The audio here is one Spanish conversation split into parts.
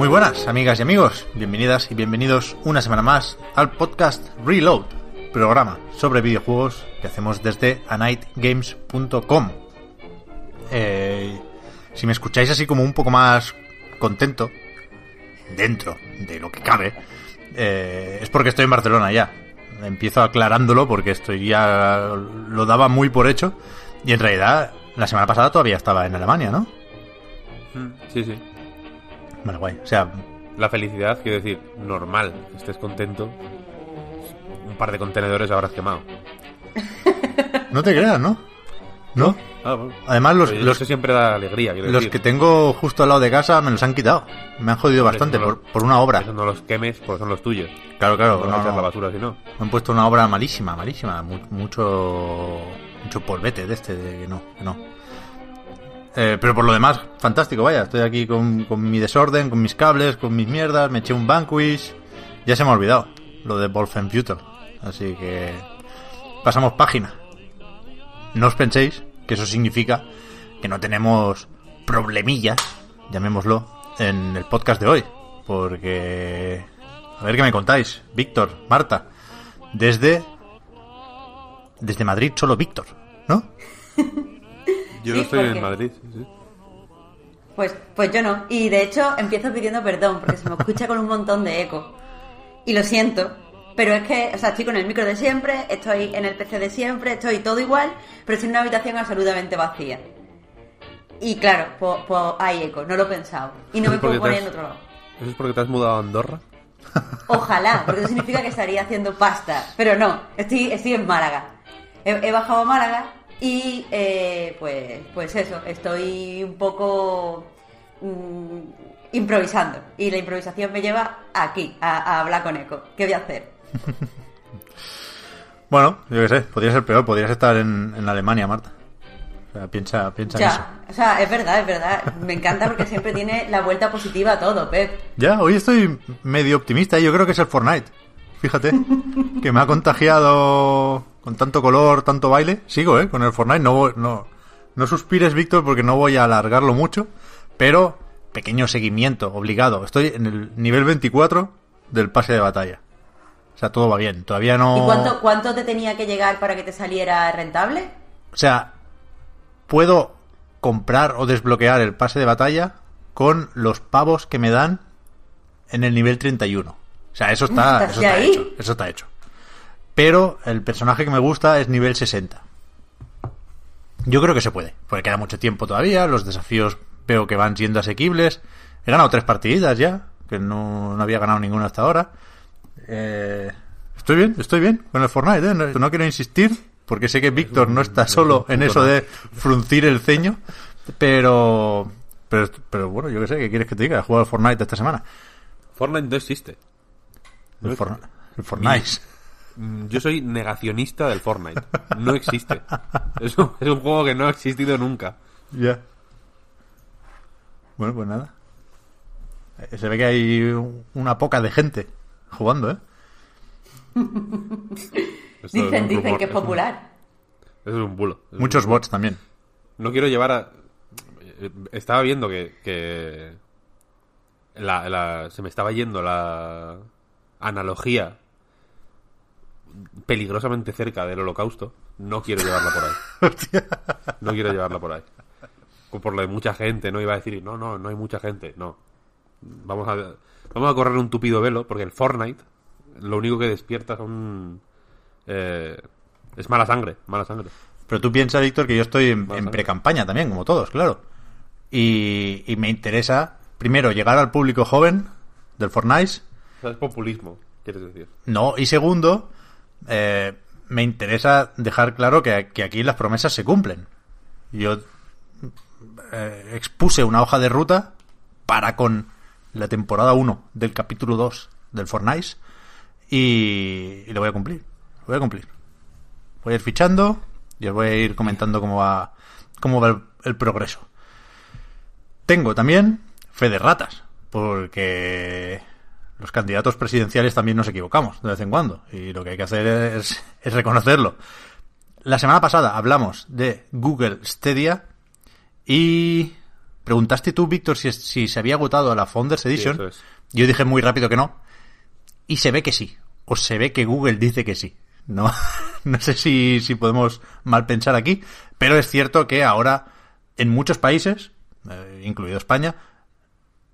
Muy buenas, amigas y amigos. Bienvenidas y bienvenidos una semana más al podcast Reload, programa sobre videojuegos que hacemos desde anightgames.com. Eh, si me escucháis así como un poco más contento, dentro de lo que cabe, eh, es porque estoy en Barcelona ya. Empiezo aclarándolo porque estoy ya lo daba muy por hecho y en realidad la semana pasada todavía estaba en Alemania, ¿no? Sí, sí. Bueno, guay. O sea, La felicidad, quiero decir, normal, que estés contento. Un par de contenedores habrás quemado. no te creas, ¿no? ¿No? Ah, bueno. Además, los, los, eso siempre da alegría, los decir. que tengo justo al lado de casa me los han quitado. Me han jodido bastante no por, por una obra. Eso no los quemes porque son los tuyos. Claro, claro. No, no, no. la basura si no. Me han puesto una obra malísima, malísima. Mu- mucho mucho polvete de este, de que no, que no. Eh, pero por lo demás, fantástico, vaya. Estoy aquí con, con mi desorden, con mis cables, con mis mierdas. Me eché un Vanquish. Ya se me ha olvidado lo de Wolfenbüttel. Así que pasamos página. No os penséis que eso significa que no tenemos problemillas, llamémoslo, en el podcast de hoy. Porque... A ver qué me contáis. Víctor, Marta. Desde... Desde Madrid solo Víctor, ¿no? Yo no estoy porque- en Madrid. sí. Pues, pues yo no. Y de hecho empiezo pidiendo perdón porque se me escucha con un montón de eco. Y lo siento. Pero es que, o sea, estoy con el micro de siempre, estoy en el PC de siempre, estoy todo igual, pero estoy en una habitación absolutamente vacía. Y claro, pues, pues hay eco, no lo he pensado. Y no me puedo poner te en has- otro lado. ¿Eso es porque te has mudado a Andorra? Ojalá, porque eso significa que estaría haciendo pasta. Pero no, estoy, estoy en Málaga. He, he bajado a Málaga y eh, pues, pues eso, estoy un poco mm, improvisando. Y la improvisación me lleva aquí, a, a hablar con Eco. ¿Qué voy a hacer? Bueno, yo qué sé, podría ser peor, podrías estar en, en Alemania, Marta. O sea, piensa, piensa en eso. O sea, es verdad, es verdad. Me encanta porque siempre tiene la vuelta positiva a todo, Pep. Ya, hoy estoy medio optimista y yo creo que es el Fortnite. Fíjate, que me ha contagiado con tanto color, tanto baile. Sigo, ¿eh? Con el Fortnite. No, voy- no, no suspires, Víctor, porque no voy a alargarlo mucho. Pero, pequeño seguimiento, obligado. Estoy en el nivel 24 del pase de batalla. O sea, todo va bien. Todavía no... ¿Y cuánto, cuánto te tenía que llegar para que te saliera rentable? O sea, puedo comprar o desbloquear el pase de batalla con los pavos que me dan en el nivel 31. O sea, eso está, ¿Estás eso está ahí? hecho. Eso está hecho. Pero el personaje que me gusta es nivel 60. Yo creo que se puede, porque queda mucho tiempo todavía, los desafíos veo que van siendo asequibles. He ganado tres partidas ya, que no, no había ganado ninguna hasta ahora. Eh, estoy bien, estoy bien con el Fortnite, ¿eh? no, no quiero insistir, porque sé que Víctor no está solo en eso de fruncir el ceño, pero, pero, pero bueno, yo qué sé, ¿qué quieres que te diga? He jugado al Fortnite esta semana. Fortnite no existe. El, Fortnite. el Fortnite. Mm, Yo soy negacionista del Fortnite. No existe. Es un, es un juego que no ha existido nunca. Ya. Bueno, pues nada. Eh, Se ve que hay un- una poca de gente jugando, ¿eh? Dicen, dicen rumor, que es popular. Eso es un bulo. Es un Muchos bulo. bots también. No quiero llevar a... eh, Estaba viendo que... que la, la- se me estaba yendo la analogía peligrosamente cerca del holocausto. No quiero llevarla por ahí. No quiero llevarla por ahí. Por lo de mucha gente, no iba a decir, no, no, no hay mucha gente. No. Vamos a, vamos a correr un tupido velo, porque el Fortnite lo único que despierta son... eh, es mala sangre, mala sangre. Pero tú piensas, Víctor, que yo estoy en, pre-campaña también, como todos, claro. Y, y me interesa primero, llegar al público joven del Fortnite. O sea, es populismo, quieres decir. No, y segundo, eh, me interesa dejar claro que, aquí las promesas se cumplen. Yo eh, expuse una hoja de ruta para con la temporada 1 del capítulo 2 del Fortnite y, y lo voy a cumplir. Lo voy a cumplir. Voy a ir fichando y os voy a ir comentando cómo va, cómo va el, el progreso. Tengo también fe de ratas, porque los candidatos presidenciales también nos equivocamos de vez en cuando y lo que hay que hacer es, es reconocerlo. La semana pasada hablamos de Google Stadia y preguntaste tú, Víctor, si, si se había agotado la Founders Edition. es. Yo dije muy rápido que no. Y se ve que sí. O se ve que Google dice que sí. No, no sé si, si podemos mal pensar aquí, pero es cierto que ahora en muchos países, eh, incluido España,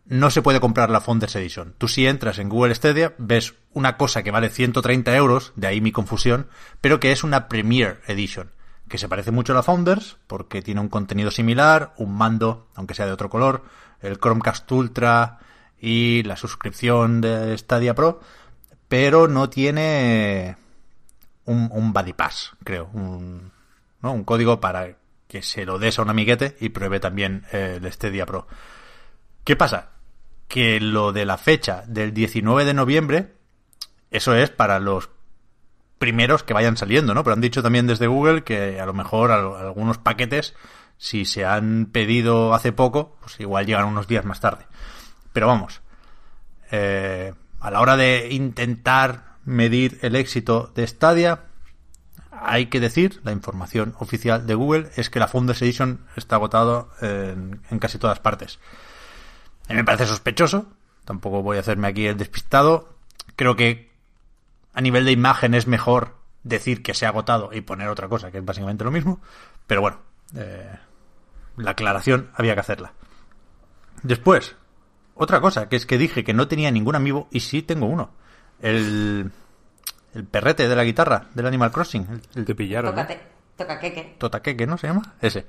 no se puede comprar la Founders Edition. Tú si entras en Google Stadia, ves una cosa que vale 130 euros, de ahí mi confusión, pero que es una Premier Edition, que se parece mucho a la Founders, porque tiene un contenido similar, un mando, aunque sea de otro color, el Chromecast Ultra y la suscripción de Stadia Pro, pero no tiene un, un creo, un, ¿no? un código para que se lo des a un amiguete y pruebe también eh, el Stadia Pro. ¿Qué pasa? Que lo de la fecha del 19 de noviembre, eso es para los primeros que vayan saliendo, ¿no? Pero han dicho también desde Google que a lo mejor al- algunos paquetes, si se han pedido hace poco, pues igual llegan unos días más tarde. Pero vamos, eh, a la hora de intentar medir el éxito de Stadia, hay que decir, la información oficial de Google es que la Founders Edition está agotado en, en casi todas partes. A mí me parece sospechoso, tampoco voy a hacerme aquí el despistado. Creo que a nivel de imagen es mejor decir que se ha agotado y poner otra cosa, que es básicamente lo mismo. Pero bueno, eh, la aclaración había que hacerla. Después, otra cosa, que es que dije que no tenía ningún amigo y sí tengo uno. El, el perrete de la guitarra del Animal Crossing. El, el Te pillaron, ¿no? Tócate, toca queque. Totaqueque, ¿no se llama? Ese.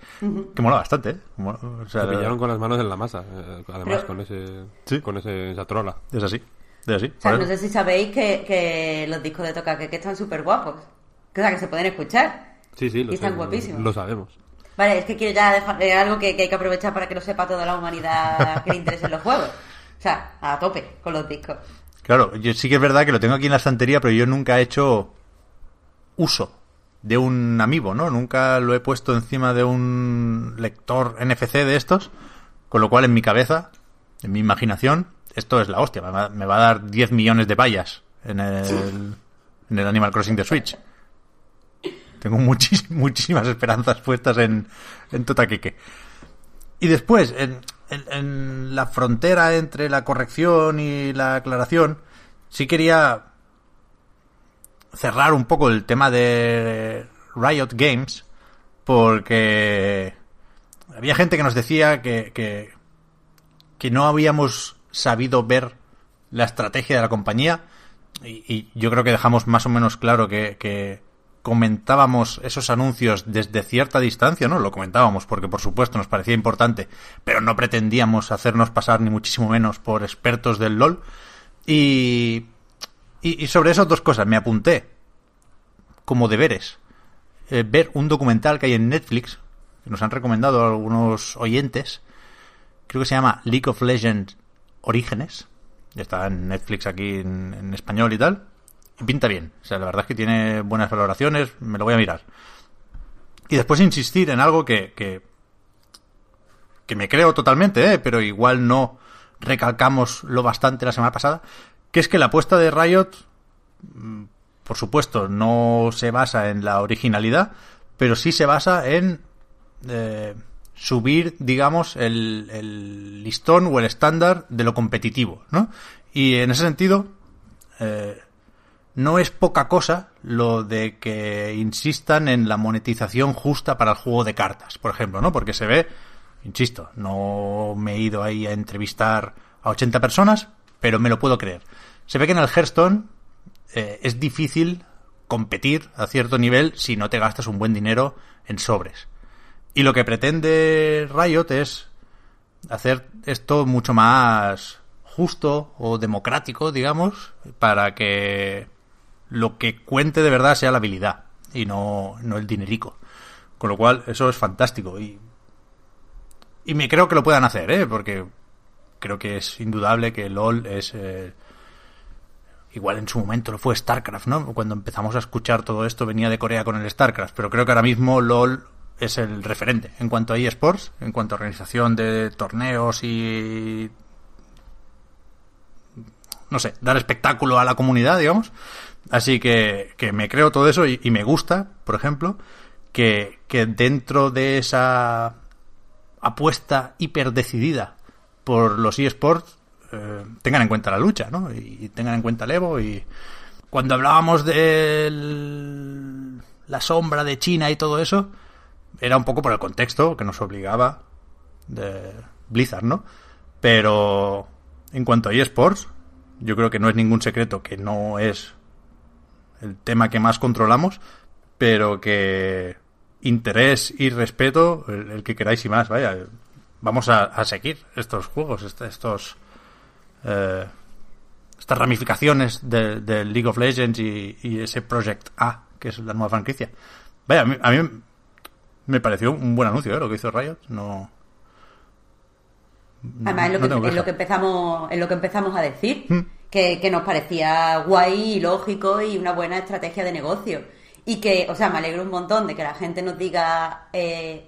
Que mola bastante, ¿eh? Mola- o sea, pillaron con las manos en la masa, eh, además Pero- con ese, Sí. con ese, esa trola. Es así. Es así. O sea, no sé si sabéis que, que los discos de toca queque están súper guapos. O sea, que se pueden escuchar. Sí, sí, lo, Y están sé, guapísimos. lo sabemos. Vale, es que quiero ya dejar eh, algo que, que hay que aprovechar para que lo sepa toda la humanidad que le interesen los juegos. O sea, a tope con los discos. Claro, yo sí que es verdad que lo tengo aquí en la estantería, pero yo nunca he hecho uso de un amiibo, ¿no? Nunca lo he puesto encima de un lector NFC de estos, con lo cual en mi cabeza, en mi imaginación, esto es la hostia, me va, a dar 10 millones de vallas en el, en el Animal Crossing de Switch. Tengo muchísimas esperanzas puestas en, en Totakeke. Y después, en, en- en la frontera entre la corrección y la aclaración, sí quería cerrar un poco el tema de Riot Games, porque había gente que nos decía que, que, no habíamos sabido ver la estrategia de la compañía, y, yo creo que dejamos más o menos claro que, que comentábamos esos anuncios desde cierta distancia, ¿no? Lo comentábamos porque por supuesto nos parecía importante, pero no pretendíamos hacernos pasar ni muchísimo menos por expertos del LOL. Y, y, y sobre eso dos cosas. Me apunté como deberes eh, ver un documental que hay en Netflix, que nos han recomendado algunos oyentes. Creo que se llama League of Legends Orígenes. Está en Netflix aquí en, español y tal. Y pinta bien. O sea, la verdad es que tiene buenas valoraciones. Me lo voy a mirar. Y después insistir en algo que, que, que me creo totalmente, ¿eh? pero igual no recalcamos lo bastante la semana pasada, que es que la apuesta de Riot, mm, por supuesto, no se basa en la originalidad, pero sí se basa en eh, subir, digamos, el, el listón o el estándar de lo competitivo, ¿no? Y en ese sentido, eh, no es poca cosa lo de que insistan en la monetización justa para el juego de cartas, por ejemplo, ¿no? Porque se ve, insisto, no me he ido ahí a entrevistar a 80 personas, pero me lo puedo creer. Se ve que en el Hearthstone eh, es difícil competir a cierto nivel si no te gastas un buen dinero en sobres. Y lo que pretende Riot es hacer esto mucho más justo o democrático, digamos, para que lo que cuente de verdad sea la habilidad y no, no el dinerico. Con lo cual, eso es fantástico. Y, y me creo que lo puedan hacer, ¿eh? Porque creo que es indudable que LOL es... Eh, igual en su momento lo fue StarCraft, ¿no? Cuando empezamos a escuchar todo esto venía de Corea con el StarCraft, pero creo que ahora mismo LOL es el referente en cuanto a eSports, en cuanto a organización de torneos y no sé, dar espectáculo a la comunidad, digamos. Así que, que me creo todo eso y, me gusta, por ejemplo, que, que, dentro de esa apuesta hiper decidida por los eSports eh, tengan en cuenta la lucha, ¿no? Y tengan en cuenta el Evo y cuando hablábamos de la sombra de China y todo eso, era un poco por el contexto que nos obligaba de Blizzard, ¿no? Pero en cuanto a eSports, yo creo que no es ningún secreto que no es el tema que más controlamos, pero que interés y respeto, el, que queráis y más, vaya, vamos a seguir estos juegos, estos eh, estas ramificaciones del de League of Legends y, y, ese Project A, que es la nueva franquicia. Vaya, a mí, a mí me pareció un buen anuncio ¿eh? lo que hizo Riot, no... Además, es lo, que, es lo que empezamos, es lo que empezamos a decir, ¿Mm? que, que, nos parecía guay y lógico y una buena estrategia de negocio. Y que, o sea, me alegro un montón de que la gente nos diga, eh,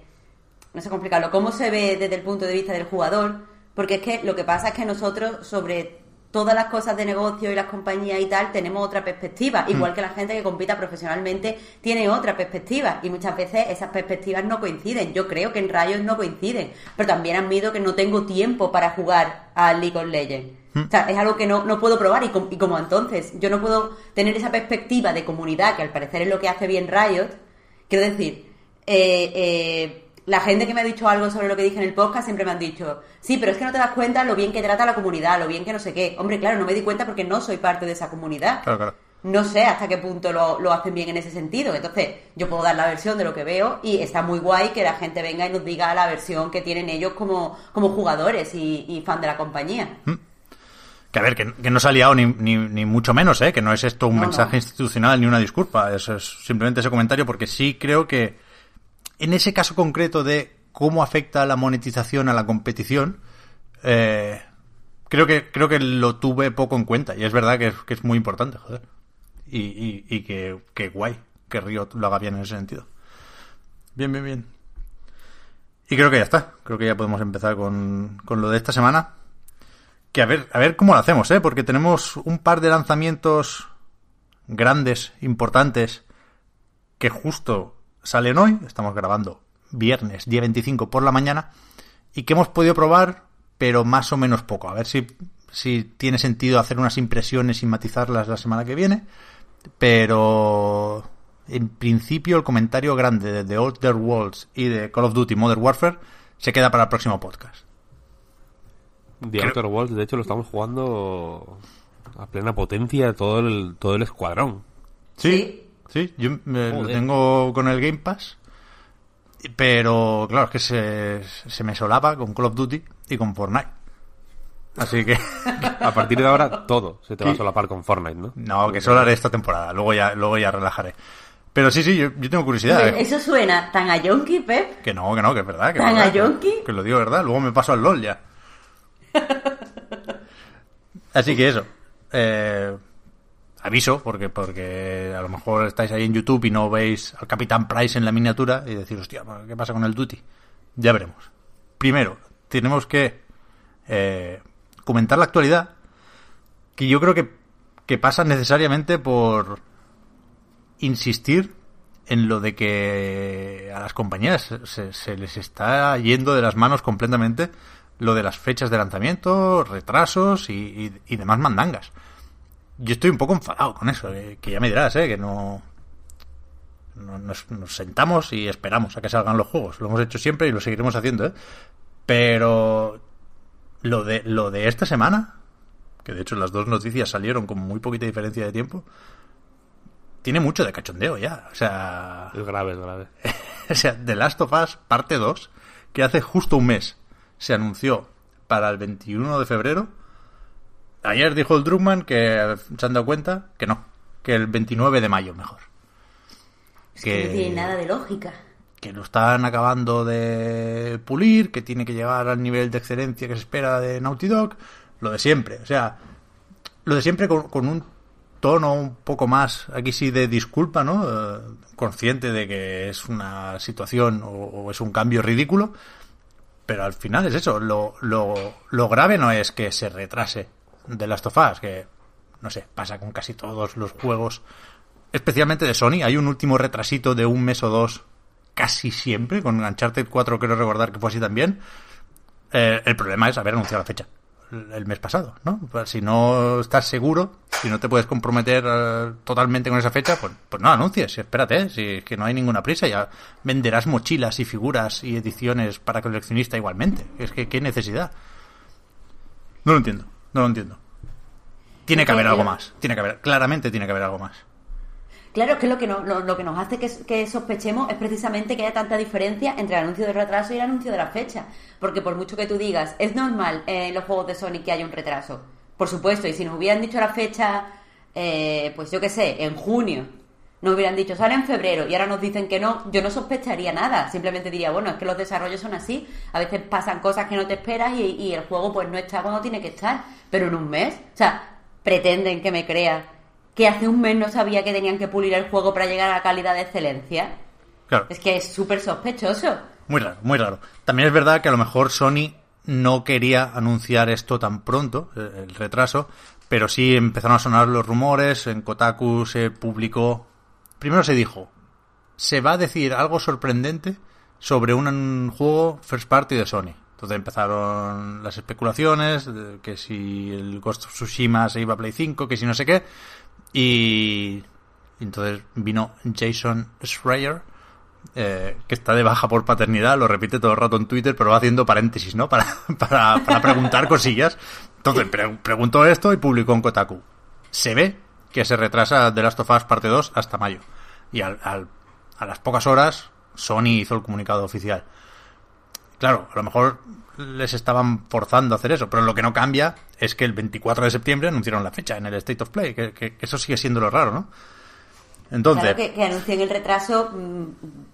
no sé complicarlo, cómo se ve desde el punto de vista del jugador, porque es que lo que pasa es que nosotros sobre todas las cosas de negocio y las compañías y tal tenemos otra perspectiva, igual que la gente que compita profesionalmente tiene otra perspectiva. Y muchas veces esas perspectivas no coinciden. Yo creo que en rayos no coinciden, pero también admito que no tengo tiempo para jugar a League of Legends. O sea, es algo que no, no puedo probar. Y, y, como entonces yo no puedo tener esa perspectiva de comunidad, que al parecer es lo que hace bien Riot, quiero decir, eh, eh, la gente que me ha dicho algo sobre lo que dije en el podcast siempre me han dicho, sí, pero es que no te das cuenta lo bien que trata la comunidad, lo bien que no sé qué. Hombre, claro, no me di cuenta porque no soy parte de esa comunidad. Claro, claro. No sé hasta qué punto lo, lo, hacen bien en ese sentido. Entonces, yo puedo dar la versión de lo que veo y está muy guay que la gente venga y nos diga la versión que tienen ellos como, como jugadores y, y fan de la compañía. ¿Mm? Que a ver, que, que no se ha liado ni, ni, ni, mucho menos, ¿eh? Que no es esto un no, mensaje no. institucional ni una disculpa. Es, es simplemente ese comentario porque sí creo que en ese caso concreto de cómo afecta la monetización a la competición, eh, creo que creo que lo tuve poco en cuenta y es verdad que es, que es muy importante, joder. Y, y, y que, que, guay que Riot lo haga bien en ese sentido. Bien, bien, bien. Y creo que ya está. Creo que ya podemos empezar con, con lo de esta semana. Que a ver, a ver cómo lo hacemos, ¿eh? Porque tenemos un par de lanzamientos grandes, importantes, que justo salen hoy. Estamos grabando viernes, día 25 por la mañana. Y que hemos podido probar, pero más o menos poco. A ver si, si tiene sentido hacer unas impresiones y matizarlas la semana que viene. Pero en principio el comentario grande de The Outer Worlds y de Call of Duty Modern Warfare se queda para el próximo podcast. The Outer Worlds, de hecho, lo estamos jugando a plena potencia todo el, todo el escuadrón. Sí, sí, yo me, lo tengo con el Game Pass. Pero claro, es que se, se me solapa con Call of Duty y con Fortnite. Así que. a partir de ahora todo se te va a solapar con Fortnite, ¿no? No, que solo haré esta temporada. Luego ya, luego ya relajaré. Pero sí, sí, yo, yo tengo curiosidad. ¿eh? Eso suena tan a Yonki, Pep. Que no, que no, que es verdad. Que ¿Tan verdad, a Yonki? Que, que, lo digo verdad. Luego me paso al LOL ya. Así que eso. Eh, aviso, porque, porque a lo mejor estáis ahí en YouTube y no veis al Capitán Price en la miniatura y decir, hostia, ¿qué pasa con el Duty? Ya veremos. Primero, tenemos que eh, comentar la actualidad, que yo creo que, que pasa necesariamente por insistir en lo de que a las compañías se, se, les está yendo de las manos completamente lo de las fechas de lanzamiento, retrasos y demás mandangas. Yo estoy un poco enfadado con eso, que, que ya me dirás, ¿eh? que no, no nos, nos, sentamos y esperamos a que salgan los juegos. Lo hemos hecho siempre y lo seguiremos haciendo, ¿eh? Pero lo de, lo de esta semana, que de hecho las dos noticias salieron con muy poquita diferencia de tiempo, tiene mucho de cachondeo ya. O sea. Es grave, es grave. o sea, The Last of Us, parte 2, que hace justo un mes se anunció para el 21 de febrero. Ayer dijo el Druckmann que se han dado cuenta que no, que el 29 de mayo mejor. Es que no tiene nada de lógica. Que lo están acabando de pulir, que tiene que llegar al nivel de excelencia que se espera de Naughty Dog, lo de siempre. O sea, lo de siempre con, con un tono un poco más, aquí sí, de disculpa, ¿no? Eh, consciente de que es una situación o, o, es un cambio ridículo, pero al final es eso. Lo, lo, lo grave no es que se retrase de Last of Us, que, no sé, pasa con casi todos los juegos, especialmente de Sony. Hay un último retrasito de un mes o dos casi siempre, con Uncharted 4 quiero recordar que fue así también. Eh, el problema es haber anunciado la fecha el mes pasado, ¿no? Pues si no estás seguro, si no te puedes comprometer uh, totalmente con esa fecha, pues, pues no anuncies, espérate, si es que no hay ninguna prisa, ya venderás mochilas y figuras y ediciones para coleccionista igualmente. Es que qué necesidad. No lo entiendo, no lo entiendo. Tiene que haber algo más, tiene que haber, claramente tiene que haber algo más. Claro, que lo que, no, lo, lo, que nos hace que, que, sospechemos es precisamente que haya tanta diferencia entre el anuncio del retraso y el anuncio de la fecha. Porque por mucho que tú digas, es normal en los juegos de Sony que haya un retraso. Por supuesto, y si nos hubieran dicho la fecha, eh, pues yo qué sé, en junio, nos hubieran dicho, sale en febrero, y ahora nos dicen que no, yo no sospecharía nada. Simplemente diría, bueno, es que los desarrollos son así. A veces pasan cosas que no te esperas y, y el juego pues no está cuando tiene que estar. Pero en un mes, o sea, pretenden que me crea que hace un mes no sabía que tenían que pulir el juego para llegar a la calidad de excelencia. Claro. Es que es súper sospechoso. Muy raro, muy raro. También es verdad que a lo mejor Sony no quería anunciar esto tan pronto, el retraso, pero sí empezaron a sonar los rumores, en Kotaku se publicó... Primero se dijo, se va a decir algo sorprendente sobre un juego first party de Sony. Entonces empezaron las especulaciones, que si el Ghost of Tsushima se iba a Play 5, que si no sé qué. Y entonces vino Jason Schreier, eh, que está de baja por paternidad, lo repite todo el rato en Twitter, pero va haciendo paréntesis, ¿no? Para, para, para preguntar cosillas. Entonces pre preguntó esto y publicó en Kotaku. Se ve que se retrasa The Last of Us parte 2 hasta mayo. Y al, al, a las pocas horas, Sony hizo el comunicado oficial. Claro, a lo mejor les estaban forzando a hacer eso, pero lo que no cambia es que el 24 de septiembre anunciaron la fecha en el State of Play, que, que, que eso sigue siendo lo raro, ¿no? Entonces... Claro que, que anuncien el retraso, mmm,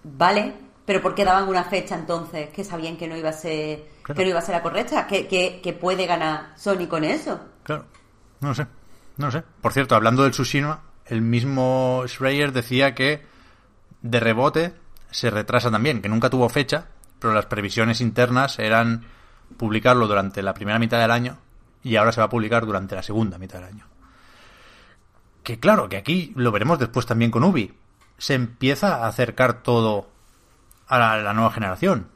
vale, pero ¿por qué daban una fecha entonces que sabían que no iba a ser, claro. que no iba a ser la correcta? ¿Que, que, que puede ganar Sony con eso? Claro, no sé, no sé. Por cierto, hablando del Tsushima, el mismo Schreier decía que de rebote se retrasa también, que nunca tuvo fecha, pero las previsiones internas eran publicarlo durante la primera mitad del año y ahora se va a publicar durante la segunda mitad del año. Que claro, que aquí lo veremos después también con Ubi. Se empieza a acercar todo a la, la nueva generación.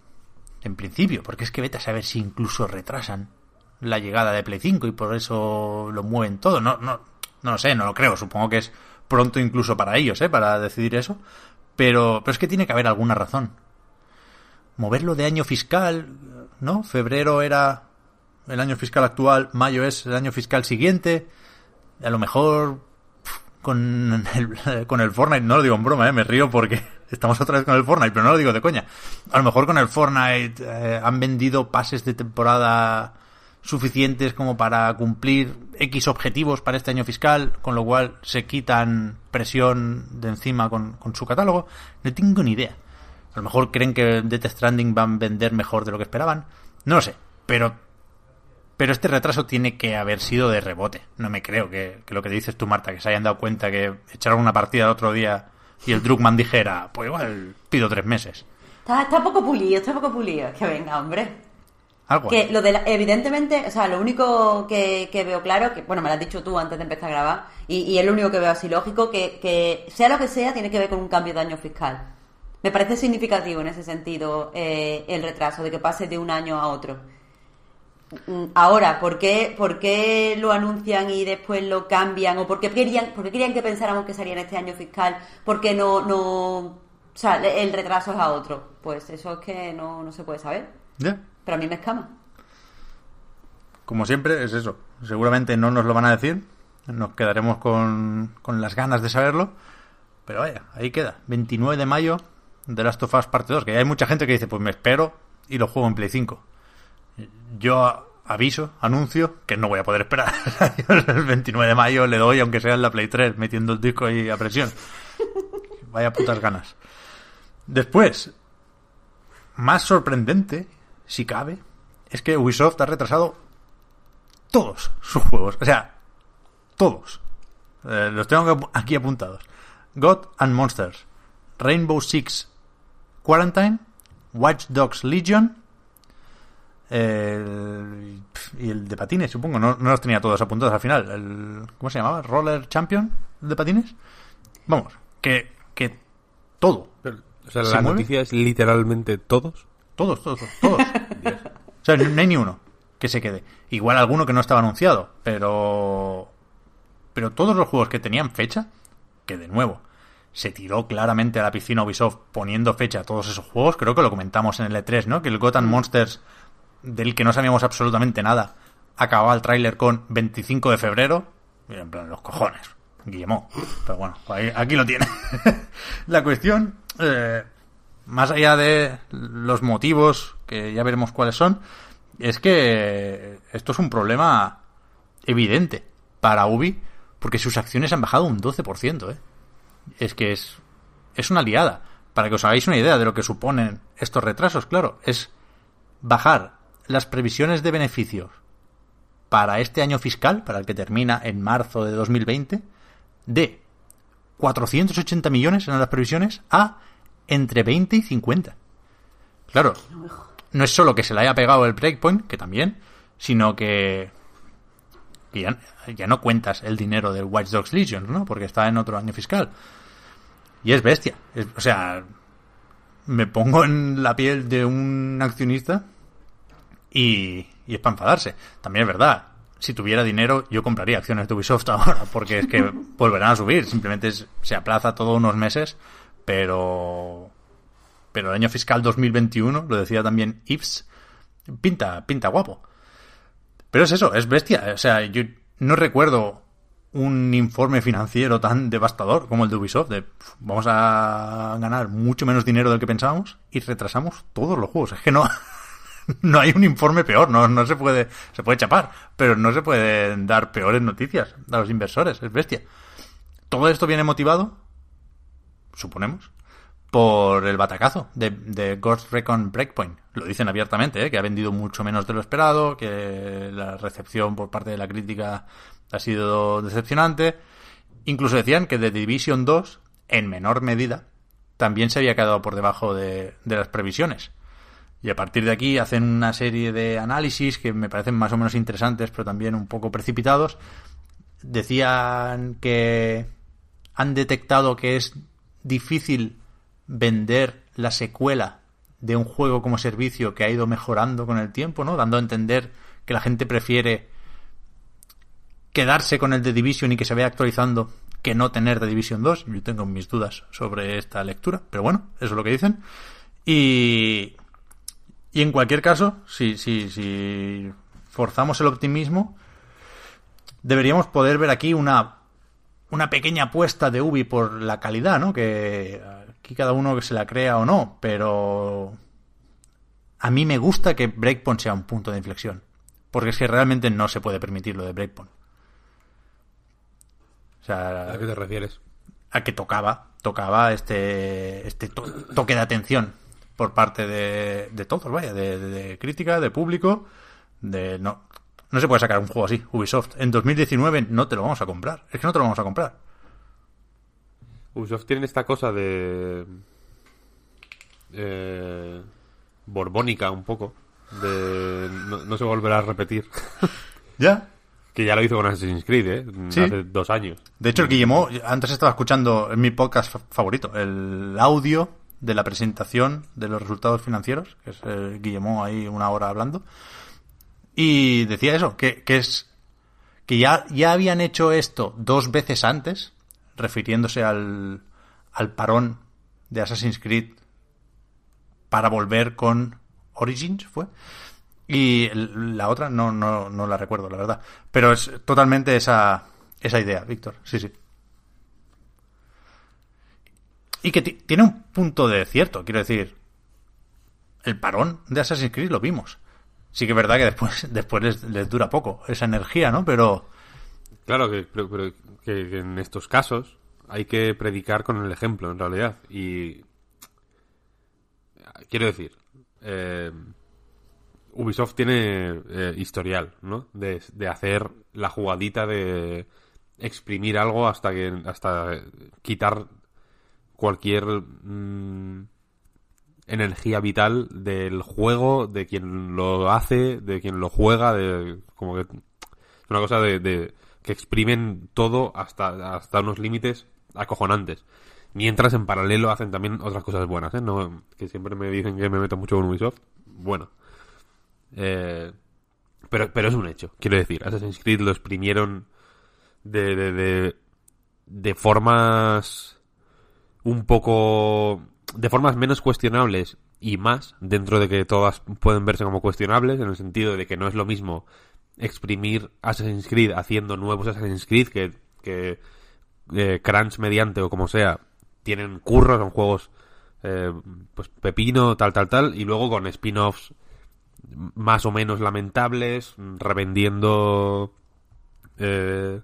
En principio, porque es que vete a saber si incluso retrasan la llegada de Play 5 y por eso lo mueven todo. No, no, no lo sé, no lo creo. Supongo que es pronto incluso para ellos, ¿eh? Para decidir eso. Pero, pero es que tiene que haber alguna razón. Moverlo de año fiscal, ¿no? Febrero era el año fiscal actual, mayo es el año fiscal siguiente. A lo mejor con el, con el Fortnite, no lo digo en broma, ¿eh? me río porque estamos otra vez con el Fortnite, pero no lo digo de coña. A lo mejor con el Fortnite eh, han vendido pases de temporada suficientes como para cumplir X objetivos para este año fiscal, con lo cual se quitan presión de encima con, con su catálogo. No tengo ni idea. A lo mejor creen que Death Stranding van a vender mejor de lo que esperaban. No lo sé, pero pero este retraso tiene que haber sido de rebote. No me creo que, que, lo que dices tú, Marta, que se hayan dado cuenta que echaron una partida el otro día y el Druckmann dijera, pues igual pido tres meses. Está, está poco pulido, está poco pulido. Que venga, hombre. Algo. Que lo de la, evidentemente, o sea, lo único que, que, veo claro, que bueno, me lo has dicho tú antes de empezar a grabar, y, y es lo único que veo así lógico, que, que sea lo que sea, tiene que ver con un cambio de año fiscal. Me parece significativo en ese sentido eh, el retraso, de que pase de un año a otro. Ahora, ¿por qué, ¿por qué lo anuncian y después lo cambian? ¿O por qué querían, por qué querían que pensáramos que salía en este año fiscal? ¿Por qué no, no, o sea, el retraso es a otro? Pues eso es que no, no se puede saber. Yeah. Pero a mí me escama. Como siempre, es eso. Seguramente no nos lo van a decir. Nos quedaremos con, con las ganas de saberlo. Pero vaya, ahí queda. 29 de mayo de Last of Us Parte 2. Que hay mucha gente que dice, pues me espero y lo juego en Play 5. yo aviso, anuncio, que no voy a poder esperar. el 29 de mayo le doy, aunque sea en la Play 3, metiendo el disco ahí a presión. Vaya putas ganas. Después, más sorprendente, si cabe, es que Ubisoft ha retrasado todos sus juegos. O sea, todos. Eh, los tengo aquí apuntados. God and Monsters, Rainbow Six Quarantine, Watch Dogs Legion, eh, y el de patines, supongo. No, no, los tenía todos apuntados al final. El, ¿Cómo se llamaba? ¿Roller Champion de patines? Vamos, que, que todo. o sea, la noticia es literalmente todos. Todos, todos, todos. o sea, no hay ni uno que se quede. Igual alguno que no estaba anunciado, pero. Pero todos los juegos que tenían fecha, que de nuevo, se tiró claramente a la piscina Ubisoft poniendo fecha a todos esos juegos. Creo que lo comentamos en el E3, ¿no? Que el Gotham Monsters del que no sabíamos absolutamente nada, acababa el tráiler con 25 de febrero. Y en plan, los cojones. Guillemot. Pero bueno, aquí lo tiene. la cuestión, eh, más allá de los motivos, que ya veremos cuáles son, es que esto es un problema evidente para Ubi, porque sus acciones han bajado un 12%. ¿eh? Es que es, es una liada. Para que os hagáis una idea de lo que suponen estos retrasos, claro, es bajar las previsiones de beneficios para este año fiscal, para el que termina en marzo de 2020, de 480 millones en las previsiones a entre 20 y 50. Claro, no es solo que se le haya pegado el breakpoint, que también, sino que, ya, no cuentas el dinero del Watch Dogs Legion, ¿no? Porque está en otro año fiscal. Y es bestia. o sea, me pongo en la piel de un accionista y, y es para enfadarse. También es verdad, si tuviera dinero yo compraría acciones de Ubisoft ahora, porque es que volverán a subir, simplemente se aplaza todos unos meses, pero pero el año fiscal 2021, lo decía también Ives, pinta pinta guapo. Pero es eso, es bestia, o sea, yo no recuerdo un informe financiero tan devastador como el de Ubisoft, de vamos a ganar mucho menos dinero del que pensábamos y retrasamos todos los juegos. Es que no, no hay un informe peor, no, no se puede, se puede chapar, pero no se pueden dar peores noticias a los inversores, es bestia. Todo esto viene motivado, suponemos, por el batacazo de, Ghost Recon Breakpoint. Lo dicen abiertamente, ¿eh? que ha vendido mucho menos de lo esperado, que la recepción por parte de la crítica ha sido decepcionante. Incluso decían que The Division 2, en menor medida, también se había quedado por debajo de, de las previsiones. Y a partir de aquí hacen una serie de análisis que me parecen más o menos interesantes, pero también un poco precipitados. Decían que han detectado que es difícil vender la secuela de un juego como servicio que ha ido mejorando con el tiempo, ¿no? Dando a entender que la gente prefiere quedarse con el de Division y que se vaya actualizando que no tener The Division 2. Yo tengo mis dudas sobre esta lectura, pero bueno, eso es lo que dicen. Y, y en cualquier caso, si, si, si forzamos el optimismo, deberíamos poder ver aquí una, una pequeña apuesta de Ubi por la calidad, ¿no? Que aquí cada uno que se la crea o no, pero a mí me gusta que Breakpoint sea un punto de inflexión. Porque es que realmente no se puede permitir lo de Breakpoint. O sea, ¿A qué te refieres? A que tocaba, tocaba este, este toque de atención por parte de, de todos, vaya, de, crítica, de público, de no, no se puede sacar un juego así, Ubisoft. En 2019 no te lo vamos a comprar, es que no te lo vamos a comprar. Ubisoft tiene esta cosa de eh, borbónica un poco, de no, se volverá a repetir. ¿Ya? Que ya lo hizo con Assassin's Creed, ¿eh? Hace dos años. De hecho, el Guillemot, antes estaba escuchando en mi podcast favorito, el audio de la presentación de los resultados financieros, que es el Guillemot ahí una hora hablando, y decía eso, que, que es que ya, ya habían hecho esto dos veces antes, refiriéndose al, al parón de Assassin's Creed para volver con Origins, ¿fue? Y la otra no, no, no la recuerdo, la verdad. Pero es totalmente esa, esa idea, Víctor. Sí, sí. Y que tiene un punto de cierto, quiero decir. El parón de Assassin's Creed lo vimos. Sí que es verdad que después, después les, dura poco esa energía, ¿no? Pero... Claro, que, en estos casos hay que predicar con el ejemplo, en realidad. Y quiero decir, eh, Ubisoft tiene eh, historial, ¿no? De, de hacer la jugadita de exprimir algo hasta que hasta quitar cualquier mm, energía vital del juego, de quien lo hace, de quien lo juega, de como que es una cosa de, que exprimen todo hasta hasta unos límites acojonantes. Mientras en paralelo hacen también otras cosas buenas, ¿eh? No, que siempre me dicen que me meto mucho con Ubisoft. Bueno. Eh, pero, pero es un hecho, quiero decir. Assassin's Creed lo exprimieron de, de, de formas un poco... de formas menos cuestionables y más, dentro de que todas pueden verse como cuestionables, en el sentido de que no es lo mismo exprimir Assassin's Creed haciendo nuevos Assassin's Creed que, que eh, crunch mediante o como sea tienen curros, son juegos eh, pues pepino, tal, tal, tal, y luego con spin-offs más o menos lamentables, revendiendo eh,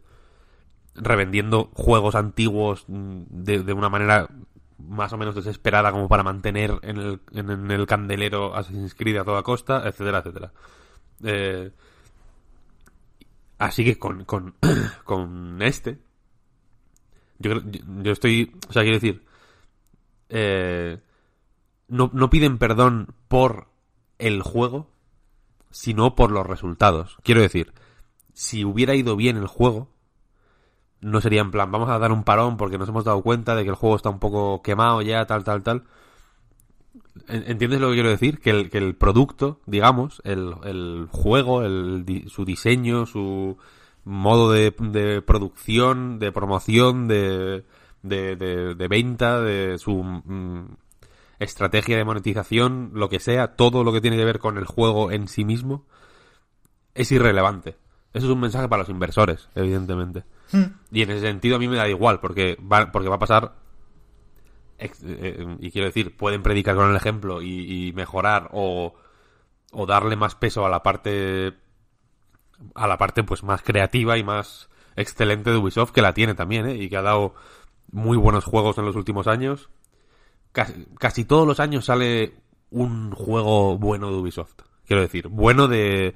revendiendo juegos antiguos de, de, una manera más o menos desesperada como para mantener en el, en, el candelero Assassin's Creed a toda costa, etcétera, etcétera. Eh, así que con, con, con este, yo, yo estoy, o sea, quiero decir, eh, no, no piden perdón por el juego, sino por los resultados. Quiero decir, si hubiera ido bien el juego, no sería en plan, vamos a dar un parón porque nos hemos dado cuenta de que el juego está un poco quemado ya, tal, tal, tal. ¿Entiendes lo que quiero decir? Que el, que el producto, digamos, el, el juego, el, su diseño, su modo de, de producción, de promoción, de, de, de, venta, de su mm, estrategia de monetización, lo que sea, todo lo que tiene que ver con el juego en sí mismo, es irrelevante. Eso es un mensaje para los inversores, evidentemente. Y en ese sentido a mí me da igual, porque va, porque va a pasar. Y quiero decir, pueden predicar con el ejemplo y, y mejorar o, o darle más peso a la parte. a la parte pues más creativa y más excelente de Ubisoft, que la tiene también, ¿eh? Y que ha dado muy buenos juegos en los últimos años. Casi, casi todos los años sale un juego bueno de Ubisoft. Quiero decir, bueno de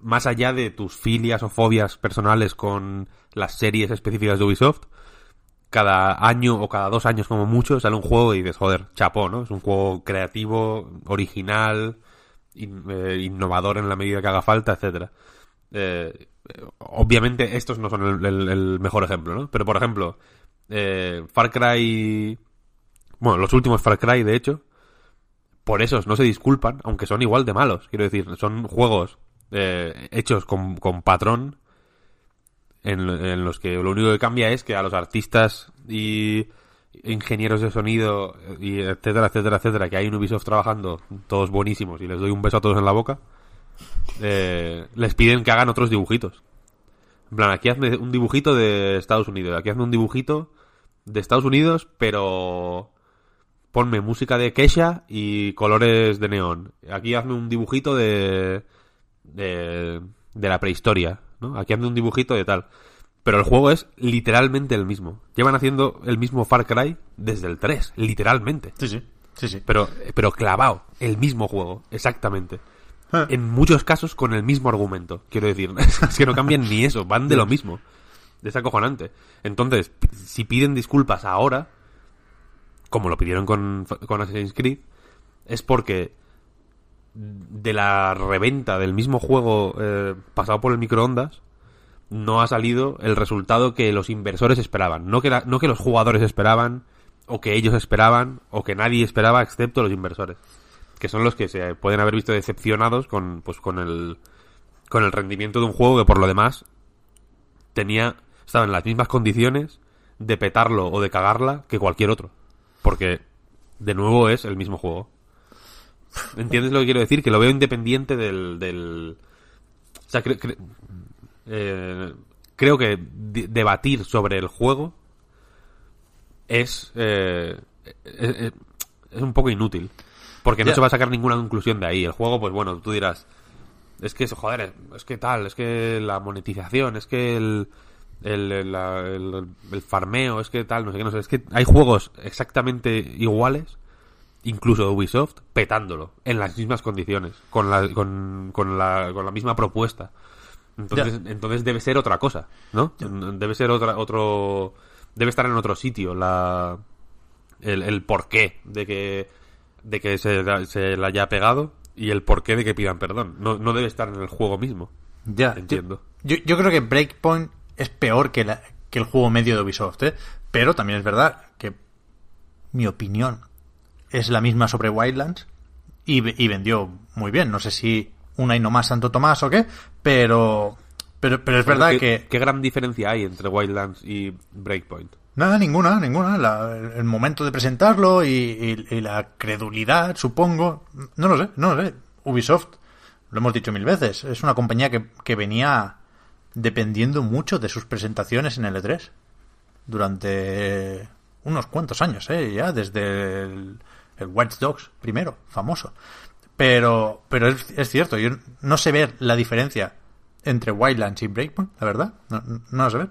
más allá de tus filias o fobias personales con las series específicas de Ubisoft, cada año o cada dos años como mucho sale un juego y dices, joder, chapó, ¿no? Es un juego creativo, original, in, eh, innovador en la medida que haga falta, etcétera. Eh, obviamente estos no son el, mejor ejemplo, ¿no? Pero por ejemplo, eh, Far Cry... Bueno, los últimos Far Cry, de hecho, por esos no se disculpan, aunque son igual de malos. Quiero decir, son juegos eh, hechos con, con patrón en, en, los que lo único que cambia es que a los artistas y ingenieros de sonido y etcétera, etcétera, etcétera, que hay en Ubisoft trabajando, todos buenísimos, y les doy un beso a todos en la boca, eh, les piden que hagan otros dibujitos. En plan, aquí hazme un dibujito de Estados Unidos, aquí hazme un dibujito de Estados Unidos, pero ponme música de Kesha y colores de neón. Aquí hazme un dibujito de de, de la prehistoria, ¿no? Aquí anda un dibujito de tal. Pero el juego es literalmente el mismo. Llevan haciendo el mismo Far Cry desde el 3, literalmente. Sí, sí. Sí, sí. Pero, pero clavado, el mismo juego, exactamente. Ah. En muchos casos con el mismo argumento, quiero decir. es que no cambian ni eso, van de lo mismo. Es acojonante. Entonces, si piden disculpas ahora, como lo pidieron con, con Assassin's Creed, es porque de la reventa del mismo juego eh, pasado por el microondas no ha salido el resultado que los inversores esperaban. No que, no que los jugadores esperaban, o que ellos esperaban, o que nadie esperaba excepto los inversores. Que son los que se pueden haber visto decepcionados con, pues, con el, con el rendimiento de un juego que por lo demás tenía, estaba en las mismas condiciones de petarlo o de cagarla que cualquier otro. Porque, de nuevo, es el mismo juego. ¿Entiendes lo que quiero decir? Que lo veo independiente del... del... O sea, cre cre eh, creo que debatir sobre el juego es, eh, es, es, un poco inútil. Porque no se va a sacar ninguna conclusión de ahí. El juego, pues bueno, tú dirás, es que, joder, es que tal, es que la monetización, es que el, el, el, la- el- el farmeo, es que tal, no sé qué, no sé. Es que hay juegos exactamente iguales, incluso de Ubisoft, petándolo, en las mismas condiciones, con la, con, con la, con la misma propuesta. Entonces, entonces debe ser otra cosa, ¿no? Debe ser otra, otro, debe estar en otro sitio la, el, el porqué de que, de que se, se le haya pegado y el porqué de que pidan perdón. No, no debe estar en el juego mismo. Ya, Entiendo. Yo, yo creo que Breakpoint es peor que, la- que el juego medio de Ubisoft, ¿eh? Pero también es verdad que mi opinión es la misma sobre Wildlands y, ve- y vendió muy bien. No sé si una y no más Santo Tomás o qué, pero, pero, pero es verdad ¿Qué, que... ¿Qué gran diferencia hay entre Wildlands y Breakpoint? Nada, ninguna, ninguna. La- el momento de presentarlo y, y- y la credulidad, supongo. No lo sé, no lo sé. Ubisoft, lo hemos dicho mil veces, es una compañía que, que venía dependiendo mucho de sus presentaciones en L3 durante unos cuantos años, ¿eh? ya desde el, el Watch Dogs primero, famoso. Pero, pero es, cierto, yo no sé ver la diferencia entre Wildlands y Breakpoint, la verdad, no, no sé ver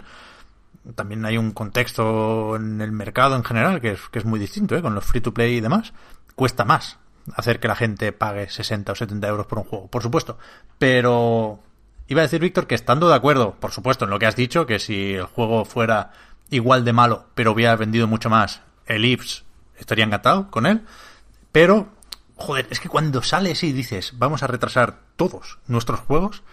también hay un contexto en el mercado en general que es, que es muy distinto, ¿eh? con los free to play y demás. Cuesta más hacer que la gente pague 60 o 70 euros por un juego, por supuesto. Pero iba a decir, Víctor, que estando de acuerdo, por supuesto, en lo que has dicho, que si el juego fuera igual de malo, pero hubiera vendido mucho más, el Ips estaría encantado con él. Pero, joder, es que cuando sales y dices, vamos a retrasar todos nuestros juegos,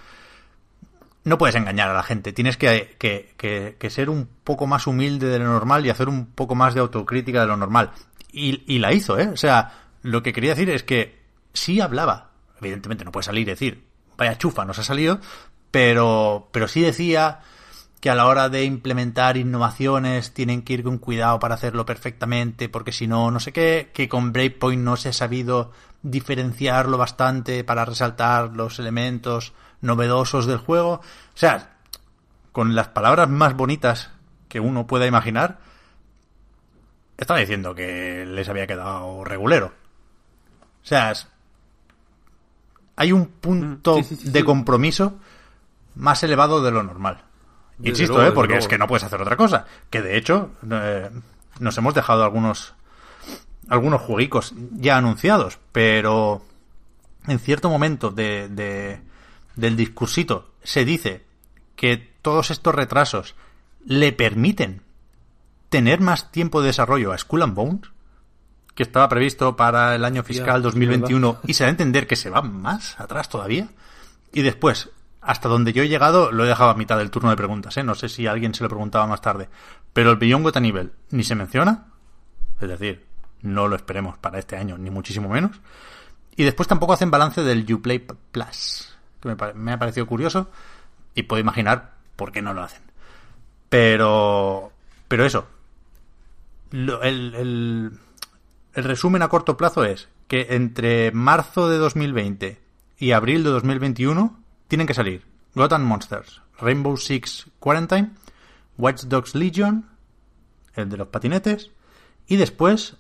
no puedes engañar a la gente. Tienes que, que- que- que ser un poco más humilde de lo normal y hacer un poco más de autocrítica de lo normal. Y, y la hizo, ¿eh? O sea, lo que quería decir es que sí hablaba. Evidentemente no puede salir y decir, vaya chufa, nos ha salido. Pero, pero sí decía que a la hora de implementar innovaciones tienen que ir con cuidado para hacerlo perfectamente, porque si no, no sé qué, que con Breakpoint no se ha sabido diferenciarlo bastante para resaltar los elementos novedosos del juego. O sea, con las palabras más bonitas que uno pueda imaginar, estaba diciendo que les había quedado regulero. O sea, hay un punto Mm, sí, sí, sí, de compromiso más elevado de lo normal. Desde Insisto, luego, ¿eh? porque luego. es que no puedes hacer otra cosa. Que de hecho, eh, nos hemos dejado algunos algunos jueguicos ya anunciados, pero en cierto momento de, de- del discursito se dice que todos estos retrasos le permiten tener más tiempo de desarrollo a Skull and Bones, que estaba previsto para el año fiscal sí, 2021, y se da a entender que se va más atrás todavía. Y después, hasta donde yo he llegado, lo he dejado a mitad del turno de preguntas, ¿eh? No sé si alguien se lo preguntaba más tarde. Pero el Beyond Good and Evil ni se menciona, es decir, no lo esperemos para este año, ni muchísimo menos. Y después tampoco hacen balance del Uplay Plus, que me, ha parecido curioso y puedo imaginar por qué no lo hacen. Pero, pero eso, lo- el resumen a corto plazo es que entre marzo de 2020 y abril de 2021 tienen que salir Gotham Monsters, Rainbow Six Quarantine, Watch Dogs Legion, el de los patinetes, y después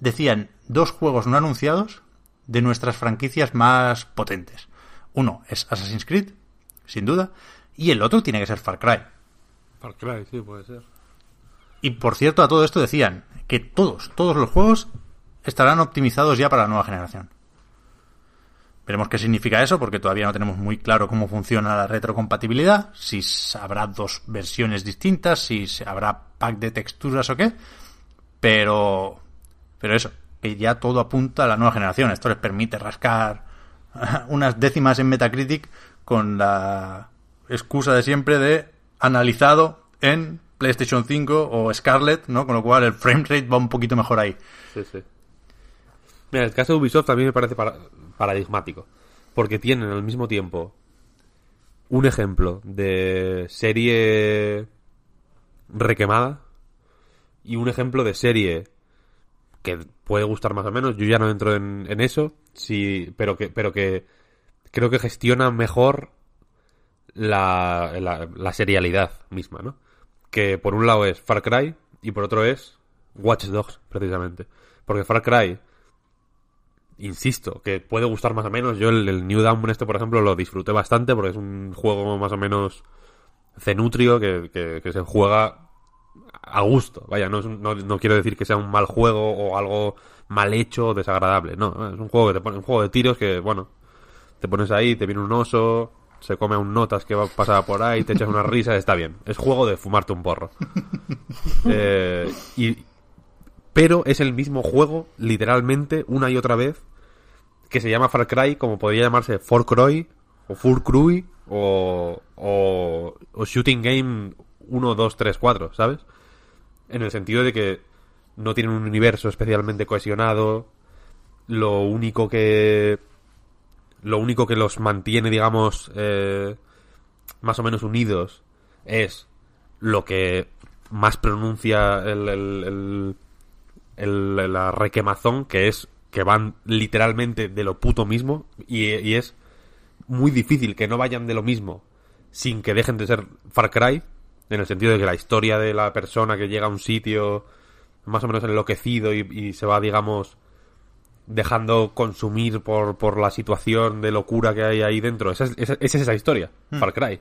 decían dos juegos no anunciados de nuestras franquicias más potentes. Uno es Assassin's Creed, sin duda, y el otro tiene que ser Far Cry. Far Cry, sí, puede ser. Y por cierto, a todo esto decían que todos, todos los juegos estarán optimizados ya para la nueva generación. Veremos qué significa eso, porque todavía no tenemos muy claro cómo funciona la retrocompatibilidad, si habrá dos versiones distintas, si habrá pack de texturas o qué. Pero, pero eso, que ya todo apunta a la nueva generación. Esto les permite rascar unas décimas en Metacritic con la excusa de siempre de analizado en PlayStation 5 o Scarlet, ¿no? Con lo cual el frame rate va un poquito mejor ahí. Sí, sí. Mira, el caso de Ubisoft también me parece para- paradigmático. Porque tienen al mismo tiempo un ejemplo de serie requemada y un ejemplo de serie que puede gustar más o menos. Yo ya no entro en, eso, sí, pero que, pero que creo que gestiona mejor la, la, la serialidad misma, ¿no? Que por un lado es Far Cry y por otro es Watch Dogs, precisamente. Porque Far Cry insisto, que puede gustar más o menos. Yo el, el New Dawn este, por ejemplo, lo disfruté bastante porque es un juego más o menos cenutrio que, que, que se juega a gusto. Vaya, no, es un- no, no quiero decir que sea un mal juego o algo mal hecho o desagradable. No, es un juego que te pone, un juego de tiros que, bueno, te pones ahí, te viene un oso, se come a un notas que va pasar por ahí, te echas una risa, está bien. Es juego de fumarte un porro. Eh, y, pero es el mismo juego, literalmente, una y otra vez, que se llama Far Cry, como podría llamarse For Cry, o Fur Cry, o, o, o Shooting Game 1, 2, 3, 4, ¿sabes? En el sentido de que no tienen un universo especialmente cohesionado, lo único que... Lo único que los mantiene, digamos, eh, más o menos unidos es lo que más pronuncia el, el- la requemazón, que es que van literalmente de lo puto mismo y, y es muy difícil que no vayan de lo mismo sin que dejen de ser Far Cry, en el sentido de que la historia de la persona que llega a un sitio más o menos enloquecido y, y se va, digamos, dejando consumir por, por la situación de locura que hay ahí dentro. Esa es, esa, esa es esa historia, Far Cry.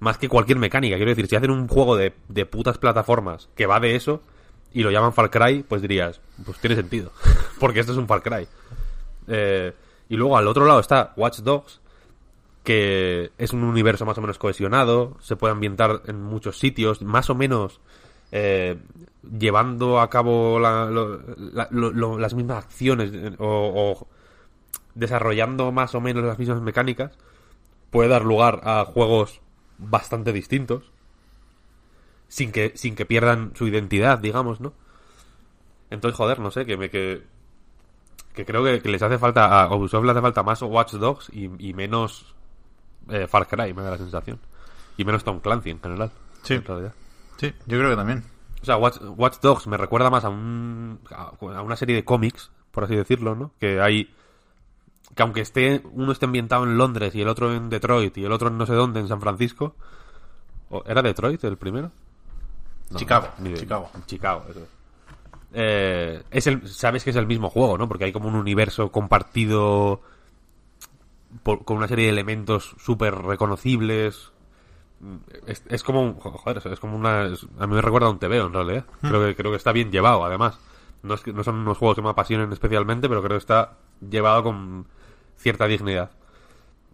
Más que cualquier mecánica. Quiero decir, si hacen un juego de, de putas plataformas que va de eso y lo llaman Far Cry, pues dirías, pues tiene sentido. Porque esto es un Far Cry. Eh, y luego al otro lado está Watch Dogs, que es un universo más o menos cohesionado, se puede ambientar en muchos sitios, más o menos eh, llevando a cabo las mismas acciones eh, o desarrollando más o menos las mismas mecánicas, puede dar lugar a juegos bastante distintos, sin que, sin que pierdan su identidad, digamos, ¿no? Entonces, joder, no sé, que me que, que creo que, que les hace falta, a Ubisoft le hace falta más Watch Dogs y, y menos eh, Far Cry, me da la sensación. Y menos Tom Clancy en general. Sí. en realidad. Sí, yo creo que también. O sea, Watch, Watch Dogs me recuerda más a, un, a una serie de cómics, por así decirlo, ¿no? Que hay... Que aunque esté uno esté ambientado en Londres y el otro en Detroit y el otro en no sé dónde, en San Francisco... ¿o ¿Era Detroit el primero? No, Chicago, ni Chicago. Chicago, eso es. Eh, es el, sabes que es el mismo juego, ¿no? Porque hay como un universo compartido por- con una serie de elementos súper reconocibles. Es, es como un, joder, es como una, es- a mí me recuerda a un TVO en realidad. Creo que, creo que está bien llevado, además. No, es que, no son unos juegos que me apasionen especialmente, pero creo que está llevado con cierta dignidad.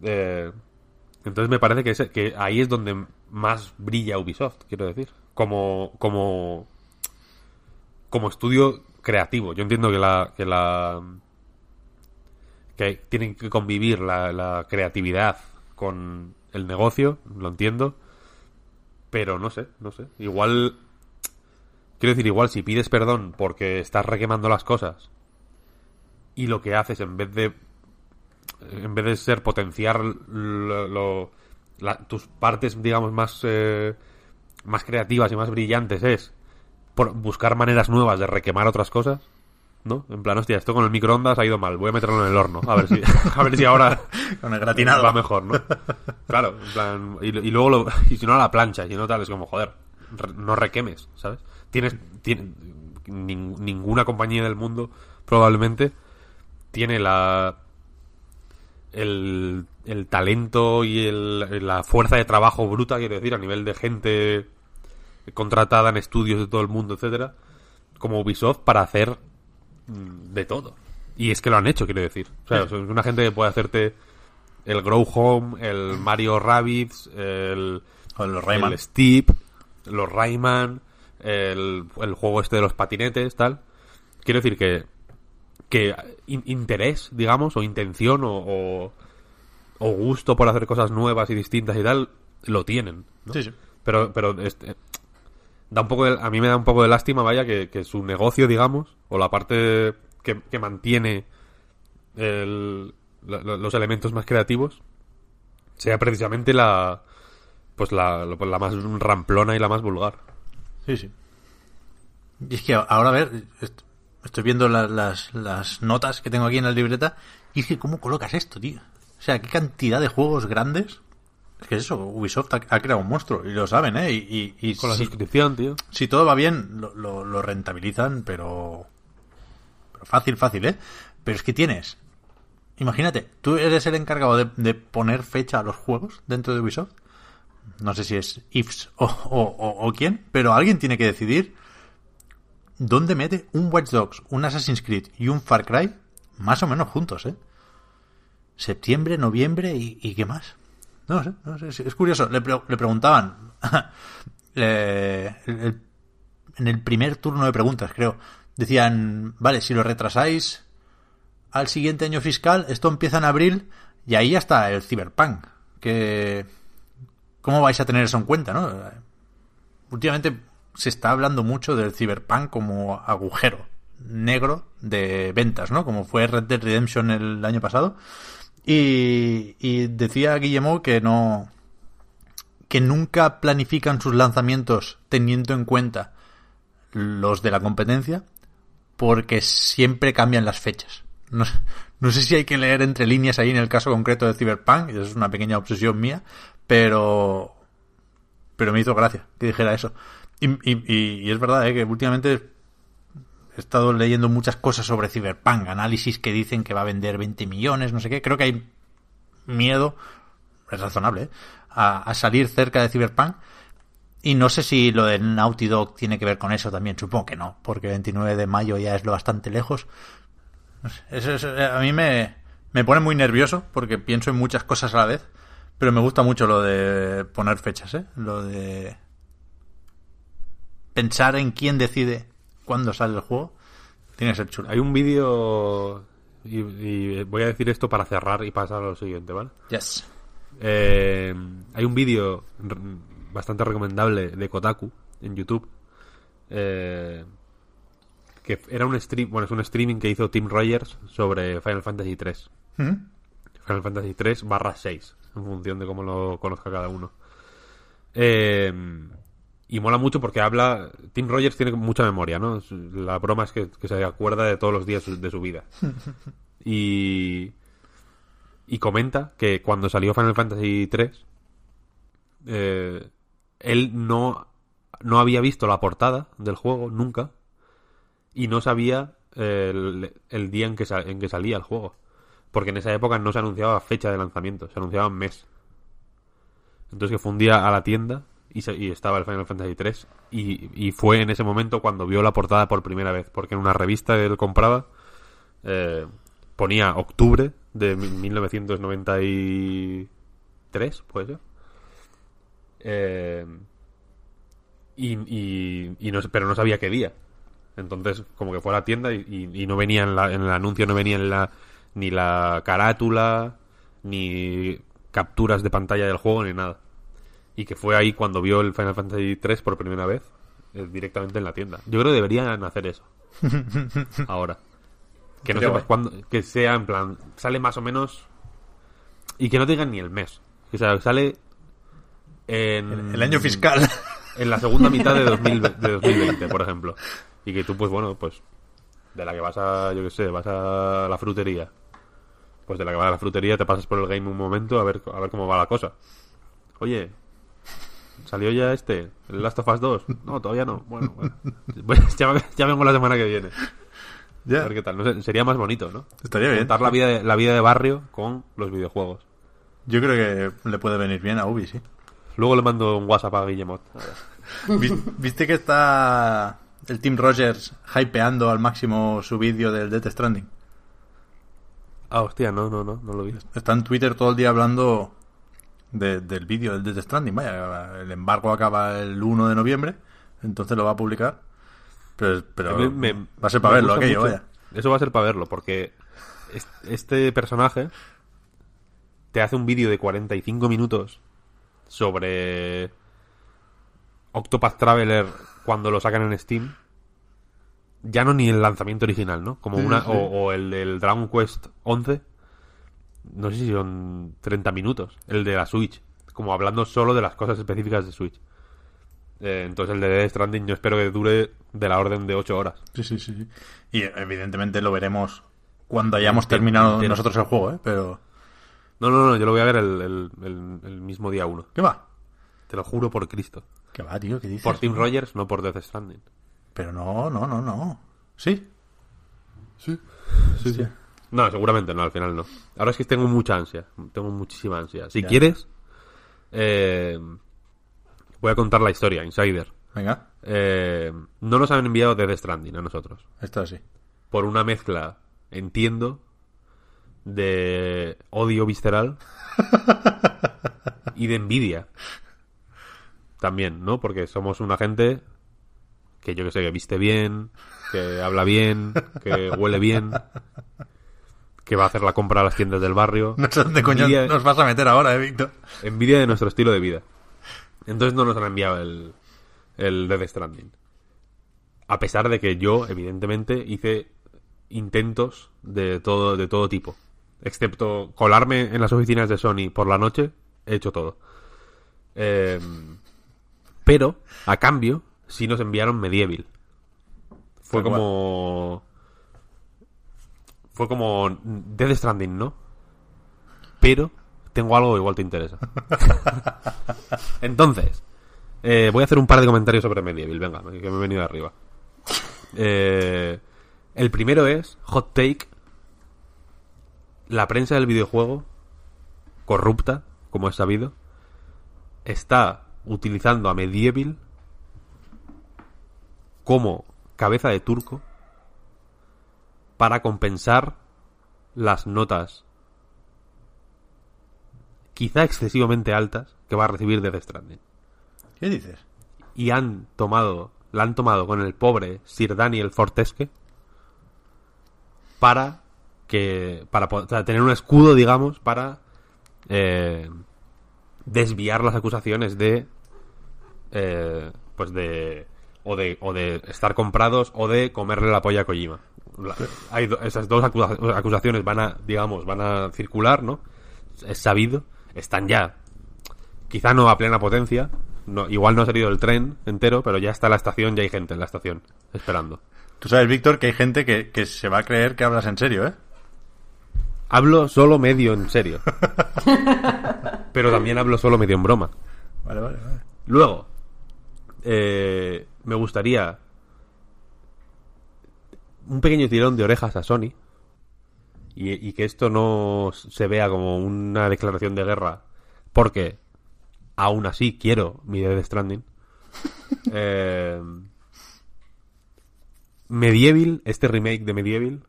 Eh, entonces me parece que, ese- que ahí es donde más brilla Ubisoft, quiero decir. Como, como, como estudio creativo. Yo entiendo que la, que la, que tienen que convivir la, creatividad con el negocio, lo entiendo. Pero no sé, no sé. Igual, quiero decir, igual si pides perdón porque estás requemando las cosas y lo que haces en vez de en vez de ser potenciar tus partes digamos más eh, más creativas y más brillantes es por buscar maneras nuevas de requemar otras cosas ¿no? en plan hostia esto con el microondas ha ido mal voy a meterlo en el horno a ver si a ver si ahora Con el gratinado. va mejor ¿no? claro en plan y, y luego lo, y si no a la plancha y no tal es como joder re- no requemes ¿sabes? tienes tiene- nin- ninguna compañía del mundo probablemente tiene la el, el talento y el- la fuerza de trabajo bruta, quiero decir, a nivel de gente contratada en estudios de todo el mundo, etcétera, como Ubisoft para hacer mm, de todo. Y es que lo han hecho, quiero decir. O sea, es una gente que puede hacerte el Grow Home, el Mario Rabbids, el, los Rayman. el Steep, los Rayman, el, el juego este de los patinetes, tal. Quiero decir que que in- interés, digamos, o intención o, o, o gusto por hacer cosas nuevas y distintas y tal, lo tienen. ¿no? Sí, sí. Pero, pero este, da un poco de- a mí me da un poco de lástima, vaya, que, que su negocio, digamos, o la parte que, que mantiene el- la- los elementos más creativos, sea precisamente la, pues la, la más ramplona y la más vulgar. Sí, sí. Y es que ahora, a ver, estoy viendo la- las, las notas que tengo aquí en la libreta y es que ¿cómo colocas esto, tío? O sea, qué cantidad de juegos grandes. Es que es eso, Ubisoft ha, ha creado un monstruo y lo saben, ¿eh? Y, y, y Con la si, suscripción, tío. si todo va bien, lo, lo- lo rentabilizan, pero... Pero fácil, fácil, ¿eh? Pero es que tienes imagínate, tú eres el encargado de, de poner fecha a los juegos dentro de Ubisoft. No sé si es Ifs o, o- o- o quién, pero alguien tiene que decidir dónde mete un Watch Dogs, un Assassin's Creed y un Far Cry más o menos juntos, ¿eh? Septiembre, noviembre y, y qué más. No sé, no sé, es curioso. Le, pre- le preguntaban el- el- en el primer turno de preguntas, creo. Decían, vale, si lo retrasáis al siguiente año fiscal, esto empieza en abril y ahí ya está el Cyberpunk. Que, ¿Cómo vais a tener eso en cuenta, no? Últimamente se está hablando mucho del Cyberpunk como agujero negro de ventas, ¿no? Como fue Red Dead Redemption el año pasado. Y, decía Guillemot que no. que nunca planifican sus lanzamientos teniendo en cuenta los de la competencia, porque siempre cambian las fechas. No, no sé si hay que leer entre líneas ahí en el caso concreto de Cyberpunk, es una pequeña obsesión mía, pero. pero me hizo gracia que dijera eso. Y, es verdad, ¿eh? que últimamente he estado leyendo muchas cosas sobre Cyberpunk, análisis que dicen que va a vender 20 millones, no sé qué. Creo que hay miedo, es razonable, ¿eh? a, a salir cerca de Cyberpunk. Y no sé si lo de Naughty Dog tiene que ver con eso también. Supongo que no, porque 29 de mayo ya es lo bastante lejos. Eso, eso, eh, a mí me, me pone muy nervioso porque pienso en muchas cosas a la vez. Pero me gusta mucho lo de poner fechas, ¿eh? Lo de pensar en quién decide cuándo sale el juego. Tiene que ser chulo. Hay un vídeo. Y, y voy a decir esto para cerrar y pasar a lo siguiente, ¿vale? Yes. Eh, hay un vídeo bastante recomendable de Kotaku en YouTube. eh, que era un stream, bueno, es un streaming que hizo Tim Rogers sobre Final Fantasy 3. Final Fantasy 3 barra 6, en función de cómo lo conozca cada uno. Eh, y mola mucho porque habla. Tim Rogers tiene mucha memoria, ¿no? La broma es que, que se acuerda de todos los días de su vida. Y. Y comenta que cuando salió Final Fantasy 3, eh, él no, no había visto la portada del juego nunca y no sabía el, el día en que, en que salía el juego. Porque en esa época no se anunciaba fecha de lanzamiento, se anunciaba mes. Entonces que fue un día a la tienda y, y estaba el Final Fantasy 3 y, fue en ese momento cuando vio la portada por primera vez, porque en una revista que él compraba eh, ponía octubre de mi- 1993, puede ser. Eh, y, y, y no, pero no sabía qué día. Entonces, como que fue a la tienda y, y- y no venía en, la- en el anuncio, no venía en la, ni la carátula, ni capturas de pantalla del juego, ni nada. Y que fue ahí cuando vio el Final Fantasy 3 por primera vez, eh, directamente en la tienda. Yo creo que deberían hacer eso. Ahora. Que no sepas cuándo, que sea en plan, sale más o menos, y que no te digan ni el mes. O sea, sale en... El año fiscal. en la segunda mitad de, 2000 de 2020, por ejemplo. Y que tú, pues bueno, pues de la que vas a, yo qué sé, vas a la frutería. Pues de la que vas a la frutería te pasas por el game un momento a ver, a ver cómo va la cosa. Oye, ¿salió ya este? ¿El Last of Us 2? No, todavía no. Bueno, bueno. Pues ya, ya vengo la semana que viene. A ya. ver qué tal. No sé, sería más bonito, ¿no? Estaría bien. Contar la vida, de, la vida de barrio con los videojuegos. Yo creo que le puede venir bien a Ubi, sí. Luego le mando un WhatsApp a Guillemot. Vi- ¿Viste que está el Team Rogers hypeando al máximo su vídeo del Death Stranding? Ah, hostia, no, no, no, no lo vi. Está en Twitter todo el día hablando de- del vídeo del Death Stranding. Vaya, el embargo acaba el 1 de noviembre, entonces lo va a publicar. Pero, pero Me- me- va a ser para verlo aquello, mucho. vaya. Eso va a ser para verlo, porque es- este personaje te hace un vídeo de 45 minutos sobre Octopath Traveler cuando lo sacan en Steam. Ya no ni el lanzamiento original, ¿no? Como una, O, o el del Dragon Quest 11. No sé si son 30 minutos. El de la Switch. Como hablando solo de las cosas específicas de Switch. Eh, entonces el de Death Stranding yo espero que dure de la orden de 8 horas. Sí, sí, sí. sí. Y evidentemente lo veremos cuando hayamos terminado nosotros el juego, ¿eh? Pero... No, no, no, yo lo voy a ver el, el- el- el mismo día uno. ¿Qué va? Te lo juro por Cristo. ¿Qué va, tío? ¿Qué dices? Por Tim Rogers, no por Death Stranding. Pero no, no, no, no. ¿Sí? Sí, sí. No, seguramente no, al final no. Ahora es que tengo mucha ansia. Tengo muchísima ansia. Si quieres, eh, voy a contar la historia, Insider. Venga, Eh, no nos han enviado Death Stranding a nosotros. esto así. Por una mezcla, entiendo, de odio visceral y de envidia. También, ¿no? Porque somos una gente que yo que sé, que viste bien, que habla bien, que huele bien, que va a hacer la compra a las tiendas del barrio. No sé dónde coño Envidia- nos vas a meter ahora, eh, Víctor. envidia de nuestro estilo de vida. Entonces no nos han enviado el, el Death Stranding. A pesar de que yo, evidentemente, hice intentos de todo, de todo tipo. Excepto colarme en las oficinas de Sony por la noche, he hecho todo. Eh, pero, a cambio, sí nos enviaron Medieval. Fue como... Fue como Death Stranding, ¿no? Pero tengo algo que igual te interesa. Entonces, eh, voy a hacer un par de comentarios sobre Medieval. Venga, que me he venido de arriba. Eh, el primero es Hot Take. La prensa del videojuego, corrupta, como es sabido, está utilizando a Medieval como cabeza de turco para compensar las notas quizá excesivamente altas que va a recibir Death Stranding. ¿Qué dices? Y han tomado, la han tomado con el pobre Sir Daniel Fortesque para que para po- o sea, tener un escudo, digamos, para eh, desviar las acusaciones de eh, pues de o de o de estar comprados o de comerle la polla a Kojima. Hay do- esas dos acusa- acusaciones van a digamos van a circular, ¿no? Es sabido, están ya quizá no a plena potencia, no, igual no ha salido el tren entero, pero ya está la estación, ya hay gente en la estación esperando. Tú sabes, Víctor, que hay gente que, que se va a creer que hablas en serio, ¿eh? Hablo solo medio en serio. pero también hablo solo medio en broma. Vale, vale, vale. Luego, eh, me gustaría un pequeño tirón de orejas a Sony y, y que esto no se vea como una declaración de guerra, porque aún así quiero mi Death Stranding. Eh, Medieval, este remake de Medieval,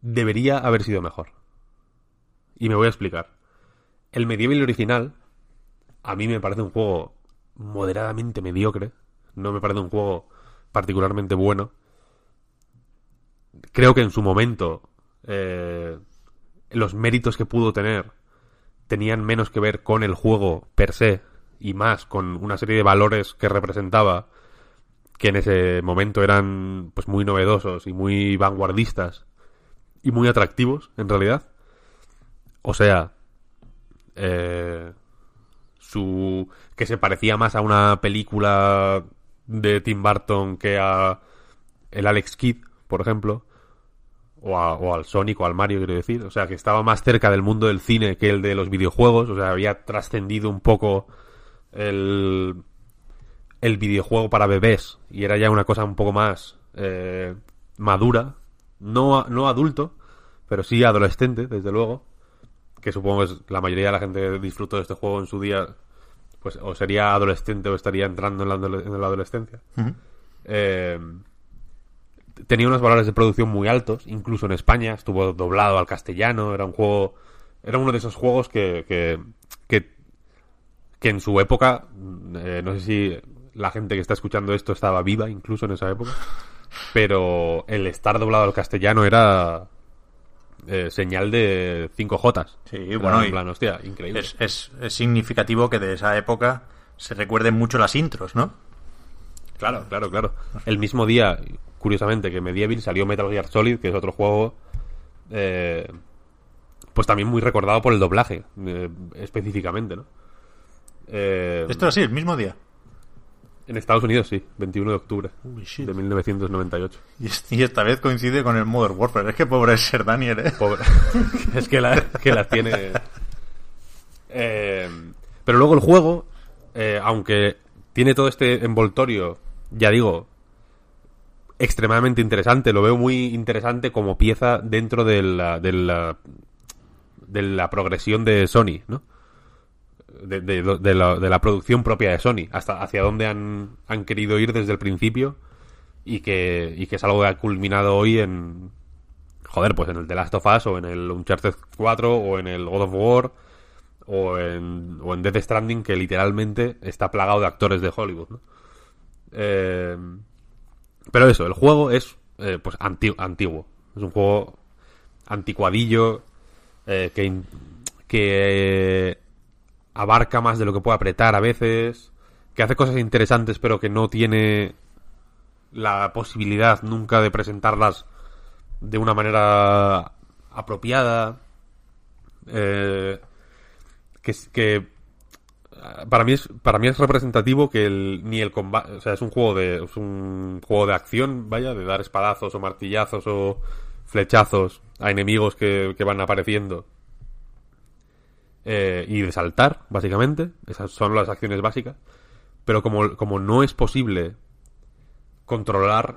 debería haber sido mejor. Y me voy a explicar. El Medieval original, a mí me parece un juego moderadamente mediocre. No me parece un juego particularmente bueno. Creo que en su momento eh, los méritos que pudo tener tenían menos que ver con el juego per se y más con una serie de valores que representaba que en ese momento eran pues muy novedosos y muy vanguardistas y muy atractivos en realidad. O sea, eh, su que se parecía más a una película de Tim Burton que a el Alex Kidd, por ejemplo, o, a- o al Sonic o al Mario, quiero decir. O sea, que estaba más cerca del mundo del cine que el de los videojuegos. O sea, había trascendido un poco el, el videojuego para bebés y era ya una cosa un poco más eh, madura. No, no adulto, pero sí adolescente, desde luego. Que supongo que es- la mayoría de la gente que disfrutó de este juego en su día, pues o sería adolescente o estaría entrando en la, en la adolescencia. Eh, tenía unos valores de producción muy altos, incluso en España, estuvo doblado al castellano, era un juego, era uno de esos juegos que, que, que, que en su época, eh, no sé si la gente que está escuchando esto estaba viva incluso en esa época, pero el estar doblado al castellano era eh, señal de 5 Jotas. Sí, Era bueno, en plan, hostia, increíble. Es, es, es significativo que de esa época se recuerden mucho las intros, ¿no? Claro, claro, claro. El mismo día, curiosamente, que Medieval salió Metal Gear Solid, que es otro juego, eh, pues también muy recordado por el doblaje, eh, específicamente, ¿no? Eh, Esto sí, el mismo día. En Estados Unidos, sí, 21 de octubre de 1998. Y, es- y esta vez coincide con el Modern Warfare. Es que pobre es Ser Daniel, ¿eh? Pobre. es que, la- que las tiene. Eh, pero luego el juego, eh, aunque tiene todo este envoltorio, ya digo, extremadamente interesante. Lo veo muy interesante como pieza dentro de la, de la, de la progresión de Sony, ¿no? De, la producción propia de Sony, hasta hacia dónde han, han querido ir desde el principio y que, y que es algo que ha culminado hoy en, joder, pues en el The Last of Us o en el Uncharted 4 o en el God of War o en, o en Death Stranding que literalmente está plagado de actores de Hollywood, ¿no? Eh, pero eso, el juego es eh, pues anti- antiguo. Es un juego anticuadillo eh, que, que abarca más de lo que puede apretar a veces, que hace cosas interesantes pero que no tiene la posibilidad nunca de presentarlas de una manera apropiada. Eh, que, que para mí es para mí es representativo que el, ni el combate o sea es un juego de es un juego de acción vaya de dar espadazos o martillazos o flechazos a enemigos que, que van apareciendo. Eh, y de saltar básicamente. Esas son las acciones básicas. Pero como, como no es posible controlar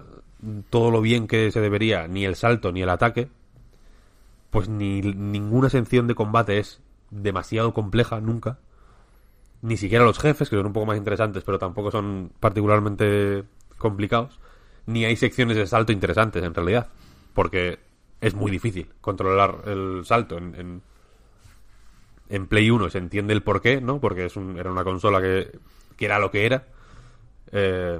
todo lo bien que se debería ni el salto ni el ataque pues ni ninguna sección de combate es demasiado compleja nunca ni siquiera los jefes, que son un poco más interesantes, pero tampoco son particularmente complicados, ni hay secciones de salto interesantes en realidad, porque es muy difícil controlar el salto en, en, en Play 1, se entiende el porqué, ¿no? Porque es un- era una consola que, que era lo que era, eh,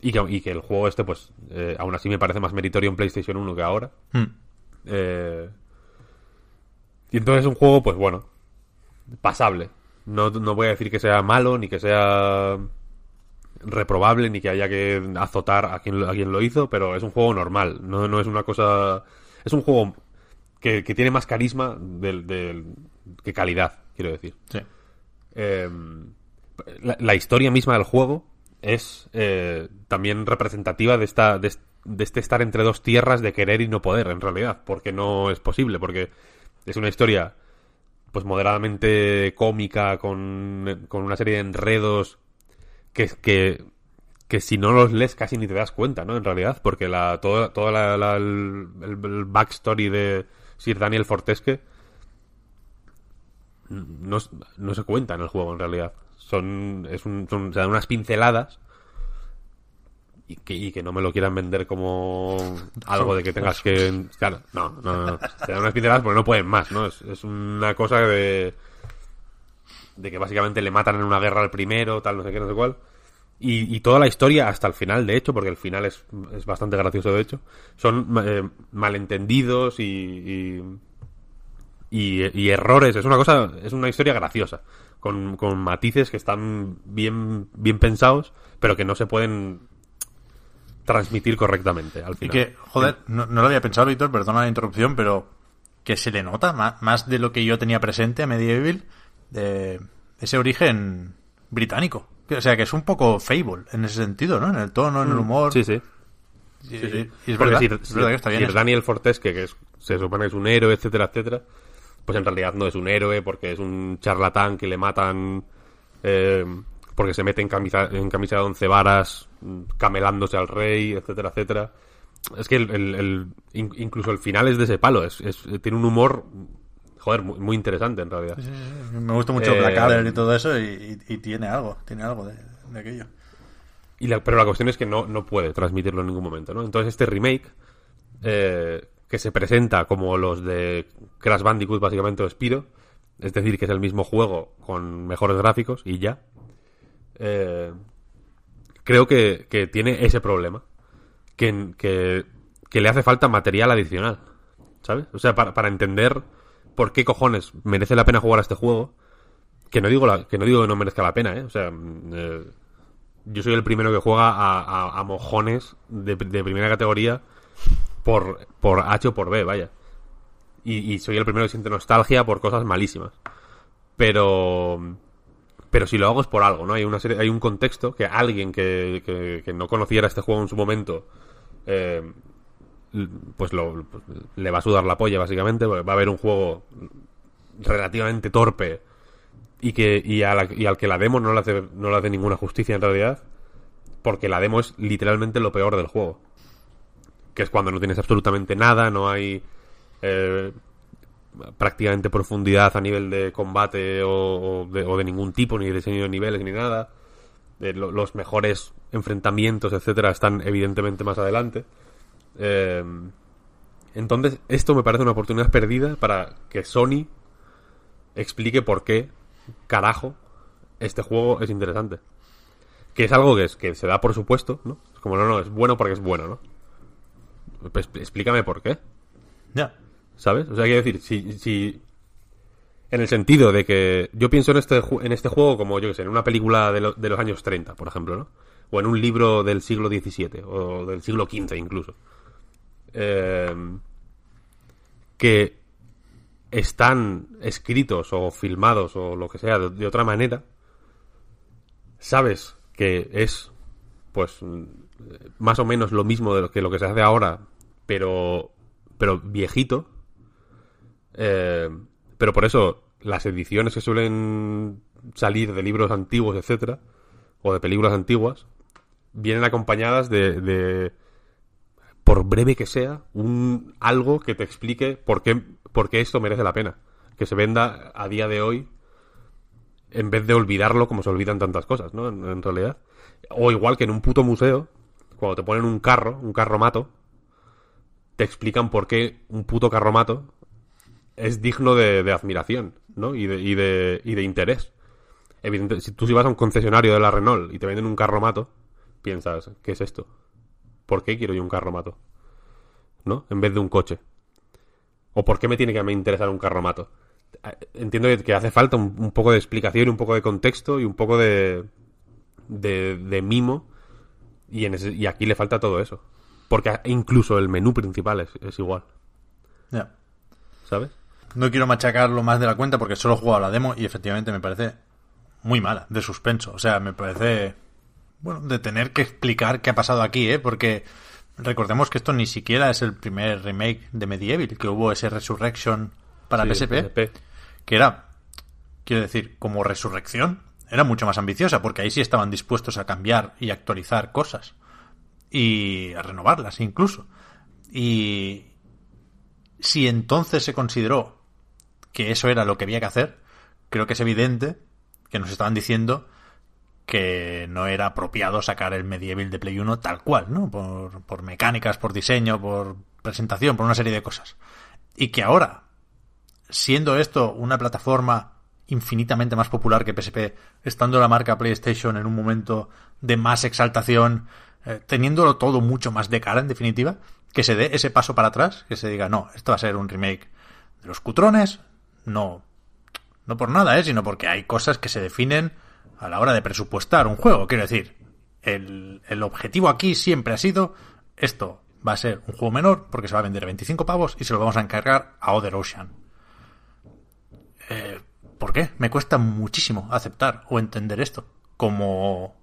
y, que, y que el juego este, pues, eh, aún así me parece más meritorio en PlayStation 1 que ahora. Hmm. Eh, y entonces es un juego, pues bueno, pasable. No, no voy a decir que sea malo, ni que sea reprobable, ni que haya que azotar a quien, lo- a quien lo hizo, pero es un juego normal. No, no es una cosa... Es un juego que, que tiene más carisma del, del- que calidad, quiero decir. Sí. Eh, la, la historia misma del juego es eh, también representativa de esta de, de este estar entre dos tierras de querer y no poder en realidad porque no es posible porque es una historia pues moderadamente cómica con, con una serie de enredos que, que que si no los lees casi ni te das cuenta, ¿no? En realidad, porque la toda, toda la, la- el, backstory de Sir Daniel Fortesque no, no se cuenta en el juego en realidad. Son, es un, son, unas pinceladas y que, y que no me lo quieran vender como algo de que tengas que... Claro, no, no, no. Dan unas pinceladas porque no pueden más, ¿no? Es, es una cosa de... De que básicamente le matan en una guerra al primero, tal, no sé qué, no sé cuál. Y, y toda la historia hasta el final, de hecho, porque el final es, es bastante gracioso, de hecho, son eh, malentendidos y, y, y- y errores. Es una cosa, es una historia graciosa, con, con matices que están bien, bien pensados, pero que no se pueden transmitir correctamente al Y final. que, joder, no, no lo había pensado, Víctor, perdona la interrupción, pero que se le nota más, más de lo que yo tenía presente a Medieval, de ese origen británico. O sea, que es un poco Fable en ese sentido, ¿no? En el tono, en el humor. Mm. Sí, sí. Y- y- y es Porque verdad, Sir- es verdad que está bien. Eso. Daniel Fortesque, que es- se supone que es un héroe, etcétera, etcétera, pues en realidad no es un héroe porque es un charlatán que le matan eh, porque se mete en camisa, en camisa de once varas camelándose al rey, etcétera, etcétera. Es que el, el- el- in- incluso el final es de ese palo, es, es- tiene un humor, joder, muy, muy interesante en realidad. Me gusta mucho Eh, Blackadder y todo eso, y, y- y tiene algo, tiene algo de, de aquello. Y la- pero la cuestión es que no, no puede transmitirlo en ningún momento, ¿no? Entonces este remake, eh, que se presenta como los de Crash Bandicoot básicamente o Spiro, es decir, que es el mismo juego con mejores gráficos y ya, eh, creo que, que tiene ese problema, que, que, le hace falta material adicional, ¿sabes? O sea, para, para entender por qué cojones merece la pena jugar a este juego, que no digo, que no merezca la pena, ¿eh? O sea, eh, yo soy el primero que juega a, mojones de, primera categoría por, por H o por B, vaya. Y soy el primero que siente nostalgia por cosas malísimas. Pero pero si lo hago es por algo, ¿no? Hay una serie, hay un contexto que alguien que, que, no conociera este juego en su momento eh, pues lo, le va a sudar la polla básicamente, va a haber un juego relativamente torpe y que y, al que la demo no le hace no hace ninguna justicia en realidad porque la demo es literalmente lo peor del juego que es cuando no tienes absolutamente nada, no hay eh, prácticamente profundidad a nivel de combate o, de, o de ningún tipo, ni diseño de niveles, ni nada. Eh, lo- los mejores enfrentamientos, etcétera, están evidentemente más adelante. Eh, entonces, esto me parece una oportunidad perdida para que Sony explique por qué, carajo, este juego es interesante. Que es algo que, es, que se da por supuesto, ¿no? Es como, no, no, es bueno porque es bueno, ¿no? Pues explícame por qué. Ya. ¿Sabes? O sea, quiero decir, si, si. En el sentido de que. Yo pienso en este, en este juego como, yo que sé, en una película de, de los años 30, por ejemplo, ¿no? O en un libro del siglo XVII, o del siglo XV incluso. Eh, que están escritos o filmados o lo que sea de, de otra manera. Sabes que es, pues, mm, más o menos lo mismo de lo que lo que se hace ahora, pero, pero viejito. Eh, pero por eso las ediciones que suelen salir de libros antiguos, etcétera, o de películas antiguas, vienen acompañadas de, de por breve que sea, un algo que te explique por qué, por qué esto merece la pena. Que se venda a día de hoy en vez de olvidarlo como se olvidan tantas cosas, ¿no? En, en realidad. O igual que en un puto museo, cuando te ponen un carro, un carromato, te explican por qué un puto carromato es digno de, de admiración, ¿no? Y de, y de, y de interés. Evidente, si tú si vas a un concesionario de la Renault y te venden un carromato, piensas, ¿qué es esto? ¿Por qué quiero yo un carromato? ¿No? En vez de un coche. ¿O por qué me tiene que me interesar un carromato? Entiendo que- hace falta un, un poco de explicación, un poco de contexto y un poco de, de, de mimo. Y, en ese- y aquí le falta todo eso. Porque incluso el menú principal es, es igual. Ya. ¿Sabes? No quiero machacarlo más de la cuenta porque solo he jugado la demo y efectivamente me parece muy mala, de suspenso. O sea, me parece. Bueno, de tener que explicar qué ha pasado aquí, ¿eh? Porque recordemos que esto ni siquiera es el primer remake de Medieval, que hubo ese Resurrection para Sí, PSP, PSP. que era, quiero decir, como resurrección, era mucho más ambiciosa, porque ahí sí estaban dispuestos a cambiar y actualizar cosas. Y a renovarlas incluso. Y si entonces se consideró que eso era lo que había que hacer, creo que es evidente que nos estaban diciendo que no era apropiado sacar el Medieval de Play 1 tal cual, ¿no? Por, por mecánicas, por diseño, por presentación, por una serie de cosas. Y que ahora, siendo esto una plataforma infinitamente más popular que PSP, estando la marca PlayStation en un momento de más exaltación, eh, teniéndolo todo mucho más de cara, en definitiva, que se dé ese paso para atrás, que se diga, no, esto va a ser un remake de los cutrones, no, no por nada, ¿eh? sino porque hay cosas que se definen a la hora de presupuestar un juego. Quiero decir, el, el objetivo aquí siempre ha sido, esto va a ser un juego menor porque se va a vender a 25 pavos y se lo vamos a encargar a Other Ocean. Eh, ¿Por qué? Me cuesta muchísimo aceptar o entender esto como,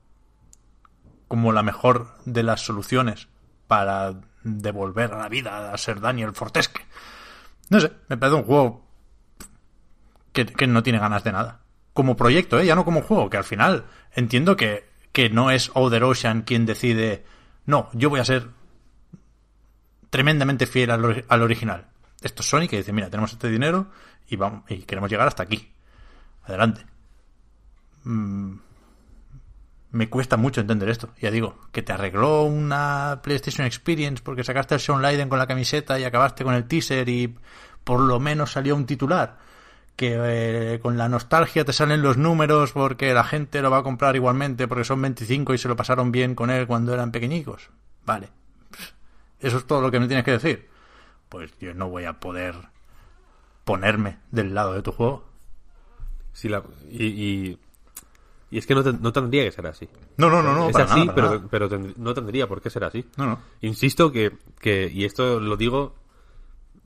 como la mejor de las soluciones para devolver a la vida a ser Daniel Fortesque. No sé, me parece un juego que, no tiene ganas de nada. Como proyecto, ¿eh? ya no como juego, que al final entiendo que, que no es Other Ocean quien decide, no, yo voy a ser tremendamente fiel al, al original. Esto es Sony que dice, mira, tenemos este dinero y, vamos, y queremos llegar hasta aquí. Adelante. Mm, me cuesta mucho entender esto. Ya digo, que te arregló una PlayStation Experience porque sacaste el Sean Leiden con la camiseta y acabaste con el teaser y por lo menos salió un titular. Que eh, con la nostalgia te salen los números porque la gente lo va a comprar igualmente porque son 25 y se lo pasaron bien con él cuando eran pequeñicos. Vale. Eso es todo lo que me tienes que decir. Pues yo no voy a poder ponerme del lado de tu juego. Sí, la- y, y, y es que no, ten- no tendría que ser así. No, no, no, no. es para así, nada, para pero, nada. pero tend- no tendría por qué ser así. No, no. Insisto que, que y esto lo digo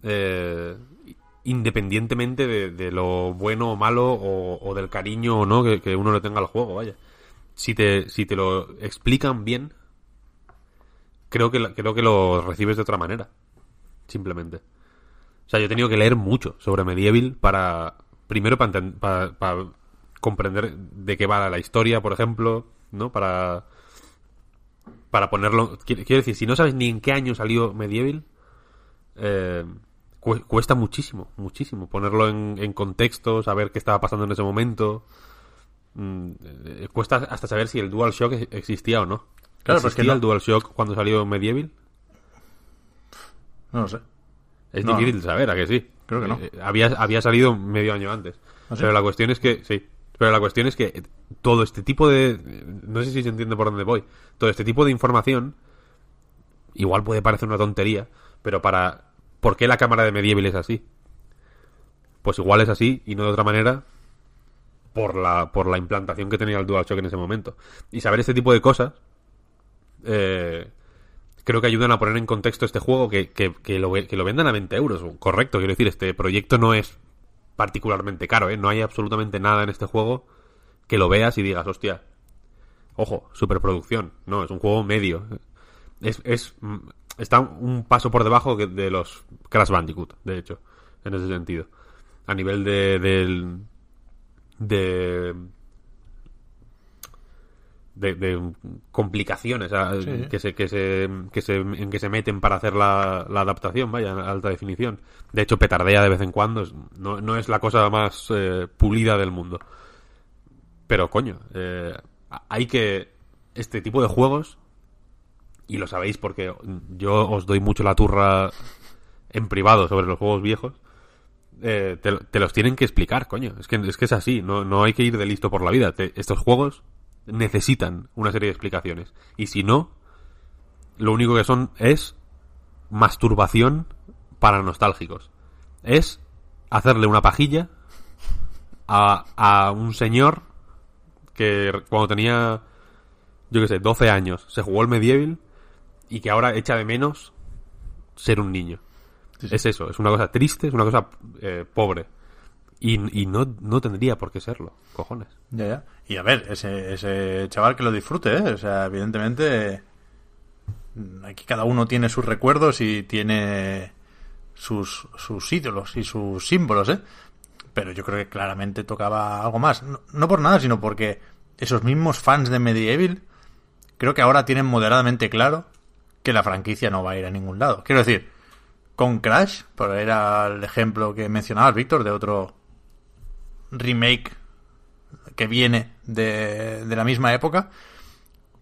eh, independientemente de, de lo bueno o malo o, del cariño o no que, que uno le tenga al juego, vaya. Si te, si te lo explican bien, creo que, creo que lo recibes de otra manera. Simplemente. O sea, yo he tenido que leer mucho sobre Medieval para. Primero para, para, para comprender de qué va la historia, por ejemplo, ¿no? Para. para ponerlo. Quiero quiero decir, si no sabes ni en qué año salió Medieval, eh, cuesta muchísimo, muchísimo ponerlo en, en contexto, saber qué estaba pasando en ese momento. Mm, eh, cuesta hasta saber si el DualShock e- existía o no. Claro, ¿Existía no- el DualShock cuando salió Medieval? No lo sé. Es No, difícil saber, ¿a que sí? Creo que no. Eh, había, había salido medio año antes. ¿Ah, sí? Pero la cuestión es que, sí. Pero la cuestión es que todo este tipo de. No sé si se entiende por dónde voy. Todo este tipo de información. Igual puede parecer una tontería. Pero para. ¿Por qué la cámara de Medieval es así? Pues igual es así y no de otra manera. Por la, por la implantación que tenía el DualShock en ese momento. Y saber este tipo de cosas. Eh, creo que ayudan a poner en contexto este juego que, que, que lo, que lo vendan a 20 euros. Correcto, quiero decir, este proyecto no es particularmente caro, ¿eh? No hay absolutamente nada en este juego que lo veas y digas, hostia, ojo, superproducción. No, es un juego medio. Es, es, está un paso por debajo de los Crash Bandicoot, de hecho, en ese sentido. A nivel de, del, de de, de complicaciones ah, Sí. que se que se que se en que se meten para hacer la, la adaptación vaya a alta definición de hecho petardea de vez en cuando no, no es la cosa más eh, pulida del mundo pero coño eh, hay que este tipo de juegos y lo sabéis porque yo os doy mucho la turra en privado sobre los juegos viejos eh, te, los tienen que explicar, coño. Es que es, que es así, no, no hay que ir de listo por la vida. Estos juegos necesitan una serie de explicaciones. Y si no, lo único que son es masturbación para nostálgicos. Es hacerle una pajilla a, a un señor que cuando tenía, yo qué sé, 12 años, se jugó el medieval y que ahora echa de menos ser un niño. Es eso, es una cosa triste, es una cosa eh, pobre. Y, y no, no tendría por qué serlo, cojones. Ya, ya. Y a ver, ese, ese chaval que lo disfrute, ¿eh? O sea, evidentemente. mm, Aquí cada uno tiene sus recuerdos y tiene sus, sus ídolos y sus símbolos, ¿eh? Pero yo creo que claramente tocaba algo más. No, no por nada, sino porque esos mismos fans de Medieval creo que ahora tienen moderadamente claro que la franquicia no va a ir a ningún lado. Quiero decir, con Crash, por era el ejemplo que mencionabas, Víctor, de otro remake que viene de, de la misma época.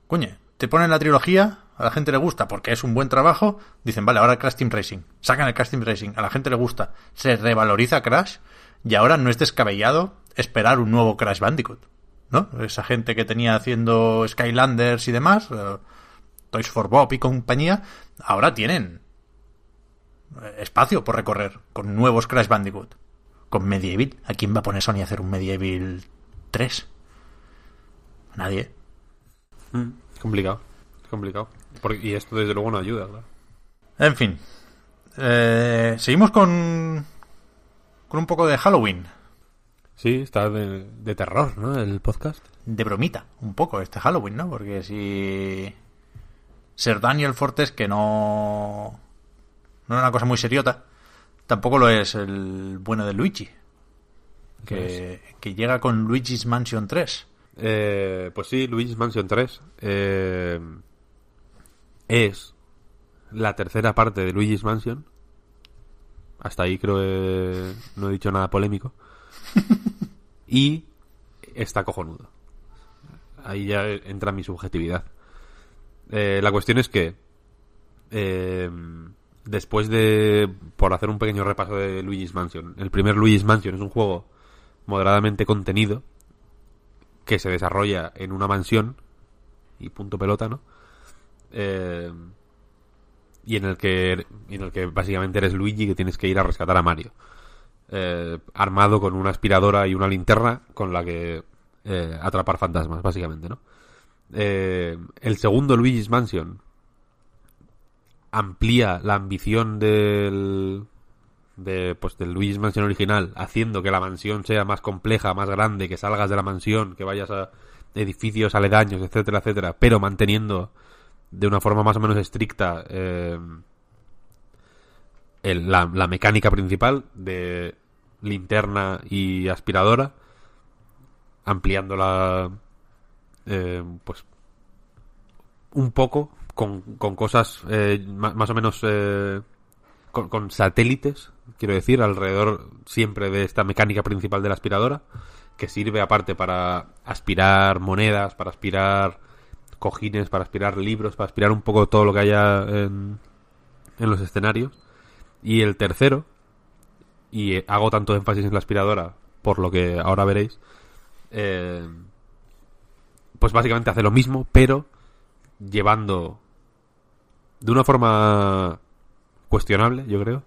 Coño, te ponen la trilogía, a la gente le gusta porque es un buen trabajo, dicen, vale, ahora Crash Team Racing, sacan el Crash Team Racing, a la gente le gusta, se revaloriza Crash y ahora no es descabellado esperar un nuevo Crash Bandicoot, ¿no? Esa gente que tenía haciendo Skylanders y demás, eh, Toys for Bob y compañía, ahora tienen eh, espacio por recorrer con nuevos Crash Bandicoot. Con Medieval, ¿a quién va a poner Sony a hacer un Medieval 3? A Nadie. Es complicado, complicado. Porque- y esto desde luego no ayuda, claro. En fin. Eh, seguimos con. con un poco de Halloween. Sí, está de, de terror, ¿no? El podcast. De bromita, un poco este Halloween, ¿no? Porque si. Ser Daniel Fortes, que no. no es una cosa muy seriota, tampoco lo es el bueno de Luigi. Que, que llega con Luigi's Mansion 3. Eh, pues sí, Luigi's Mansion 3 eh, es la tercera parte de Luigi's Mansion. Hasta ahí creo que no he dicho nada polémico. y está cojonudo. Ahí ya entra mi subjetividad. Eh, la cuestión es que eh, después de por hacer un pequeño repaso de Luigi's Mansion, el primer Luigi's Mansion es un juego moderadamente contenido que se desarrolla en una mansión y punto pelota, ¿no? Eh, y en el que en el que básicamente eres Luigi que tienes que ir a rescatar a Mario, Eh, armado con una aspiradora y una linterna con la que eh, atrapar fantasmas, básicamente, ¿no? Eh, el segundo Luigi's Mansion amplía la ambición del de pues del Luigi's Mansion original, haciendo que la mansión sea más compleja, más grande, que salgas de la mansión, que vayas a edificios aledaños, etcétera, etcétera, pero manteniendo de una forma más o menos estricta eh, la, la mecánica principal de linterna y aspiradora, ampliándola eh, pues un poco con, con cosas eh, ma- más o menos eh, con, con satélites, quiero decir, alrededor siempre de esta mecánica principal de la aspiradora, que sirve aparte para aspirar monedas, para aspirar cojines, para aspirar libros, para aspirar un poco todo lo que haya en, en los escenarios. Y el tercero, y hago tanto énfasis en la aspiradora, por lo que ahora veréis, eh, pues básicamente hace lo mismo, pero llevando de una forma cuestionable, yo creo,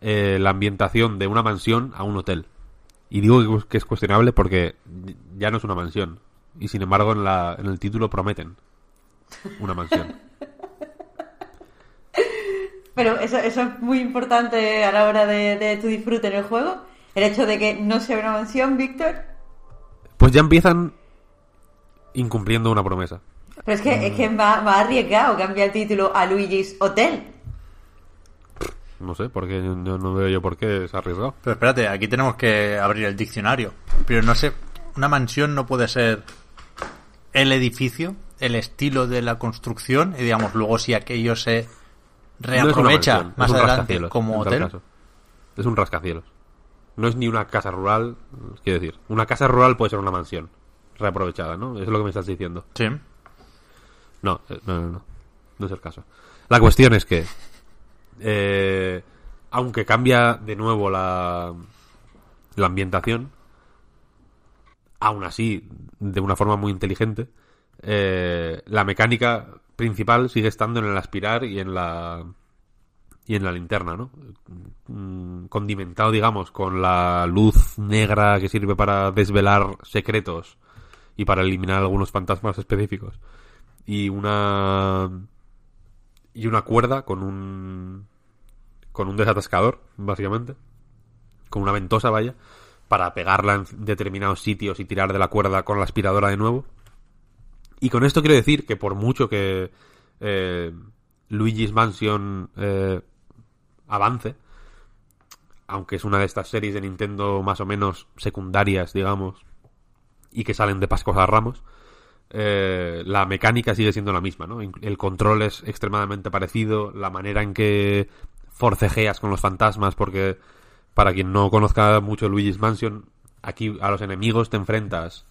eh, la ambientación de una mansión a un hotel. Y digo que es cuestionable porque ya no es una mansión. Y sin embargo en, la, en el título prometen una mansión. Pero eso, eso es muy importante a la hora de, de tu disfrute en el juego. El hecho de que no sea una mansión, Víctor. Pues ya empiezan incumpliendo una promesa. Pero es que es que va, va arriesgado cambiar el título a Luigi's Hotel. No sé, porque no, no veo yo por qué es arriesgado. Pero espérate, aquí tenemos que abrir el diccionario. Pero no sé, una mansión no puede ser el edificio, el estilo de la construcción, y digamos, luego si aquello se reaprovecha mansión, más es un adelante rascacielos, como hotel. caso. Es un rascacielos. No es ni una casa rural, quiero decir. Una casa rural puede ser una mansión reaprovechada, ¿no? Es lo que me estás diciendo. Sí. No, eh, no, no, no. No es el caso. La cuestión es que, eh, aunque cambia de nuevo la, la ambientación, aún así, de una forma muy inteligente, eh, la mecánica principal sigue estando en el aspirar y en la y en la linterna, ¿no? Mm, Condimentado, digamos, con la luz negra que sirve para desvelar secretos y para eliminar algunos fantasmas específicos. Y una y una cuerda con un con un desatascador básicamente con una ventosa vaya para pegarla en determinados sitios y tirar de la cuerda con la aspiradora de nuevo. Y con esto quiero decir que por mucho que eh, Luigi's Mansion eh, avance aunque es una de estas series de Nintendo más o menos secundarias digamos y que salen de Pascos a Ramos eh, la mecánica sigue siendo la misma, ¿no? El control es extremadamente parecido, la manera en que forcejeas con los fantasmas, porque para quien no conozca mucho Luigi's Mansion, aquí a los enemigos te enfrentas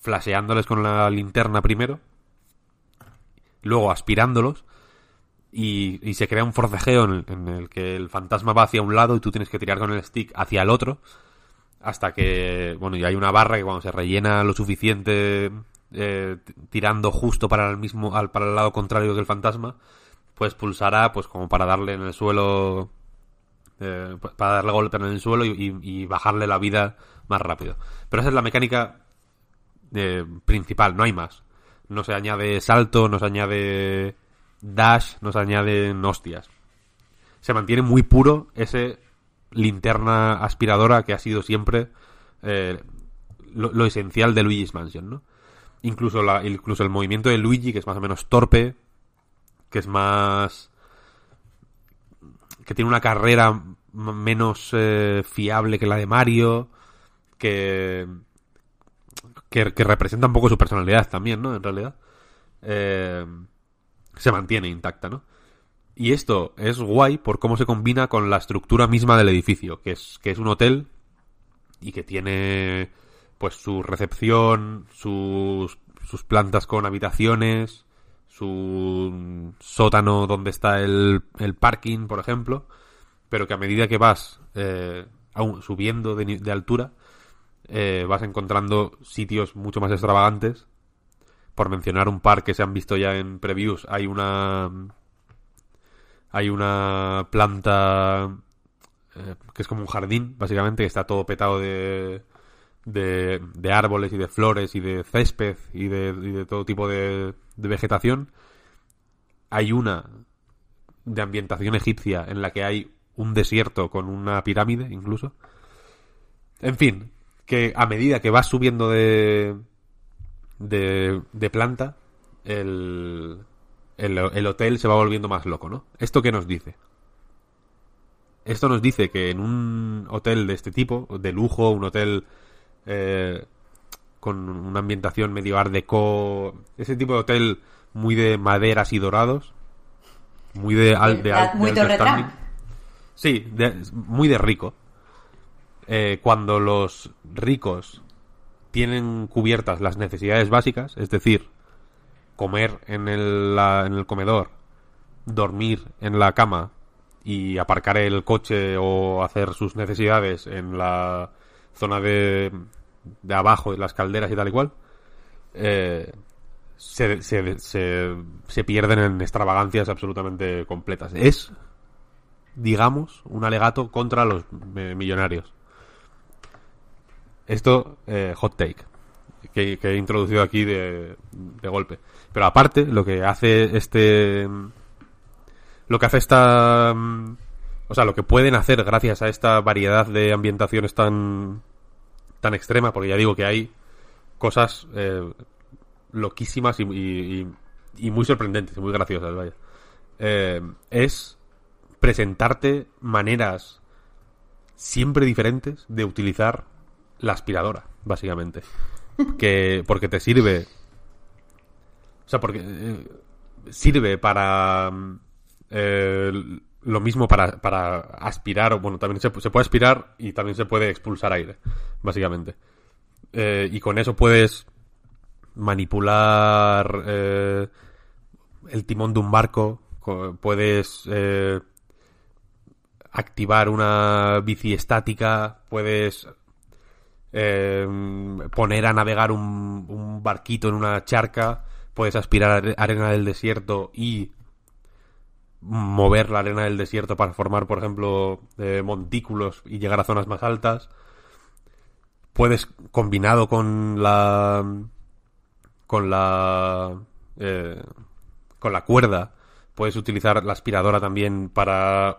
flasheándoles con la linterna primero, luego aspirándolos, y, y se crea un forcejeo en el, en el que el fantasma va hacia un lado y tú tienes que tirar con el stick hacia el otro, hasta que, bueno, ya hay una barra que cuando se rellena lo suficiente eh, tirando justo para el mismo al, para el lado contrario que el fantasma pues pulsará pues como para darle en el suelo eh, pa- para darle golpe en el suelo y, y- y bajarle la vida más rápido. Pero esa es la mecánica eh, principal no hay más. No se añade salto no se añade dash no se añaden hostias. Se mantiene muy puro ese linterna aspiradora que ha sido siempre eh, lo, esencial de Luigi's Mansion, ¿no? Incluso, la, incluso el movimiento de Luigi, que es más o menos torpe, que es más... que tiene una carrera menos eh, fiable que la de Mario, que, que... que representa un poco su personalidad también, ¿no? En realidad. Eh, se mantiene intacta, ¿no? Y esto es guay por cómo se combina con la estructura misma del edificio, que es, que es un hotel y que tiene pues su recepción, sus, sus plantas con habitaciones, su sótano donde está el, el parking, por ejemplo, pero que a medida que vas eh, subiendo de, de altura, eh, vas encontrando sitios mucho más extravagantes. Por mencionar un par que se han visto ya en previews, hay una hay una planta eh, que es como un jardín, básicamente, que está todo petado de, de, de árboles y de flores y de césped y de, y de todo tipo de, de vegetación. Hay una de ambientación egipcia en la que hay un desierto con una pirámide, incluso. En fin, que a medida que vas subiendo de, de, de planta, el, el, el hotel se va volviendo más loco, ¿no? ¿Esto qué nos dice? Esto nos dice que en un hotel de este tipo, de lujo, un hotel eh, con una ambientación medio art deco, ese tipo de hotel muy de maderas y dorados, muy de, al, de, al- de Muy standing. Sí, de- muy de rico. Eh, cuando los ricos tienen cubiertas las necesidades básicas, es decir, comer en el, la- en el comedor, dormir en la cama y aparcar el coche o hacer sus necesidades en la zona de, de abajo, de las calderas y tal y cual, eh, se, se, se, se pierden en extravagancias absolutamente completas. Es, digamos, un alegato contra los eh, millonarios. Esto, eh, hot take, que, he introducido aquí de, golpe. Pero aparte, lo que hace este... Lo que hace esta... mm, O sea, lo que pueden hacer gracias a esta variedad de ambientaciones tan... tan extrema, porque ya digo que hay cosas eh, loquísimas y muy sorprendentes y muy graciosas, vaya. Eh, es presentarte maneras siempre diferentes de utilizar la aspiradora, básicamente. Que, porque te sirve. O sea, porque eh, sirve para. eh, lo mismo para, para aspirar, o bueno, también se, puede aspirar y también se puede expulsar aire, básicamente. Eh, y con eso puedes manipular el timón de un barco, co- puedes activar una bici estática, puedes eh, poner a navegar un, un barquito en una charca, puedes aspirar are- arena del desierto y mover la arena del desierto para formar, por ejemplo, eh, montículos y llegar a zonas más altas. Puedes, combinado con la. con la. eh, con la cuerda, puedes utilizar la aspiradora también para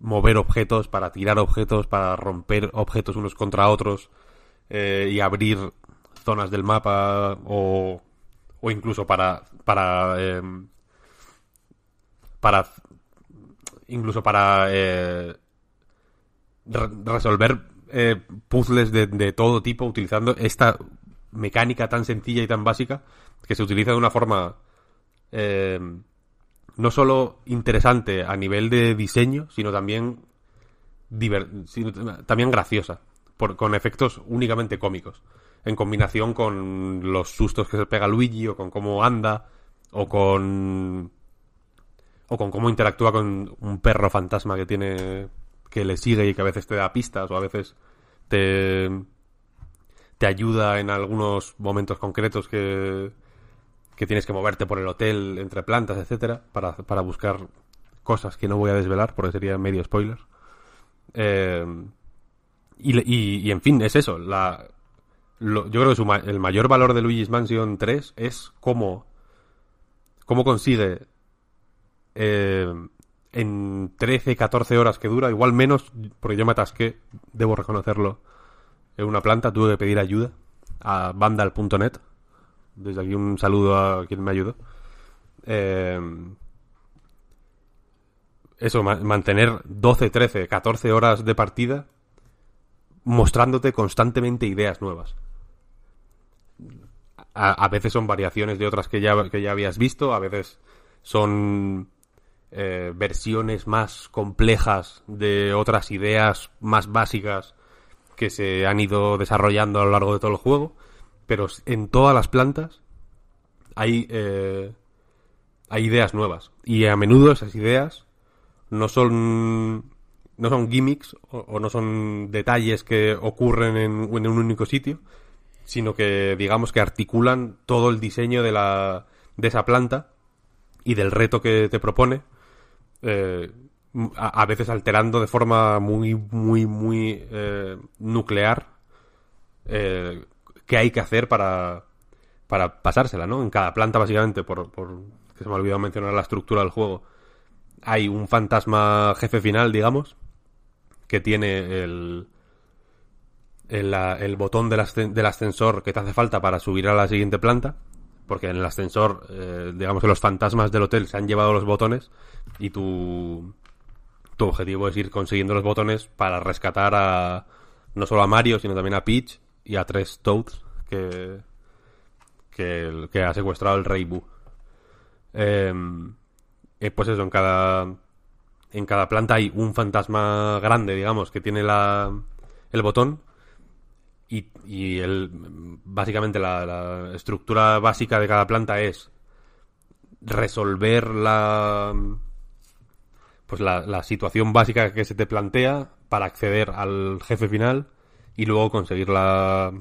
mover objetos, para tirar objetos, para romper objetos unos contra otros eh, y abrir zonas del mapa o, o incluso para para em, para incluso para eh, re- resolver eh, puzzles de, de todo tipo utilizando esta mecánica tan sencilla y tan básica que se utiliza de una forma eh, no solo interesante a nivel de diseño, sino también sino también graciosa, por- con efectos únicamente cómicos, en combinación con los sustos que se pega Luigi o con cómo anda o con o con cómo interactúa con un perro fantasma que tiene que le sigue y que a veces te da pistas o a veces te te ayuda en algunos momentos concretos que que tienes que moverte por el hotel entre plantas, etcétera, para, para buscar cosas que no voy a desvelar porque sería medio spoiler. Eh, y, y, y, en fin, es eso. La, lo- yo creo que su el mayor valor de Luigi's Mansion 3 es cómo, cómo consigue eh, en 13, 14 horas que dura, igual menos, porque yo me atasqué, debo reconocerlo, en una planta, tuve que pedir ayuda a vandal.net. Desde aquí un saludo a quien me ayudó. Eh, eso, ma- mantener 12, 13, 14 horas de partida mostrándote constantemente ideas nuevas. A, veces son variaciones de otras que ya, que ya habías visto, a veces son eh, versiones más complejas de otras ideas más básicas que se han ido desarrollando a lo largo de todo el juego, pero en todas las plantas hay, eh, hay ideas nuevas. Y a menudo esas ideas no son no son gimmicks o, no son detalles que ocurren en, un único sitio, sino que digamos que articulan todo el diseño de la de esa planta y del reto que te propone, eh, a, a veces alterando de forma muy muy muy eh, nuclear eh, qué hay que hacer para para pasársela, ¿no? En cada planta básicamente por, por que se me ha olvidado mencionar la estructura del juego hay un fantasma jefe final, digamos, que tiene el, el, el botón del, ascen- del ascensor que te hace falta para subir a la siguiente planta. Porque en el ascensor, eh, digamos que los fantasmas del hotel se han llevado los botones y tu, tu objetivo es ir consiguiendo los botones para rescatar a no solo a Mario, sino también a Peach y a tres Toads que, que, que ha secuestrado el rey Bu. Em, eh, pues eso, en cada, en cada planta hay un fantasma grande, digamos, que tiene la, el botón. Y, y el, básicamente la, estructura básica de cada planta es resolver la pues la, la situación básica que se te plantea para acceder al jefe final y luego conseguir la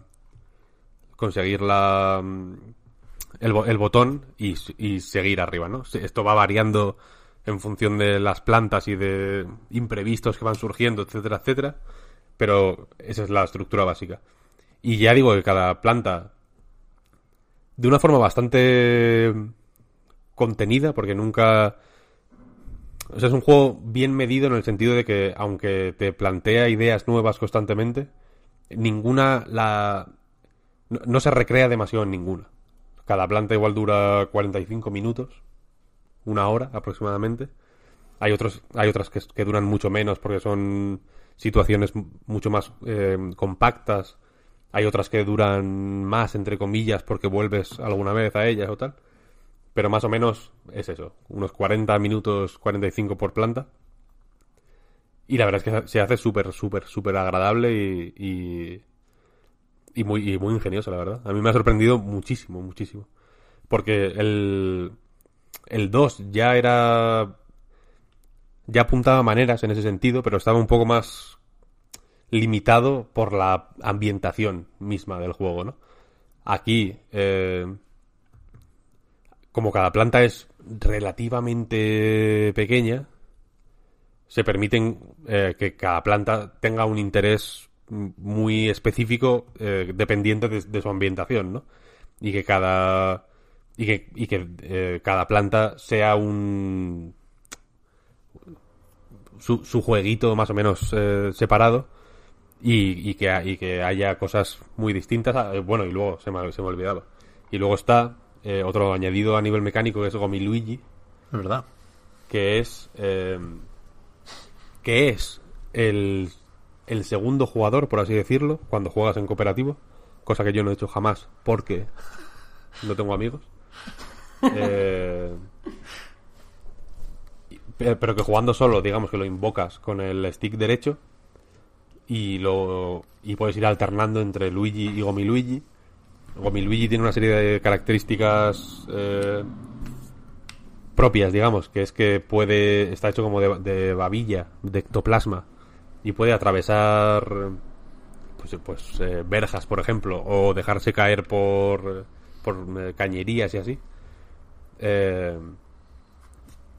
conseguir la el, el botón y, y seguir arriba, ¿no? Esto va variando en función de las plantas y de imprevistos que van surgiendo, etcétera, etcétera. Pero esa es la estructura básica. Y ya digo que cada planta, de una forma bastante contenida, porque nunca... Es un juego bien medido en el sentido de que, aunque te plantea ideas nuevas constantemente, ninguna la... No, no se recrea demasiado en ninguna. Cada planta igual dura 45 minutos, una hora aproximadamente. Hay otros, hay otras que, duran mucho menos porque son situaciones mucho más eh, compactas. Hay otras que duran más, entre comillas, porque vuelves alguna vez a ellas o tal. Pero más o menos es eso, unos 40 minutos, 45 por planta. Y la verdad es que se hace súper, súper, súper agradable y, y, y muy, y muy ingenioso, la verdad. A mí me ha sorprendido muchísimo, muchísimo. Porque el, el 2 ya era... Ya apuntaba maneras en ese sentido, pero estaba un poco más limitado por la ambientación misma del juego, ¿no? Aquí, eh, como cada planta es relativamente pequeña, se permiten eh, que cada planta tenga un interés muy específico eh, dependiente de, de su ambientación, ¿no? Y que cada y que, y que eh, cada planta sea un su, su jueguito más o menos eh, separado y, y que, y que haya cosas muy distintas. Ah, eh, Bueno, y luego se me, se me olvidaba. Y luego está eh, otro añadido a nivel mecánico que es Gomi Luigi, Es verdad. que es eh, que es el, el segundo jugador, por así decirlo, cuando juegas en cooperativo, cosa que yo no he hecho jamás porque no tengo amigos. Eh, pero que jugando solo, digamos que lo invocas con el stick derecho y lo y puedes ir alternando entre Luigi y Gomi Luigi. Gomi Luigi tiene una serie de características eh, propias, digamos, que es que puede está hecho como de, de babilla, de ectoplasma y puede atravesar pues, pues eh, verjas, por ejemplo, o dejarse caer por por eh, cañerías y así. Eh,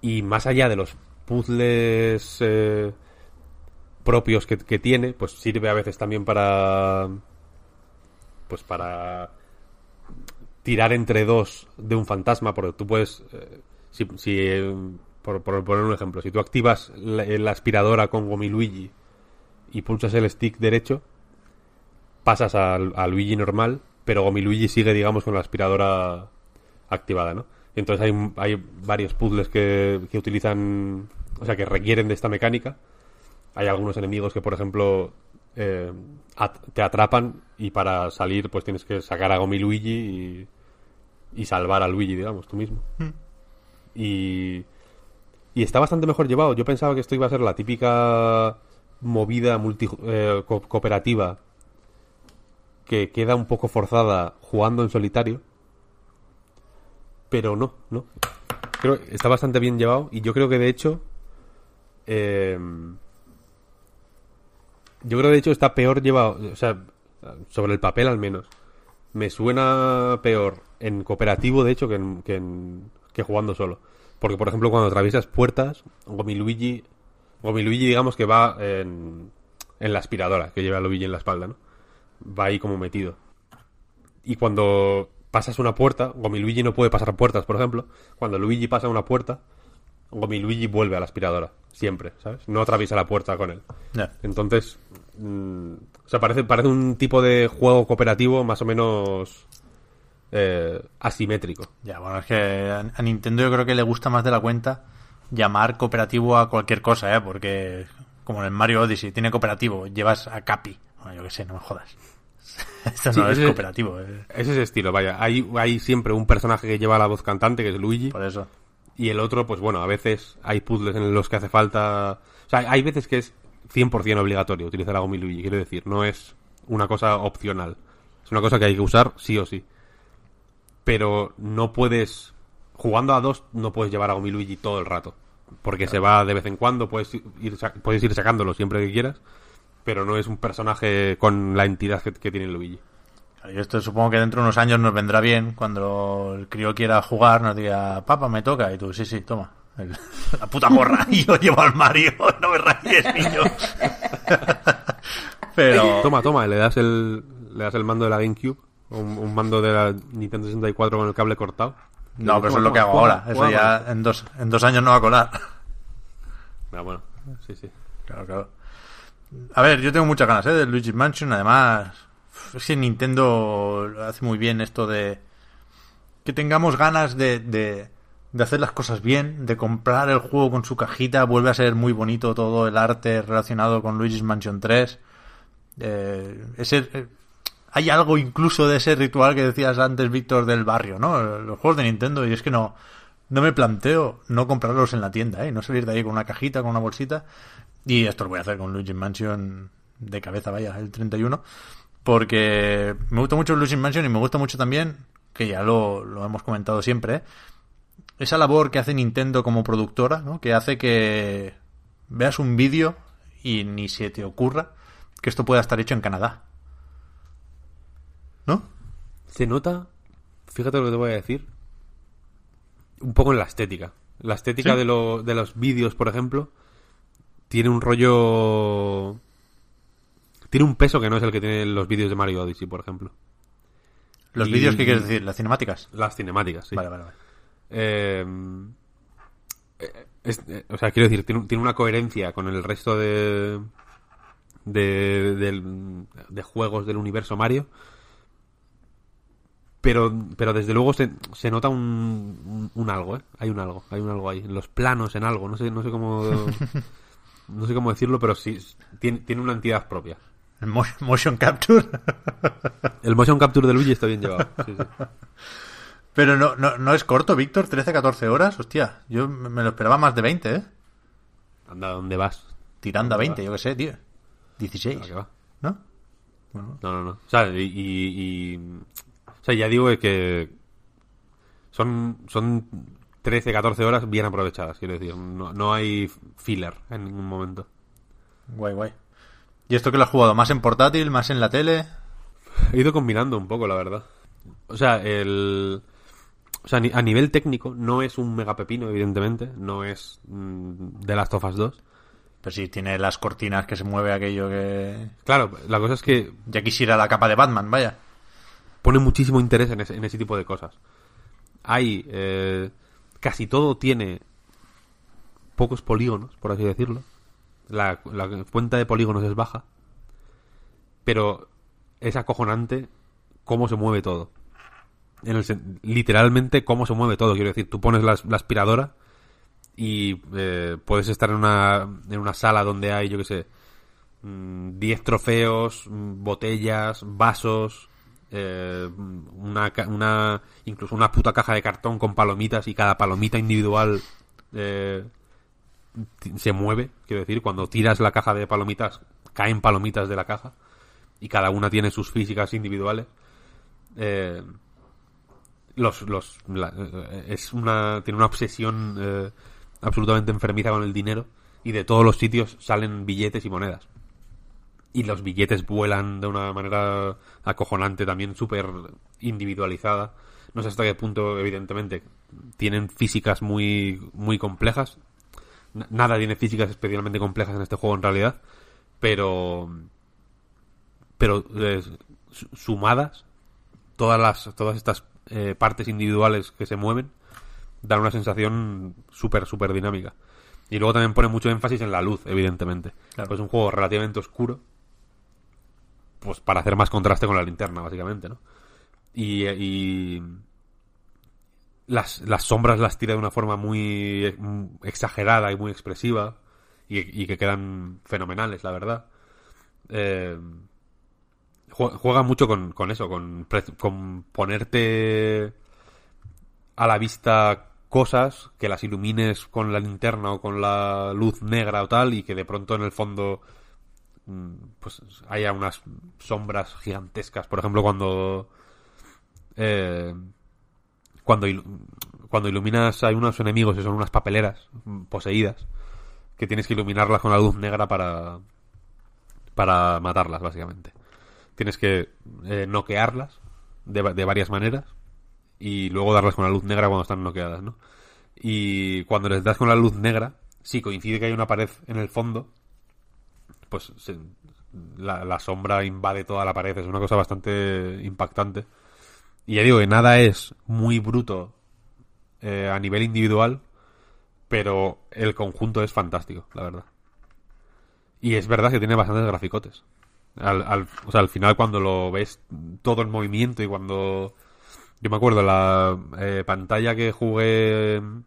y más allá de los puzzles eh, propios que, tiene, pues sirve a veces también para pues para tirar entre dos de un fantasma, porque tú puedes si, si, por, poner un ejemplo, si tú activas la, aspiradora con Gomi Luigi y pulsas el stick derecho, pasas al- a, Luigi normal, pero Gomi Luigi sigue, digamos, con la aspiradora activada, ¿no? Entonces hay, hay varios puzzles que, que utilizan, o sea, que requieren de esta mecánica. Hay algunos enemigos que, por ejemplo, eh, at- te atrapan y para salir, pues tienes que sacar a Gomi Luigi y, y salvar a Luigi, digamos, tú mismo. Y, y está bastante mejor llevado. Yo pensaba que esto iba a ser la típica movida multi, eh, co- cooperativa que queda un poco forzada jugando en solitario. Pero no, no. Creo está bastante bien llevado y yo creo que de hecho... eh, yo creo que de hecho está peor llevado, o sea, sobre el papel al menos. Me suena peor en cooperativo, de hecho, que, en- que, en- que jugando solo. Porque, por ejemplo, cuando atraviesas puertas, Gomi Luigi, Gomi Luigi digamos que va en, en la aspiradora, que lleva a Luigi en la espalda, ¿no? Va ahí como metido. Y cuando pasas una puerta, Gomi Luigi no puede pasar puertas, por ejemplo. Cuando Luigi pasa una puerta, Gomi Luigi vuelve a la aspiradora, siempre, ¿sabes? No atraviesa la puerta con él. Entonces, mm, o sea, parece, parece un tipo de juego cooperativo más o menos eh, asimétrico. Ya, bueno, es que a a Nintendo yo creo que le gusta más de la cuenta llamar cooperativo a cualquier cosa, ¿eh? Porque, como en el Mario Odyssey, tiene cooperativo, llevas a Capi. Bueno, yo qué sé, no me jodas. Esto Sí, no es cooperativo, eh. Es ese estilo, vaya. Hay, hay siempre un personaje que lleva la voz cantante, que es Luigi. Por eso. Y el otro, pues bueno, a veces hay puzzles en los que hace falta... O sea, hay veces que es 100% obligatorio utilizar a Gomi Luigi, quiero decir, no es una cosa opcional. Es una cosa que hay que usar sí o sí. Pero no puedes... Jugando a dos, no puedes llevar a Gomi Luigi todo el rato. Porque se va de vez en cuando, puedes ir, puedes ir sacándolo siempre que quieras. Pero no es un personaje con la entidad que, que tiene Luigi. Yo esto supongo que dentro de unos años nos vendrá bien cuando el crío quiera jugar, nos diga, papá, me toca. Y tú, sí, sí, toma. El- la puta gorra. Y yo llevo al Mario. No me rayes, niño. Pero. Toma, toma, le das el, le das el mando de la GameCube. Un, un mando de la Nintendo 64 con el cable cortado. No, pero eso es lo que hago juega, ahora. Eso juega, ya en dos, en dos años no va a colar. Ah, bueno, sí, sí. Claro, claro. A ver, yo tengo muchas ganas, ¿eh? Del Luigi's Mansion. Además, es que Nintendo hace muy bien esto de que tengamos ganas de, de, de hacer las cosas bien, de comprar el juego con su cajita. Vuelve a ser muy bonito todo el arte relacionado con Luigi's Mansion 3. Eh, ese, eh, hay algo incluso de ese ritual que decías antes, Víctor, del barrio, ¿no? Los juegos de Nintendo, y es que no, no me planteo no comprarlos en la tienda, ¿eh? No salir de ahí con una cajita, con una bolsita. Y esto lo voy a hacer con Luigi's Mansion de cabeza, vaya, el 31. Porque me gusta mucho Luigi's Mansion y me gusta mucho también, que ya lo, lo hemos comentado siempre, ¿eh? esa labor que hace Nintendo como productora, ¿no? Que hace que veas un vídeo y ni se te ocurra que esto pueda estar hecho en Canadá. ¿No? Se nota, fíjate lo que te voy a decir, un poco en la estética. La estética ¿Sí? de, lo- de los vídeos, por ejemplo, tiene un rollo... Tiene un peso que no es el que tienen los vídeos de Mario Odyssey, por ejemplo. Los Y- vídeos, ¿qué quieres decir? ¿Las cinemáticas? Las cinemáticas, sí. Vale, vale, vale. Eh, eh, es- eh, o sea, quiero decir, tiene, tiene una coherencia con el resto de, de, de juegos del universo Mario. Pero, pero desde luego se, se nota un, un, un algo, ¿eh? Hay un algo, hay un algo ahí. En los planos, en algo, no sé, no sé cómo... No sé cómo decirlo, pero sí, tiene, tiene una entidad propia. El mo- motion capture. El motion capture de Luigi está bien llevado. sí, sí. Pero no, no, no es corto, Víctor, 13-14 horas. Hostia, yo me lo esperaba más de 20, ¿eh? Anda, ¿dónde vas? Tirando a ¿Dónde 20, va? yo qué sé, tío. 16, ¿A qué va? ¿no? No, no, no. O sea, y, y- y- o sea, ya digo que son, son 13, 14 horas bien aprovechadas, quiero decir. No, no hay filler en ningún momento. Guay, guay. ¿Y esto que lo has jugado? ¿Más en portátil, más en la tele? He ido combinando un poco, la verdad. O sea, el... O sea, a nivel técnico no es un mega pepino, evidentemente. No es mm, de Last of Us 2. Pero sí, tiene las cortinas que se mueve aquello que... Claro, la cosa es que Ya quisiera la capa de Batman, vaya. pone muchísimo interés en ese, en ese tipo de cosas. Hay, eh, casi todo tiene pocos polígonos, por así decirlo. La, cuenta de polígonos es baja. Pero es acojonante cómo se mueve todo. En el literalmente cómo se mueve todo. Quiero decir, tú pones la, aspiradora y eh, puedes estar en una, en una sala donde hay, yo qué sé, mm, 10 trofeos, mm, botellas, vasos, eh, una, una incluso una puta caja de cartón con palomitas y cada palomita individual eh, se mueve, quiero decir, cuando tiras la caja de palomitas caen palomitas de la caja y cada una tiene sus físicas individuales. Eh, los, los, eh, es una, tiene una obsesión eh, absolutamente enfermiza con el dinero y de todos los sitios salen billetes y monedas. Y los billetes vuelan de una manera acojonante también, súper individualizada. No sé hasta qué punto, evidentemente, tienen físicas muy, muy complejas. N- Nada tiene físicas especialmente complejas en este juego en realidad. Pero, pero eh, su- sumadas, todas las, todas estas eh, partes individuales que se mueven, dan una sensación súper, súper dinámica. Y luego también pone mucho énfasis en la luz, evidentemente. Claro. Pues es un juego relativamente oscuro. Pues para hacer más contraste con la linterna, básicamente, ¿no? Y, las, sombras las tira de una forma muy eh, exagerada y muy expresiva. Y, que quedan fenomenales, la verdad. Eh, jue- juega mucho con, eso, con, con ponerte a la vista cosas, que las ilumines con la linterna o con la luz negra o tal, y que de pronto en el fondo mm, pues haya unas sombras gigantescas. Por ejemplo, cuando eh, cuando cuando iluminas hay unos enemigos que son unas papeleras mm, poseídas que tienes que iluminarlas con la luz negra para para matarlas básicamente. Tienes que eh, noquearlas de, de varias maneras y luego darlas con la luz negra cuando están noqueadas, ¿no? Y cuando les das con la luz negra, si coincide que hay una pared en el fondo, pues la sombra invade toda la pared, es una cosa bastante impactante. Y ya digo que nada es muy bruto eh, a nivel individual, pero el conjunto es fantástico, la verdad. Y es verdad que tiene bastantes graficotes. Al, al- o sea, al final cuando lo ves todo en movimiento y cuando... Yo me acuerdo la eh, pantalla que jugué en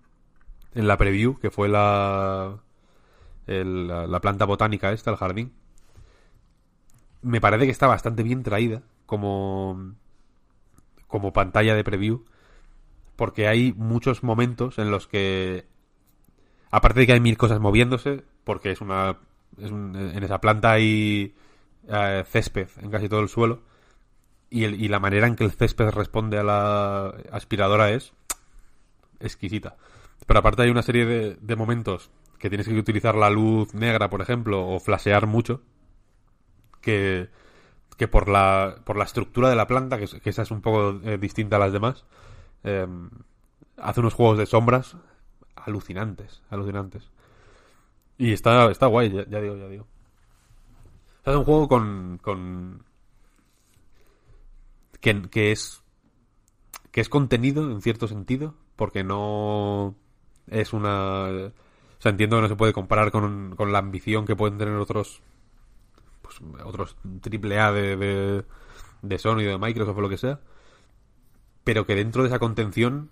la preview, que fue la, el- la, la planta botánica esta, el jardín. Me parece que está bastante bien traída como, como pantalla de preview, porque hay muchos momentos en los que, aparte de que hay mil cosas moviéndose, porque es una, es un- en esa planta hay eh, césped en casi todo el suelo, y, la manera en que el césped responde a la aspiradora es exquisita. Pero aparte hay una serie de momentos que tienes que utilizar la luz negra, por ejemplo, o flashear mucho, que, que por, la, por la estructura de la planta, que, que esa es un poco eh, distinta a las demás, eh, hace unos juegos de sombras alucinantes, alucinantes. Y está, está guay, ya, digo, ya digo. Es un juego con, con que, que es que es contenido en cierto sentido porque no es una o sea entiendo que no se puede comparar con, con la ambición que pueden tener otros pues otros triple A de, de de Sony o de Microsoft o lo que sea pero que dentro de esa contención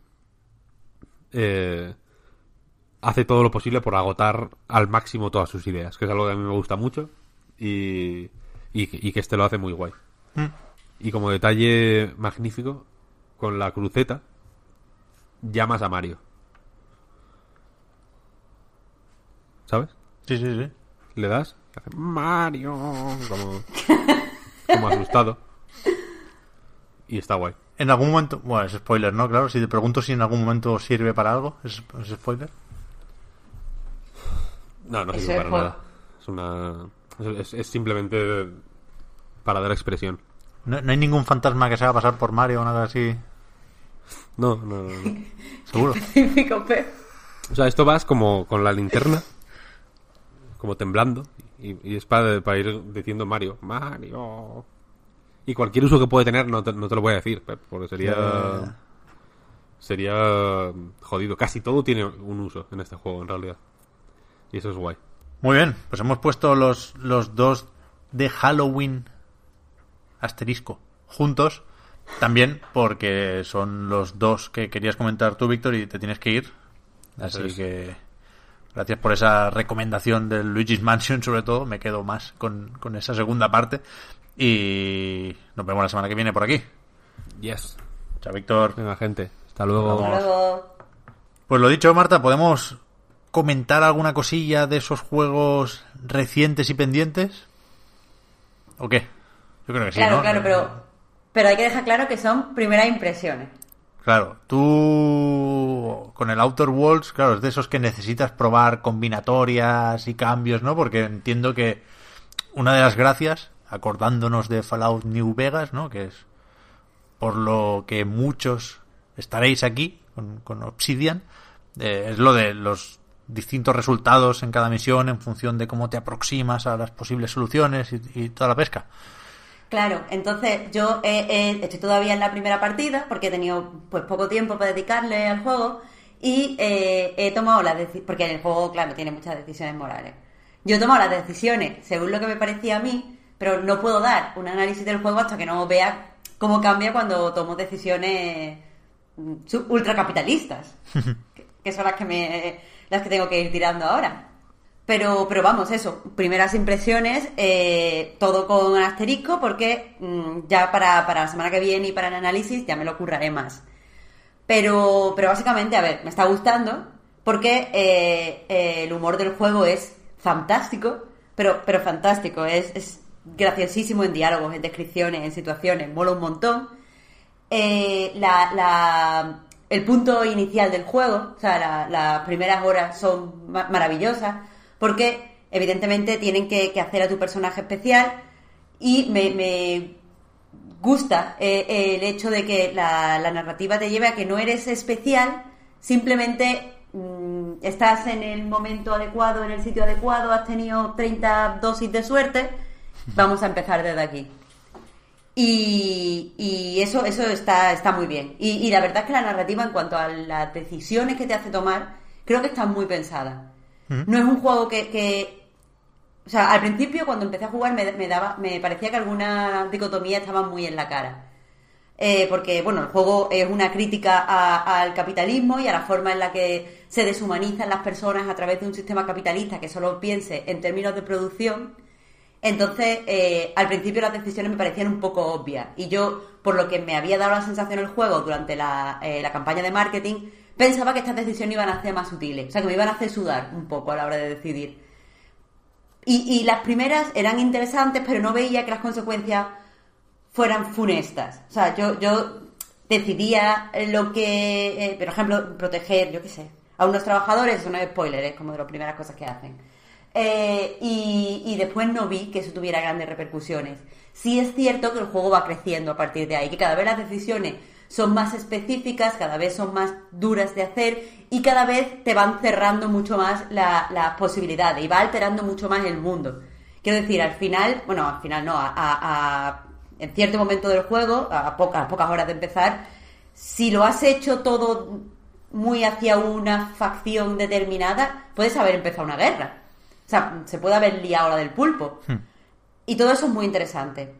eh, hace todo lo posible por agotar al máximo todas sus ideas que es algo que a mí me gusta mucho y, y, y que este lo hace muy guay y como detalle magnífico, con la cruceta llamas a Mario. ¿Sabes? Sí, sí, sí. Le das, y hace Mario, como, como asustado. Y está guay. En algún momento, bueno, es spoiler, ¿no? Claro, si te pregunto si en algún momento sirve para algo, ¿es, es spoiler? No, no sirve es para juego. nada. Es una. Es, es simplemente para dar expresión. No, no hay ningún fantasma que se haga pasar por Mario o nada así, No, no, no. no. seguro. O sea, esto vas como con la linterna, como temblando, y, y es para, para ir diciendo Mario, Mario. Y cualquier uso que puede tener no te, no te lo voy a decir, porque sería. Sería jodido. Casi todo tiene un uso en este juego, en realidad. Y eso es guay. Muy bien, pues hemos puesto los, los dos de Halloween asterisco juntos. También porque son los dos que querías comentar tú, Víctor, y te tienes que ir. Así es. que gracias por esa recomendación del Luigi's Mansion, sobre todo. Me quedo más con, con esa segunda parte. Y nos vemos la semana que viene por aquí. Yes. Chao, Víctor. Venga, gente. Hasta luego. Hasta luego. Pues lo dicho, Marta, ¿podemos comentar alguna cosilla de esos juegos recientes y pendientes? ¿O qué? Yo creo que sí, claro, ¿no? claro, pero, pero hay que dejar claro que son primeras impresiones. Claro, tú con el Outer Worlds, claro, es de esos que necesitas probar combinatorias y cambios, ¿no? Porque entiendo que una de las gracias, acordándonos de Fallout New Vegas, ¿no? Que es por lo que muchos estaréis aquí con, con Obsidian, eh, es lo de los distintos resultados en cada misión en función de cómo te aproximas a las posibles soluciones y, y toda la pesca. Claro, entonces yo eh, eh, estoy todavía en la primera partida porque he tenido pues poco tiempo para dedicarle al juego y eh, he tomado las decisiones, porque el juego, claro, tiene muchas decisiones morales. Yo he tomado las decisiones según lo que me parecía a mí, pero no puedo dar un análisis del juego hasta que no vea cómo cambia cuando tomo decisiones mm, ultracapitalistas, que, que son las que me las que tengo que ir tirando ahora. Pero, pero vamos, eso, primeras impresiones, eh, todo con asterisco, porque mm, ya para, para la semana que viene y para el análisis ya me lo curraré más. Pero, pero básicamente, a ver, me está gustando, porque eh, eh, el humor del juego es fantástico, pero, pero fantástico, es, es graciosísimo en diálogos, en descripciones, en situaciones, mola un montón. La, la- el punto inicial del juego, o sea, la- las primeras horas son ma- maravillosas, porque evidentemente tienen que, hacer a tu personaje especial y me, gusta eh, el hecho de que la, narrativa te lleve a que no eres especial, simplemente mm, estás en el momento adecuado, en el sitio adecuado, has tenido 30 dosis de suerte, vamos a empezar desde aquí. Y, eso, eso está, está muy bien. Y la verdad es que la narrativa en cuanto a las decisiones que te hace tomar, creo que está muy pensada. No es un juego que, o sea, al principio cuando empecé a jugar me, me daba, me parecía que alguna dicotomía estaba muy en la cara. Eh, porque, bueno, el juego es una crítica al capitalismo y a la forma en la que se deshumanizan las personas a través de un sistema capitalista que solo piense en términos de producción. Entonces, eh, al principio las decisiones me parecían un poco obvias. Y yo, por lo que me había dado la sensación el juego durante la, eh, la campaña de marketing, pensaba que estas decisiones iban a ser más sutiles. O sea, que me iban a hacer sudar un poco a la hora de decidir. Y, las primeras eran interesantes, pero no veía que las consecuencias fueran funestas. O sea, yo, yo decidía lo que, eh, por ejemplo, proteger, yo qué sé, a unos trabajadores, eso no es spoiler, es como de las primeras cosas que hacen. Eh, y, y después no vi que eso tuviera grandes repercusiones. Sí es cierto que el juego va creciendo a partir de ahí, que cada vez las decisiones son más específicas, cada vez son más duras de hacer y cada vez te van cerrando mucho más la- las posibilidades y va alterando mucho más el mundo. Quiero decir, al final, bueno, al final no, a, a- a- en cierto momento del juego, a pocas, a pocas horas de empezar, si lo has hecho todo muy hacia una facción determinada, puedes haber empezado una guerra. O sea, se puede haber liado la del pulpo. Y todo eso es muy interesante.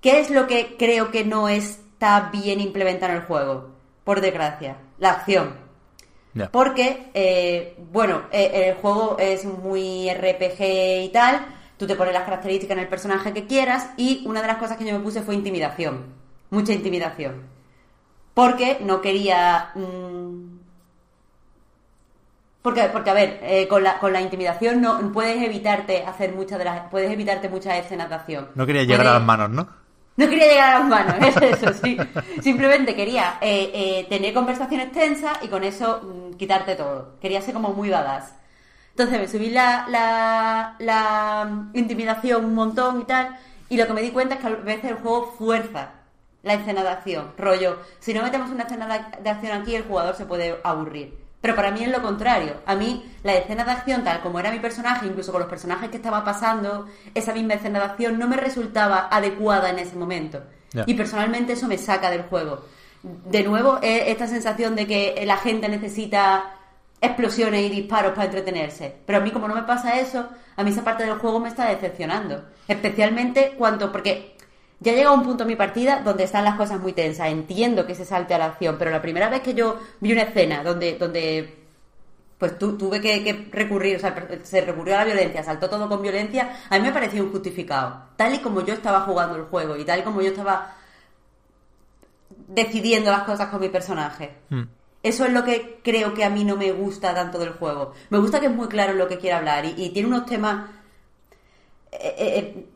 ¿Qué es lo que creo que no está bien implementado en el juego? Por desgracia, la acción. Porque, eh, bueno, eh, el juego es muy RPG y tal, tú te pones las características en el personaje que quieras y una de las cosas que yo me puse fue intimidación, mucha intimidación. Porque no quería... mm, porque, porque, a ver, eh, con, la, con la intimidación no puedes evitarte hacer muchas de las... Puedes evitarte muchas escenas de acción. No quería llegar a las manos, ¿no? No quería llegar a las manos, es eso, sí. Simplemente quería eh, eh, tener conversaciones tensas y con eso mm, quitarte todo. Quería ser como muy badass. Entonces me subí la, la, la intimidación un montón y tal, y lo que me di cuenta es que a veces el juego fuerza la escena de acción. Rollo, si no metemos una escena de acción aquí, el jugador se puede aburrir. Pero para mí es lo contrario. A mí, la escena de acción, tal como era mi personaje, incluso con los personajes que estaba pasando, esa misma escena de acción no me resultaba adecuada en ese momento. Y personalmente eso me saca del juego. De nuevo, es esta sensación de que la gente necesita explosiones y disparos para entretenerse. Pero a mí, como no me pasa eso, a mí esa parte del juego me está decepcionando. Especialmente cuando, porque ya llega un punto en mi partida donde están las cosas muy tensas. Entiendo que se salte a la acción, pero la primera vez que yo vi una escena donde, donde pues tu- tuve que, que recurrir, o sea, se recurrió a la violencia, saltó todo con violencia, a mí me pareció injustificado. Tal y como yo estaba jugando el juego y tal y como yo estaba decidiendo las cosas con mi personaje. Eso es lo que creo que a mí no me gusta tanto del juego. Me gusta que es muy claro en lo que quiere hablar y, y tiene unos temas eh, eh,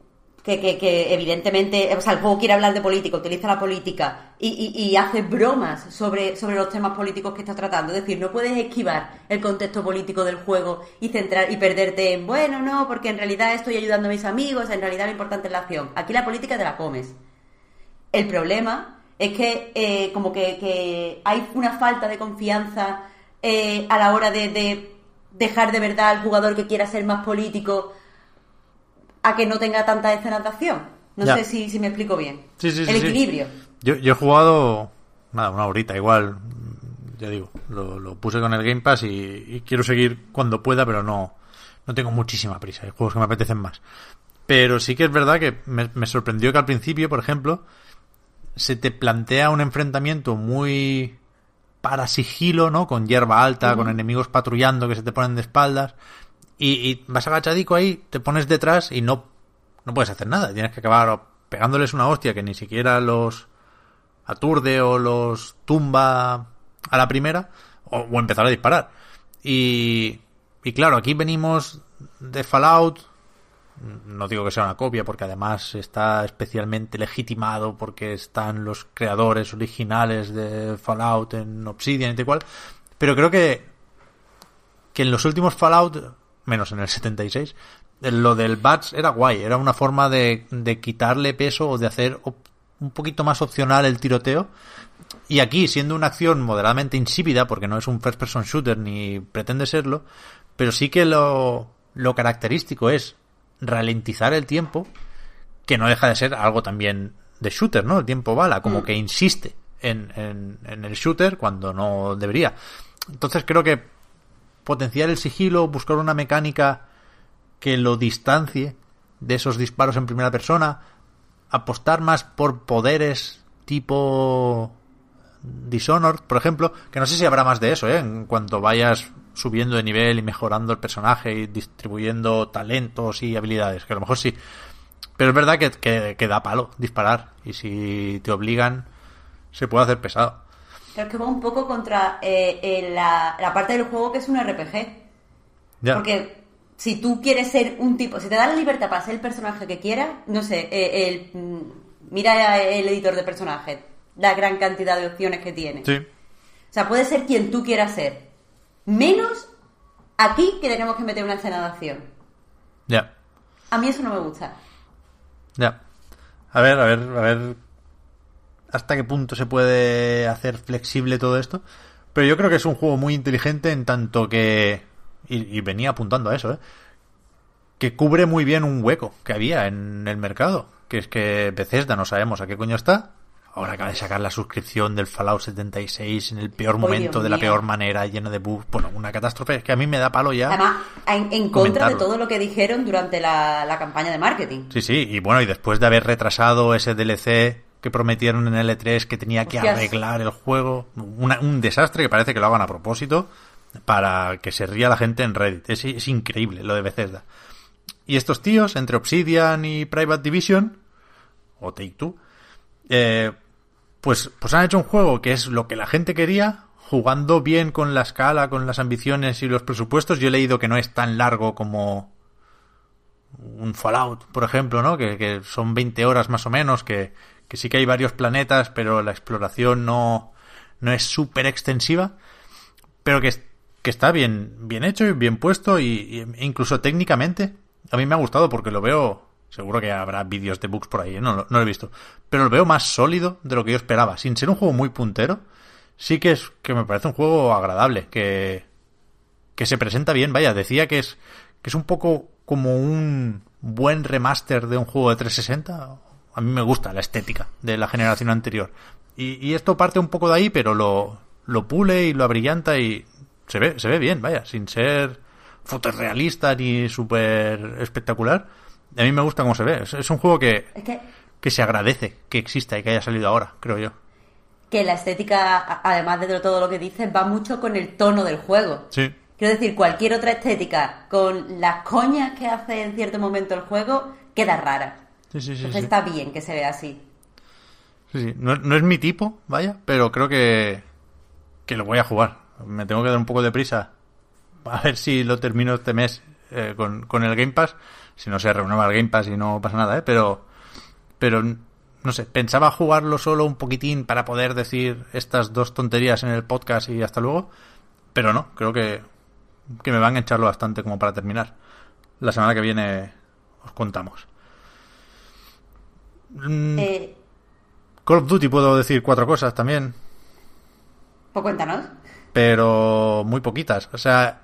que, que- que evidentemente, o sea, el juego quiere hablar de política, utiliza la política y, y- hace bromas sobre, sobre los temas políticos que está tratando. Es decir, no puedes esquivar el contexto político del juego y centrar y perderte en, bueno, no, porque en realidad estoy ayudando a mis amigos, en realidad lo importante es la acción. Aquí la política te la comes. El problema es que eh, como que, que hay una falta de confianza eh, a la hora de, de dejar de verdad al jugador que quiera ser más político a que no tenga tanta escenas de acción. No Ya. sé si, si me explico bien. Sí, sí, El sí. equilibrio. Yo, yo he jugado, nada, una horita igual, ya digo, lo, lo puse con el Game Pass y, y quiero seguir cuando pueda, pero no, no tengo muchísima prisa, hay juegos que me apetecen más. Pero sí que es verdad que me, me sorprendió que al principio, por ejemplo, se te plantea un enfrentamiento muy para sigilo, ¿no? Con hierba alta, con enemigos patrullando que se te ponen de espaldas. Y, vas agachadico ahí, te pones detrás y no, no puedes hacer nada. Tienes que acabar pegándoles una hostia que ni siquiera los aturde o los tumba a la primera o, o empezar a disparar. Y, y claro, aquí venimos de Fallout. No digo que sea una copia, porque además está especialmente legitimado porque están los creadores originales de Fallout en Obsidian y tal cual. Pero creo que, que en los últimos Fallout, menos en el 76, lo del Bats era guay. Era una forma de, de quitarle peso o de hacer un poquito más opcional el tiroteo. Y aquí, siendo una acción moderadamente insípida, porque no es un first person shooter ni pretende serlo, pero sí que lo, lo característico es ralentizar el tiempo, que no deja de ser algo también de shooter, ¿no? El tiempo bala, como que insiste en, en, en el shooter cuando no debería. Entonces creo que potenciar el sigilo, buscar una mecánica que lo distancie de esos disparos en primera persona, apostar más por poderes tipo Dishonored, por ejemplo, que no sé si habrá más de eso, ¿eh? En cuanto vayas subiendo de nivel y mejorando el personaje y distribuyendo talentos y habilidades, que a lo mejor sí. Pero es verdad que, que, que da palo disparar y si te obligan se puede hacer pesado. Creo que va un poco contra eh, eh, la, la parte del juego que es un RPG. Porque si tú quieres ser un tipo, si te da la libertad para ser el personaje que quieras, no sé, eh, el, mm, mira el editor de personajes, la gran cantidad de opciones que tiene. Sí. O sea, puede ser quien tú quieras ser. Menos aquí que tenemos que meter una escena de acción. Ya. A mí eso no me gusta. Ya. A ver, a ver, a ver hasta qué punto se puede hacer flexible todo esto. Pero yo creo que es un juego muy inteligente en tanto que... Y, y venía apuntando a eso, ¿eh? Que cubre muy bien un hueco que había en el mercado. Que es que Bethesda no sabemos a qué coño está. Ahora acaba de sacar la suscripción del Fallout 76 en el peor momento, Dios de la mío. peor manera, lleno de bugs. Bueno, una catástrofe. Es que a mí me da palo ya. Además, en, en contra de todo lo que dijeron durante la, la campaña de marketing. Sí, sí, y bueno, y después de haber retrasado ese DLC que prometieron en el E3 que tenía que Hostias. arreglar el juego, una- un desastre que parece que lo hagan a propósito para que se ría la gente en Reddit. Es, es increíble lo de Bethesda. Y estos tíos, entre Obsidian y Private Division, o Take Two, eh, pues, pues han hecho un juego que es lo que la gente quería, jugando bien con la escala, con las ambiciones y los presupuestos. Yo he leído que no es tan largo como un Fallout, por ejemplo, ¿no? Que, que son 20 horas más o menos, que, que sí que hay varios planetas, pero la exploración no, no es súper extensiva, pero que, que está bien, bien hecho y bien puesto, y, incluso técnicamente, a mí me ha gustado porque lo veo, seguro que habrá vídeos de bugs por ahí, ¿eh? no, no lo he visto, pero lo veo más sólido de lo que yo esperaba, sin ser un juego muy puntero, sí que es, que me parece un juego agradable, que, que se presenta bien, vaya, decía que es, que es un poco como un buen remaster de un juego de 360. A mí me gusta la estética de la generación anterior. Y, y esto parte un poco de ahí, pero lo, lo pule y lo abrillanta y se ve, se ve bien, vaya, sin ser fotorrealista ni súper espectacular. A mí me gusta cómo se ve. Es, es un juego que, Es que, que se agradece que exista y que haya salido ahora, creo yo. que la estética, además de todo lo que dices, va mucho con el tono del juego. Sí. Quiero decir, cualquier otra estética con las coñas que hace en cierto momento el juego queda rara. Sí, sí, sí. Entonces sí. está bien que se vea así. Sí, sí. No, no es mi tipo, vaya, pero creo que, que lo voy a jugar. Me tengo que dar un poco de prisa. A ver si lo termino este mes eh, con, con el Game Pass. Si no se renueva el Game Pass y no pasa nada, ¿eh? Pero, pero, no sé, pensaba jugarlo solo un poquitín para poder decir estas dos tonterías en el podcast y hasta luego. Pero no, creo que, que me van a echarlo bastante como para terminar. La semana que viene os contamos. Mm, Eh, Call of Duty puedo decir cuatro cosas también, pues cuéntanos. pero muy poquitas. O sea,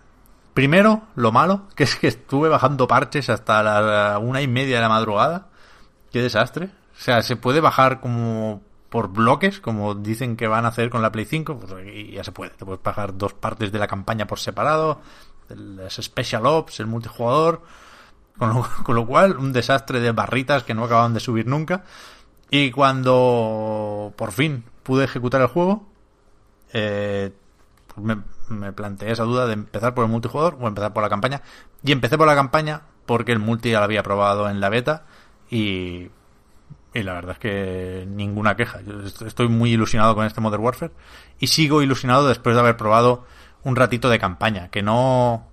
primero, lo malo, que es que estuve bajando parches hasta la una y media de la madrugada. Qué desastre. O sea, se puede bajar como por bloques, como dicen que van a hacer con la Play 5, pues ya se puede. Te puedes bajar dos partes de la campaña por separado, las Special Ops, el multijugador, con lo, con lo cual un desastre de barritas que no acababan de subir nunca. Y cuando por fin pude ejecutar el juego, eh, me, me planteé esa duda de empezar por el multijugador o empezar por la campaña. Y empecé por la campaña porque el multi ya lo había probado en la beta y, y la verdad es que ninguna queja. Yo est- estoy muy ilusionado con este Modern Warfare y sigo ilusionado después de haber probado un ratito de campaña, que no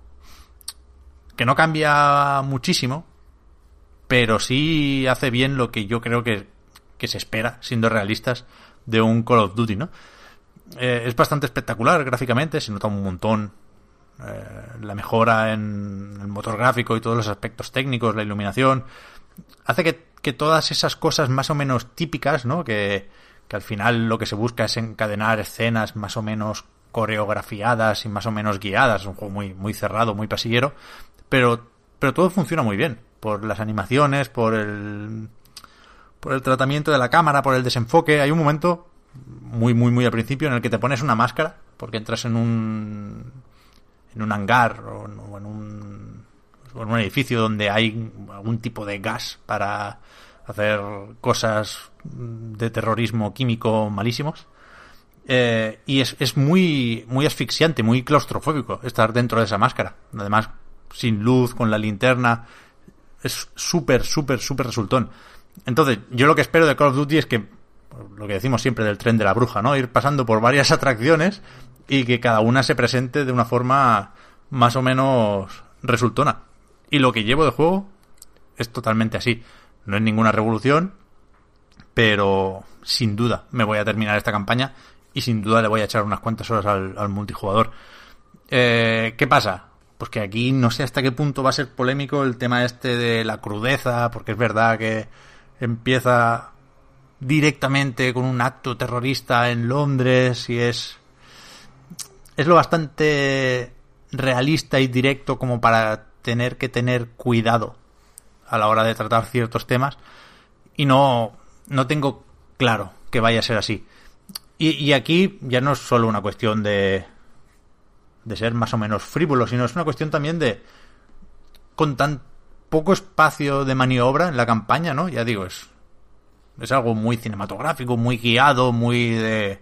que no cambia muchísimo, pero sí hace bien lo que yo creo que, que se espera, siendo realistas, de un Call of Duty, ¿no? Eh, es bastante espectacular gráficamente, se nota un montón eh, la mejora en el motor gráfico y todos los aspectos técnicos, la iluminación, hace que, que todas esas cosas más o menos típicas, ¿no? Que, que al final lo que se busca es encadenar escenas más o menos coreografiadas y más o menos guiadas, un juego muy, muy cerrado, muy pasillero, pero, pero todo funciona muy bien, por las animaciones, por el, por el tratamiento de la cámara, por el desenfoque. Hay un momento muy, muy, muy al principio en el que te pones una máscara, porque entras en un, en un hangar o en, un, o en un edificio donde hay algún tipo de gas para hacer cosas de terrorismo químico malísimos. Eh, y es, es muy, muy asfixiante, muy claustrofóbico estar dentro de esa máscara. Además, sin luz, con la linterna. Es súper, súper, súper resultón. Entonces, yo lo que espero de Call of Duty es que, lo que decimos siempre del tren de la bruja, ¿no? Ir pasando por varias atracciones y que cada una se presente de una forma más o menos resultona. Y lo que llevo de juego es totalmente así. No es ninguna revolución, pero sin duda me voy a terminar esta campaña y sin duda le voy a echar unas cuantas horas al, multijugador. Eh, ¿Qué pasa? Pues que aquí no sé hasta qué punto va a ser polémico el tema este de la crudeza, porque es verdad que empieza directamente con un acto terrorista en Londres y es es lo bastante realista y directo como para tener que tener cuidado a la hora de tratar ciertos temas. Y no no tengo claro que vaya a ser así. Y, y aquí ya no es solo una cuestión de de ser más o menos frívolo sino es una cuestión también de con tan poco espacio de maniobra en la campaña no ya digo es es algo muy cinematográfico, muy guiado, muy de,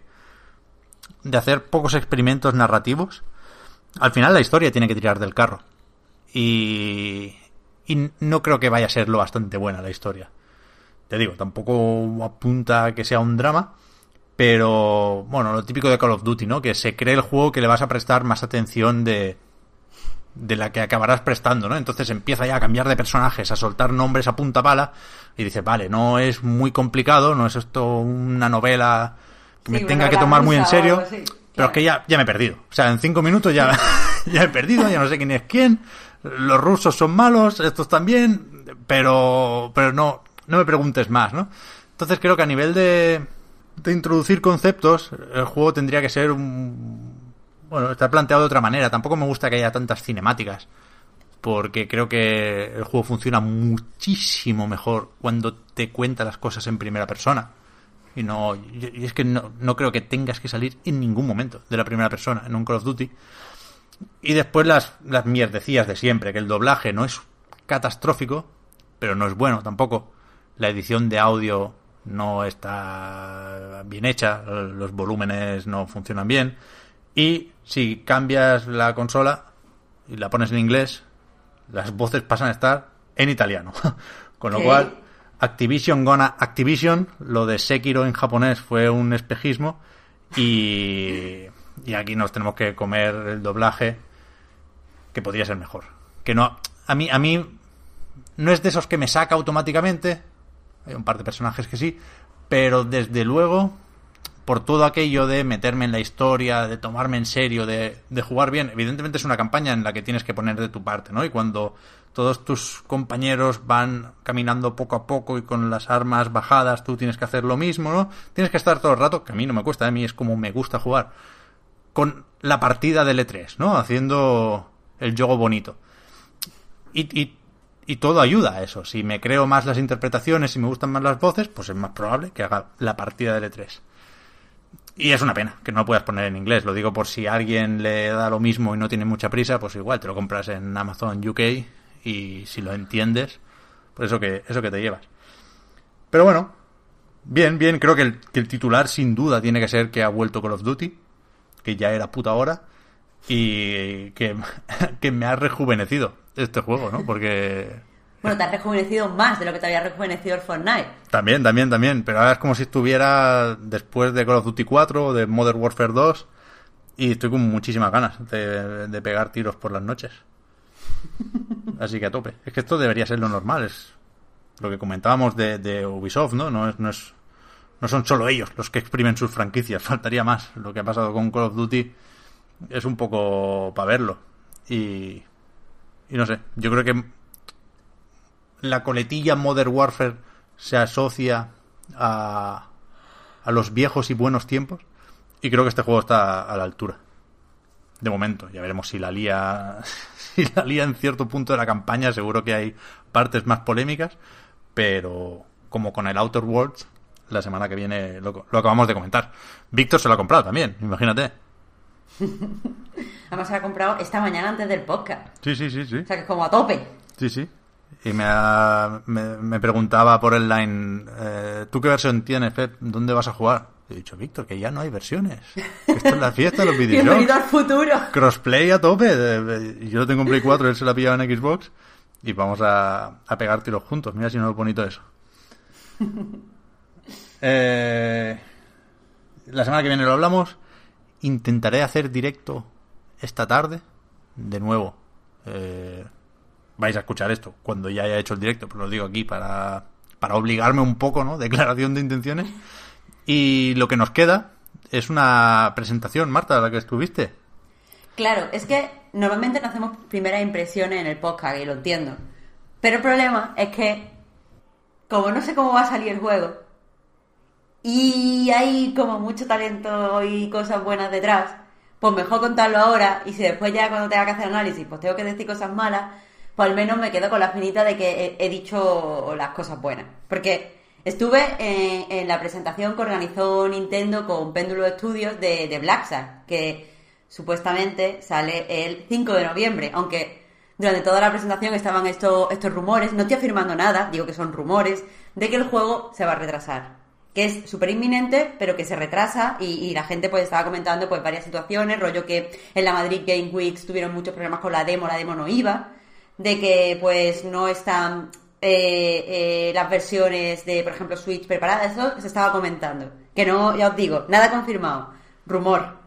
de hacer pocos experimentos narrativos. Al final la historia tiene que tirar del carro. Y, y no creo que vaya a ser lo bastante buena la historia. Te digo, tampoco apunta a que sea un drama. Pero, bueno, lo típico de Call of Duty, ¿no? Que se cree el juego que le vas a prestar más atención de, de la que acabarás prestando, ¿no? Entonces empieza ya a cambiar de personajes, a soltar nombres a punta pala y dice, vale, no es muy complicado, no es esto una novela que me Sí, tenga que tomar muy en serio, algo pero es que ya, ya me he perdido. O sea, en cinco minutos ya, ya he perdido, ya no sé quién es quién, los rusos son malos, estos también, pero, pero no, no me preguntes más, ¿no? Entonces creo que a nivel de, de introducir conceptos, el juego tendría que ser un, bueno, está planteado de otra manera. Tampoco me gusta que haya tantas cinemáticas. Porque creo que el juego funciona muchísimo mejor cuando te cuenta las cosas en primera persona. Y no, y es que no, no creo que tengas que salir en ningún momento de la primera persona en un Call of Duty. Y después las, las de siempre, que el doblaje no es catastrófico, pero no es bueno tampoco. La edición de audio no está bien hecha, los volúmenes no funcionan bien. Y si cambias la consola y la pones en inglés, las voces pasan a estar en italiano. Con lo ¿Qué? cual, Activision gonna Activision, lo de Sekiro en japonés fue un espejismo y, y aquí nos tenemos que comer el doblaje que podría ser mejor. Que no, a mí, a mí no es de esos que me saca automáticamente. Hay un par de personajes que sí, pero desde luego por todo aquello de meterme en la historia, de tomarme en serio, de, de jugar bien. Evidentemente es una campaña en la que tienes que poner de tu parte, ¿no? Y cuando todos tus compañeros van caminando poco a poco y con las armas bajadas, tú tienes que hacer lo mismo, ¿no? Tienes que estar todo el rato, que a mí no me cuesta, a mí es como me gusta jugar, con la partida del E3, ¿no? Haciendo el juego bonito. Y, y, y todo ayuda a eso. Si me creo más las interpretaciones y me gustan más las voces, pues es más probable que haga la partida del E3. Y es una pena que no lo puedas poner en inglés. Lo digo por si alguien le da lo mismo y no tiene mucha prisa, pues igual te lo compras en Amazon UK y si lo entiendes, pues eso que, eso que te llevas. Pero bueno, bien, bien, creo que el, que el titular sin duda tiene que ser que ha vuelto Call of Duty, que ya era puta hora. Y que, que me ha rejuvenecido este juego, ¿no? Porque Bueno, te has rejuvenecido más de lo que te había rejuvenecido el Fortnite. También, también, también. Pero ahora es como si estuviera después de Call of Duty 4 o de Modern Warfare 2. Y estoy con muchísimas ganas de, de pegar tiros por las noches. Así que a tope. Es que esto debería ser lo normal. Es lo que comentábamos de, de Ubisoft, ¿no? No es, no es, no son solo ellos los que exprimen sus franquicias. Faltaría más. Lo que ha pasado con Call of Duty es un poco para verlo. Y, y no sé. Yo creo que la coletilla Modern Warfare se asocia a, a los viejos y buenos tiempos. Y creo que este juego está a la altura. De momento. Ya veremos si la lía. Si la lía en cierto punto de la campaña. Seguro que hay partes más polémicas. Pero como con el Outer Worlds, la semana que viene lo, lo acabamos de comentar. Víctor se lo ha comprado también, imagínate. Además se la ha comprado esta mañana antes del podcast. Sí, sí, sí, sí. O sea que es como a tope. Sí, sí. Y me, ha- me, me preguntaba por el line, eh, ¿tú qué versión tienes, Pep? ¿Dónde vas a jugar? He dicho, Víctor, que ya no hay versiones. Que Esto es la fiesta de los Bienvenido videojuegos. al futuro. Crossplay a tope. Yo lo tengo en Play 4, él se la ha pillado en Xbox. Y vamos a, a pegar tiros juntos. Mira si no es bonito eso. Eh, la semana que viene lo hablamos. Intentaré hacer directo esta tarde. De nuevo. Eh, vais a escuchar esto cuando ya haya hecho el directo, pero lo digo aquí para, para obligarme un poco, ¿no? Declaración de intenciones. Y lo que nos queda es una presentación, Marta, a la que estuviste. Claro, es que normalmente no hacemos primeras impresiones en el podcast, y lo entiendo. Pero el problema es que, como no sé cómo va a salir el juego, y hay como mucho talento y cosas buenas detrás, pues mejor contarlo ahora, y si después ya cuando tenga que hacer análisis, pues tengo que decir cosas malas, pues al menos me quedo con la finita de que he, dicho las cosas buenas. Porque estuve en, la presentación que organizó Nintendo con Péndulo Studios de, de Black Sad, que supuestamente sale el 5 de noviembre, aunque durante toda la presentación estaban estos, estos rumores, no estoy afirmando nada, digo que son rumores, de que el juego se va a retrasar. Que es súper inminente, pero que se retrasa y, la gente pues estaba comentando pues varias situaciones, rollo que en la Madrid Game Week tuvieron muchos problemas con la demo, la demo no iba, de que pues no están eh, eh, las versiones de, por ejemplo, Switch preparadas, eso se estaba comentando. Que no, ya os digo, nada confirmado, rumor.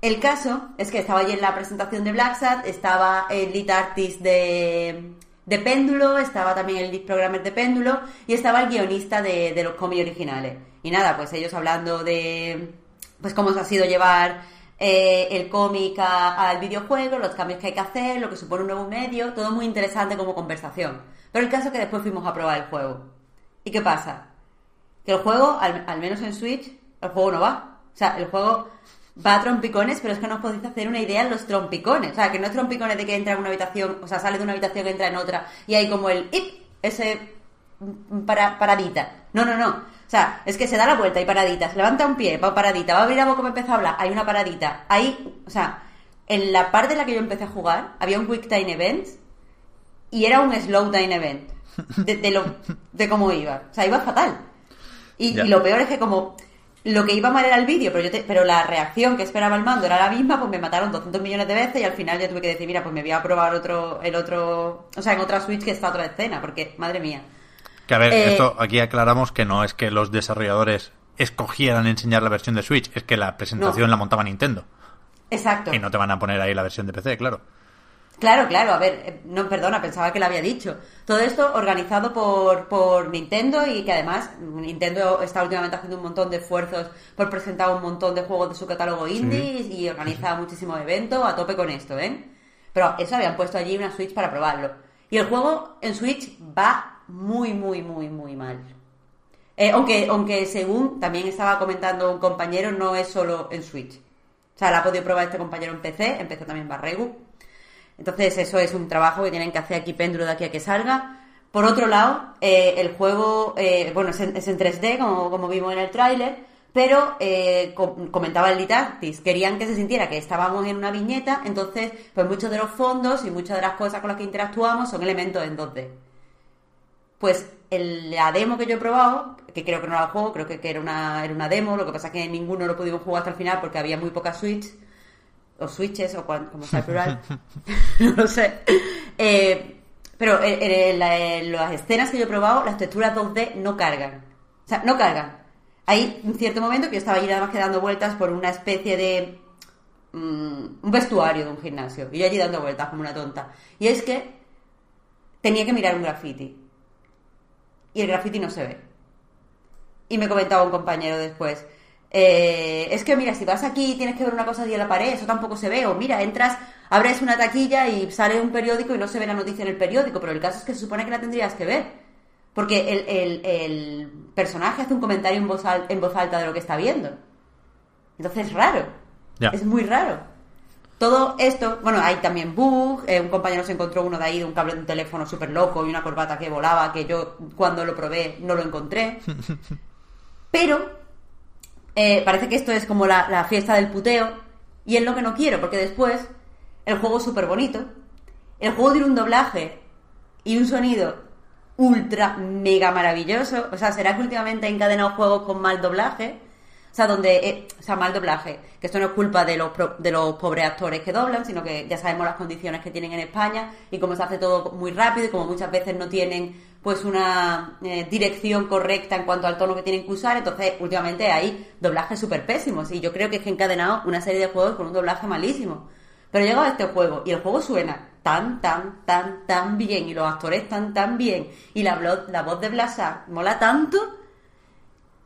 El caso es que estaba allí en la presentación de Black Sat, estaba el lead artist de, de Péndulo, estaba también el programmer de Péndulo y estaba el guionista de, de los cómics originales. Y nada, pues ellos hablando de pues cómo se ha sido llevar eh, el cómic al videojuego, los cambios que hay que hacer, lo que supone un nuevo medio, todo muy interesante como conversación. Pero el caso es que después fuimos a probar el juego. ¿Y qué pasa? Que el juego, al, al menos en Switch, el juego no va. O sea, el juego va a trompicones, pero es que no os podéis hacer una idea en los trompicones. O sea, que no es trompicones de que entra en una habitación, o sea, sale de una habitación, entra en otra, y hay como el ip, ese para, paradita. No, no, no. O sea, es que se da la vuelta y paradita, se levanta un pie, va paradita, va a abrir la boca y empieza a hablar, hay una paradita. Ahí, o sea, en la parte en la que yo empecé a jugar, había un Quick Time Events y era un Slow Time Event. De, de lo, de cómo iba. O sea, iba fatal. Y lo peor es que como lo que iba mal era el vídeo, pero yo te- pero la reacción que esperaba el mando era la misma, pues me mataron 200 millones de veces y al final ya tuve que decir, mira, pues me voy a probar otro, el otro, o sea, en otra Switch que está otra escena, porque, madre mía. Que a ver, Eh, esto aquí aclaramos que no es que los desarrolladores escogieran enseñar la versión de Switch, es que la presentación No. la montaba Nintendo. Exacto. Y no te van a poner ahí la versión de PC, claro. Claro, claro, a ver, eh, no, perdona, pensaba que lo había dicho. Todo esto organizado por, por Nintendo y que además Nintendo está últimamente haciendo un montón de esfuerzos por presentar un montón de juegos de su catálogo indie y organiza muchísimos eventos a tope con esto, ¿eh? Pero eso habían puesto allí una Switch para probarlo. Y el juego en Switch va muy, muy, muy, muy mal. Eh, aunque, aunque según también estaba comentando un compañero, no es solo en Switch. O sea, la ha podido probar este compañero en PC, en PC también Barregu. Entonces, eso es un trabajo que tienen que hacer aquí Péndulo de aquí a que salga. Por otro lado, eh, el juego, eh, bueno, es en, es en 3D, como, como vimos en el tráiler, pero eh, com- comentaba el lead artist, querían que se sintiera que estábamos en una viñeta, entonces, pues muchos de los fondos y muchas de las cosas con las que interactuamos son elementos en 2D. Pues el- la demo que yo he probado, que creo que no era el juego, creo que, que era, una, era una demo, lo que pasa es que ninguno lo pudimos jugar hasta el final porque había muy poca Switch, o switches, o cuan- como sea el plural, no lo sé. Eh, pero en, en la- en las escenas que yo he probado, las texturas 2D no cargan. O sea, no cargan. Hay un cierto momento que yo estaba allí nada más que dando vueltas por una especie de mm, un vestuario de un gimnasio. Y yo allí dando vueltas como una tonta. Y es que tenía que mirar un graffiti. Y el graffiti no se ve. Y me comentaba un compañero después. Eh, es que mira, si vas aquí y tienes que ver una cosa en la pared, eso tampoco se ve. O mira, entras, abres una taquilla y sale un periódico y no se ve la noticia en el periódico. Pero el caso es que se supone que la tendrías que ver. Porque el, el- el personaje hace un comentario en voz, al- en voz alta de lo que está viendo. Entonces es raro. Es muy raro. Todo esto, bueno, hay también bug, eh, un compañero se encontró uno de ahí de un cable de un teléfono súper loco y una corbata que volaba, que yo cuando lo probé no lo encontré. Pero eh, parece que esto es como la, la fiesta del puteo y es lo que no quiero, porque después el juego es súper bonito, el juego tiene un doblaje y un sonido ultra mega maravilloso, o sea, será que últimamente he encadenado juegos con mal doblaje, o sea, donde, eh, o sea, mal doblaje, que esto no es culpa de los, pro- de los pobres actores que doblan, sino que ya sabemos las condiciones que tienen en España y cómo se hace todo muy rápido y como muchas veces no tienen pues una eh, dirección correcta en cuanto al tono que tienen que usar, entonces últimamente hay doblajes súper pésimos y yo creo que es que he encadenado una serie de juegos con un doblaje malísimo. Pero he llegado a este juego y el juego suena tan, tan, tan, tan bien y los actores están tan bien y la, la voz de Blasar mola tanto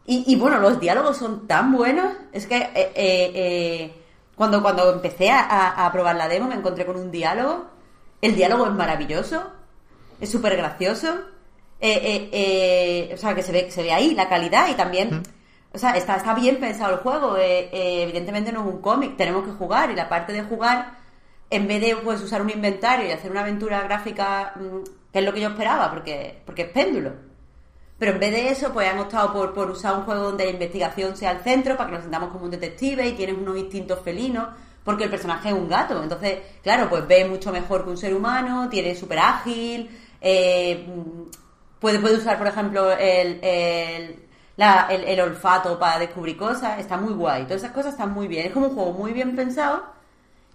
y, bueno, los diálogos son tan buenos. Es que eh, eh, cuando, cuando empecé a, a- a probar la demo me encontré con un diálogo. El diálogo es maravilloso, es súper gracioso. Eh, eh, eh, o sea, que se ve, se ve ahí la calidad y también. O sea, está, está bien pensado el juego. eh, eh, evidentemente no es un cómic, tenemos que jugar y la parte de jugar, en vez de pues, usar un inventario y hacer una aventura gráfica, mm, que es lo que yo esperaba, porque, porque es péndulo. Pero en vez de eso, pues han optado por, por usar un juego donde la investigación sea el centro, para que nos sintamos como un detective y tienes unos instintos felinos, porque el personaje es un gato. Entonces, claro, pues ve mucho mejor que un ser humano, tiene súper ágil, eh, mm, puede, puede usar, por ejemplo, el, el, el- olfato para descubrir cosas, está muy guay. Todas esas cosas están muy bien. Es como un juego muy bien pensado,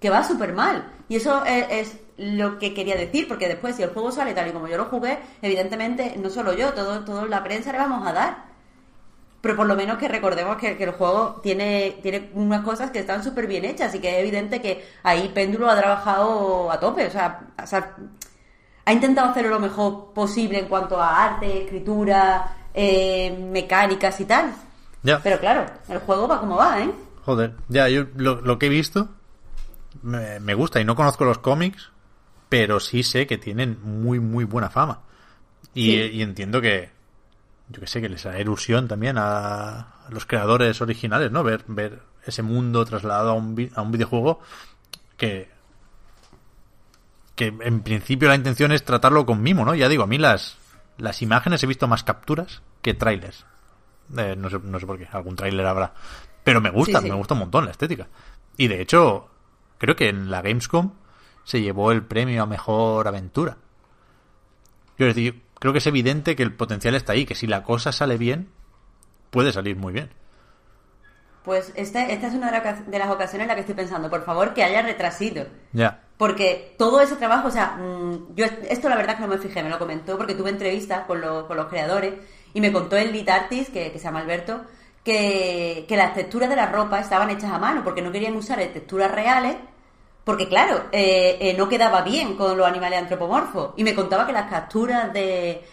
que va súper mal. Y eso es, es lo que quería decir, porque después, si el juego sale tal y como yo lo jugué, evidentemente, no solo yo, todo, todo la prensa le vamos a dar. Pero por lo menos que recordemos que, que el juego tiene, tiene unas cosas que están súper bien hechas y que es evidente que ahí Péndulo ha trabajado a tope. O sea, o sea, ha intentado hacerlo lo mejor posible en cuanto a arte, escritura, eh, mecánicas y tal. Ya. Pero claro, el juego va como va, ¿eh? Joder, ya, yo lo, lo que he visto me, me gusta y no conozco los cómics, pero sí sé que tienen muy, muy buena fama. Y, Sí. y entiendo que, yo que sé, que les da ilusión también a, a los creadores originales, ¿no? Ver, ver ese mundo trasladado a un, a un videojuego que, que en principio la intención es tratarlo con mimo, ¿no? Ya digo, a mí las, las imágenes he visto más capturas que trailers. Eh, no, sé, no sé por qué, algún tráiler habrá. Pero me gusta, Sí, sí. me gusta un montón la estética. Y de hecho, creo que en la Gamescom se llevó el premio a mejor aventura. Quiero decir, creo que es evidente que el potencial está ahí, que si la cosa sale bien, puede salir muy bien. Pues esta, esta es una de las ocasiones en la que estoy pensando, por favor, que haya retrasito. Ya. Porque todo ese trabajo, o sea, mm, yo esto la verdad que no me fijé, me lo comentó porque tuve entrevistas con, los- con los creadores y me contó el lead artist, que, se llama Alberto, que, que las texturas de la ropa estaban hechas a mano porque no querían usar texturas reales porque claro, eh, eh, no quedaba bien con los animales antropomorfos. Y me contaba que las capturas de,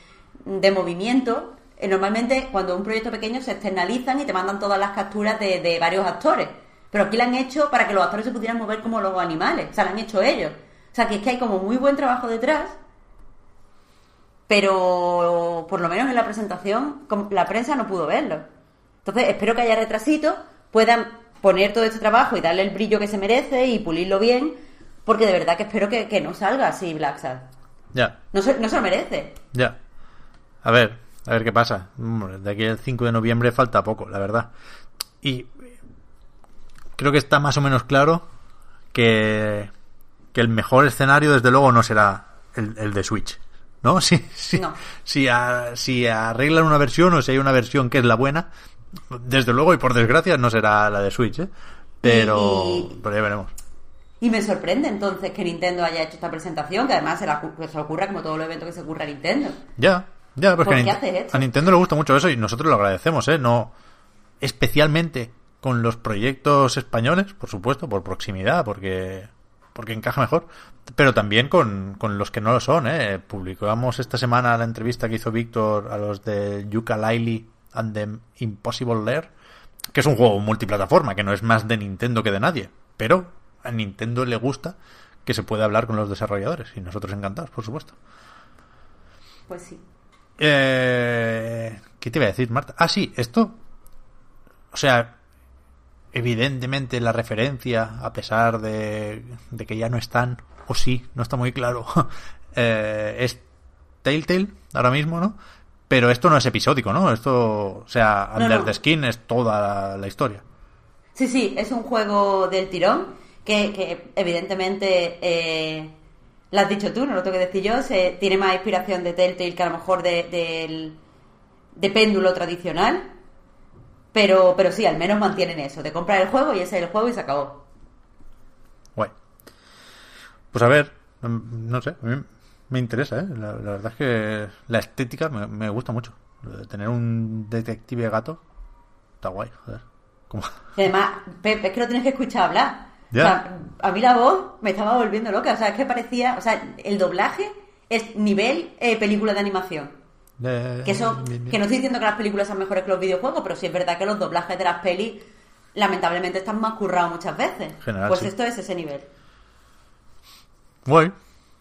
de movimiento, eh, normalmente cuando un proyecto pequeño se externalizan y te mandan todas las capturas de, de varios actores. Pero aquí la han hecho para que los actores se pudieran mover como los animales. O sea, la han hecho ellos. O sea, que es que hay como muy buen trabajo detrás. Pero por lo menos en la presentación la prensa no pudo verlo. Entonces espero que haya retrasito, puedan poner todo este trabajo y darle el brillo que se merece y pulirlo bien, porque de verdad que espero que, que no salga así Black Sad. Ya. No se, no se lo merece. Ya. A ver, a ver qué pasa. De aquí al 5 de noviembre falta poco, la verdad. Y creo que está más o menos claro que, que el mejor escenario, desde luego, no será el, el de Switch. ¿No? Si, si, No. si, a- si arreglan una versión o si hay una versión que es la buena, desde luego y por desgracia no será la de Switch, ¿eh? Pero, Y- pero ya veremos. Y me sorprende entonces que Nintendo haya hecho esta presentación, que además se, la, se ocurra como todos los eventos que se ocurra a Nintendo. Ya, ya, porque ¿Por a, qué Nint- haces esto? a Nintendo le gusta mucho eso y nosotros lo agradecemos, ¿eh? No especialmente con los proyectos españoles, por supuesto, por proximidad, porque porque encaja mejor, pero también con, con los que no lo son, ¿eh? Publicamos esta semana la entrevista que hizo Víctor a los de Yooka-Laylee and the Impossible Lair, que es un juego multiplataforma, que no es más de Nintendo que de nadie, pero a Nintendo le gusta que se pueda hablar con los desarrolladores y nosotros encantados, por supuesto. Pues sí. Eh, ¿Qué te iba a decir, Marta? Ah, sí, esto. O sea, evidentemente la referencia, a pesar de, de que ya no están, o sí, no está muy claro, eh, es Telltale ahora mismo, ¿no? Pero esto no es episódico, ¿no? Esto, o sea, Under no. the Skin es toda la, la historia. Sí, sí, es un juego del tirón que, que evidentemente, eh, lo has dicho tú, no lo tengo que decir yo, se, tiene más inspiración de Telltale que a lo mejor de, del- de péndulo tradicional, pero, pero sí, al menos mantienen eso, de comprar el juego y ese es el juego y se acabó. Guay. Pues a ver, mm, no sé, a mí me interesa, ¿eh? La, la verdad es que la estética me, me gusta mucho. Tener un detective gato está guay, joder. Como- Y además, Pep, es que lo tienes que escuchar hablar. Ya. O sea, a mí la voz me estaba volviendo loca, o sea, es que parecía, o sea, el doblaje es nivel eh, película de animación. Eh, Que eso, que no estoy diciendo que las películas sean mejores que los videojuegos, pero sí es verdad que los doblajes de las pelis lamentablemente están más currados muchas veces. General, pues sí. esto es ese nivel. Guay.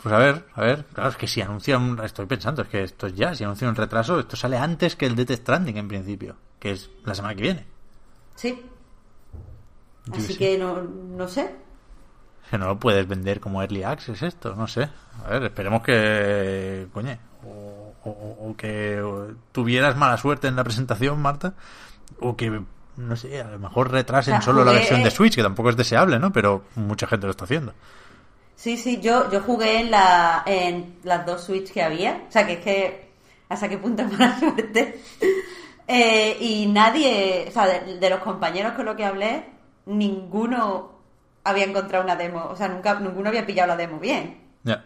Pues a ver, a ver. Claro, es que si anuncian, estoy pensando, es que esto es ya, si anuncian un retraso, esto sale antes que el Death Stranding en principio, que es la semana que viene. Sí. Yo Así que no, no sé. Que no lo puedes vender como early access esto, no sé. A ver, esperemos que, coñe, o, que tuvieras mala suerte en la presentación, Marta, o que, no sé, a lo mejor retrasen O sea, solo la versión de Switch, que tampoco es deseable, ¿no? Pero mucha gente lo está haciendo. Sí, sí, yo, yo jugué en, la, en las dos Switch que había. O sea, que es que hasta qué punto es mala suerte. Eh, y nadie, o sea, de, de los compañeros con los que hablé, ninguno había encontrado una demo. O sea, nunca, ninguno había pillado la demo bien. Ya.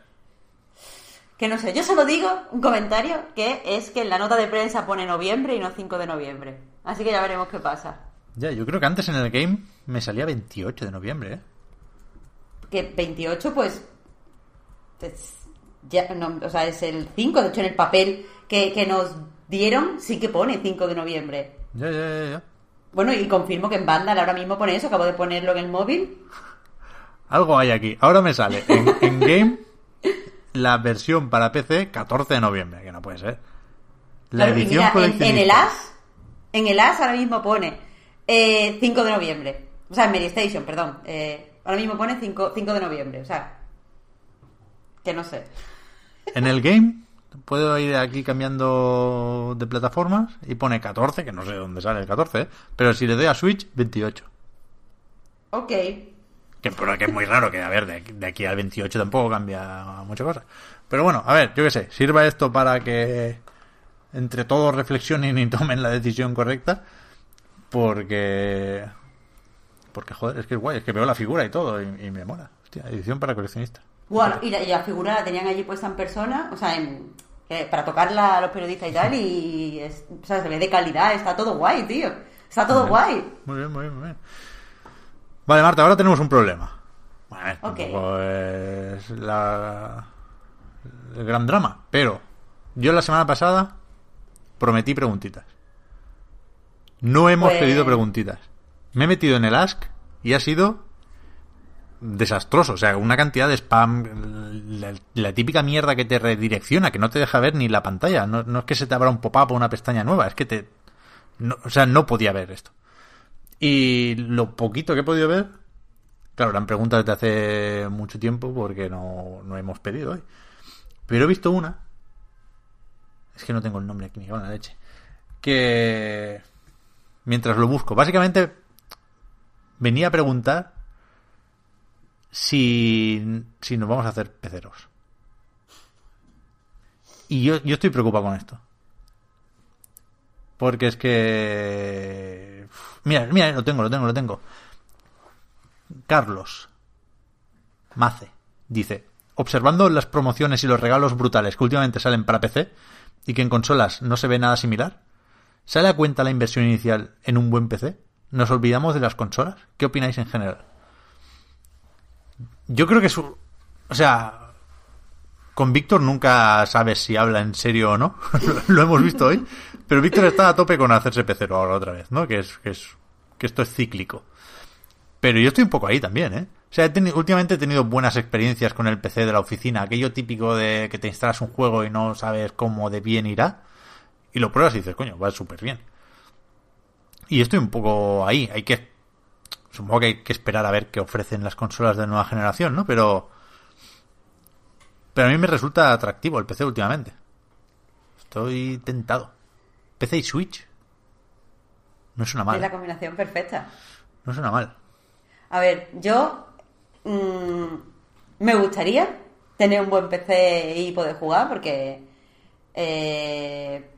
Que no sé, yo solo digo un comentario que es que en la nota de prensa pone noviembre y no 5 de noviembre. Así que ya veremos qué pasa. Ya, yo creo que antes en el game me salía 28 de noviembre, ¿eh? Que 28, pues. es- ya, no, o sea, es el 5. De hecho, en el papel que, que nos dieron sí que pone 5 de noviembre. Ya, ya, ya, ya. Bueno, y confirmo que en Vandal ahora mismo pone eso. Acabo de ponerlo en el móvil. Algo hay aquí. Ahora me sale en, en game la versión para PC 14 de noviembre, que no puede ser. La Claro, edición mira, en, en el. AS, en el AS ahora mismo pone eh, 5 de noviembre. O sea, en Medistation, perdón. Eh, ahora mismo pone 5, 5 de noviembre. O sea, que no sé. En el game puedo ir aquí cambiando de plataformas y pone 14, que no sé dónde sale el 14, ¿eh? pero si le doy a Switch, 28. Ok. Que, pero que es muy raro que, a ver, de aquí, de aquí al 28 tampoco cambia mucha cosa. Pero bueno, a ver, yo qué sé, sirva esto para que entre todos reflexionen y tomen la decisión correcta. Porque. Porque, joder, es que es guay, es que veo la figura y todo y, y me mola. Hostia, edición para coleccionistas. Bueno, y la, y la figura la tenían allí puesta en persona, o sea, en, para tocarla a los periodistas y tal, y es- o sea, se ve de calidad, está todo guay, tío. Está todo guay. Muy bien, muy bien, muy bien. Vale, Marta, ahora tenemos un problema. Bueno, a ver, Ok. tampoco es la... el gran drama, pero yo la semana pasada prometí preguntitas. No hemos Pues- pedido preguntitas. Me he metido en el Ask y ha sido desastroso. O sea, una cantidad de spam, la, la típica mierda que te redirecciona, que no te deja ver ni la pantalla. No, no es que se te abra un pop-up o una pestaña nueva, es que te... no- o sea, no podía ver esto. Y lo poquito que he podido ver, claro, eran preguntas de hace mucho tiempo porque no, no hemos pedido hoy. Pero he visto una, es que no tengo el nombre aquí, me en la leche, que mientras lo busco, básicamente venía a preguntar si, si nos vamos a hacer peceros. Y yo, yo estoy preocupado con esto. Porque es que... Mira, mira, lo tengo, lo tengo, lo tengo. Carlos. Mace dice, observando las promociones y los regalos brutales que últimamente salen para PC y que en consolas no se ve nada similar, ¿sale a cuenta la inversión inicial en un buen PC? ¿Nos olvidamos de las consolas? ¿Qué opináis en general? Yo creo que es un... O sea, con Víctor nunca sabes si habla en serio o no. Lo hemos visto hoy. Pero Víctor está a tope con hacerse pecero ahora otra vez, ¿no? Que es, que es, que esto es cíclico. Pero yo estoy un poco ahí también, ¿eh? O sea, he teni- últimamente he tenido buenas experiencias con el PC de la oficina. Aquello típico de que te instalas un juego y no sabes cómo de bien irá. Y lo pruebas y dices, coño, va súper bien. Y estoy un poco ahí. Hay que. Supongo que hay que esperar a ver qué ofrecen las consolas de nueva generación, ¿no? Pero. Pero a mí me resulta atractivo el PC últimamente. Estoy tentado. PC y Switch. No suena Es la mal. combinación perfecta. No suena mal. A ver, yo mm, me gustaría tener un buen PC y poder jugar porque, eh,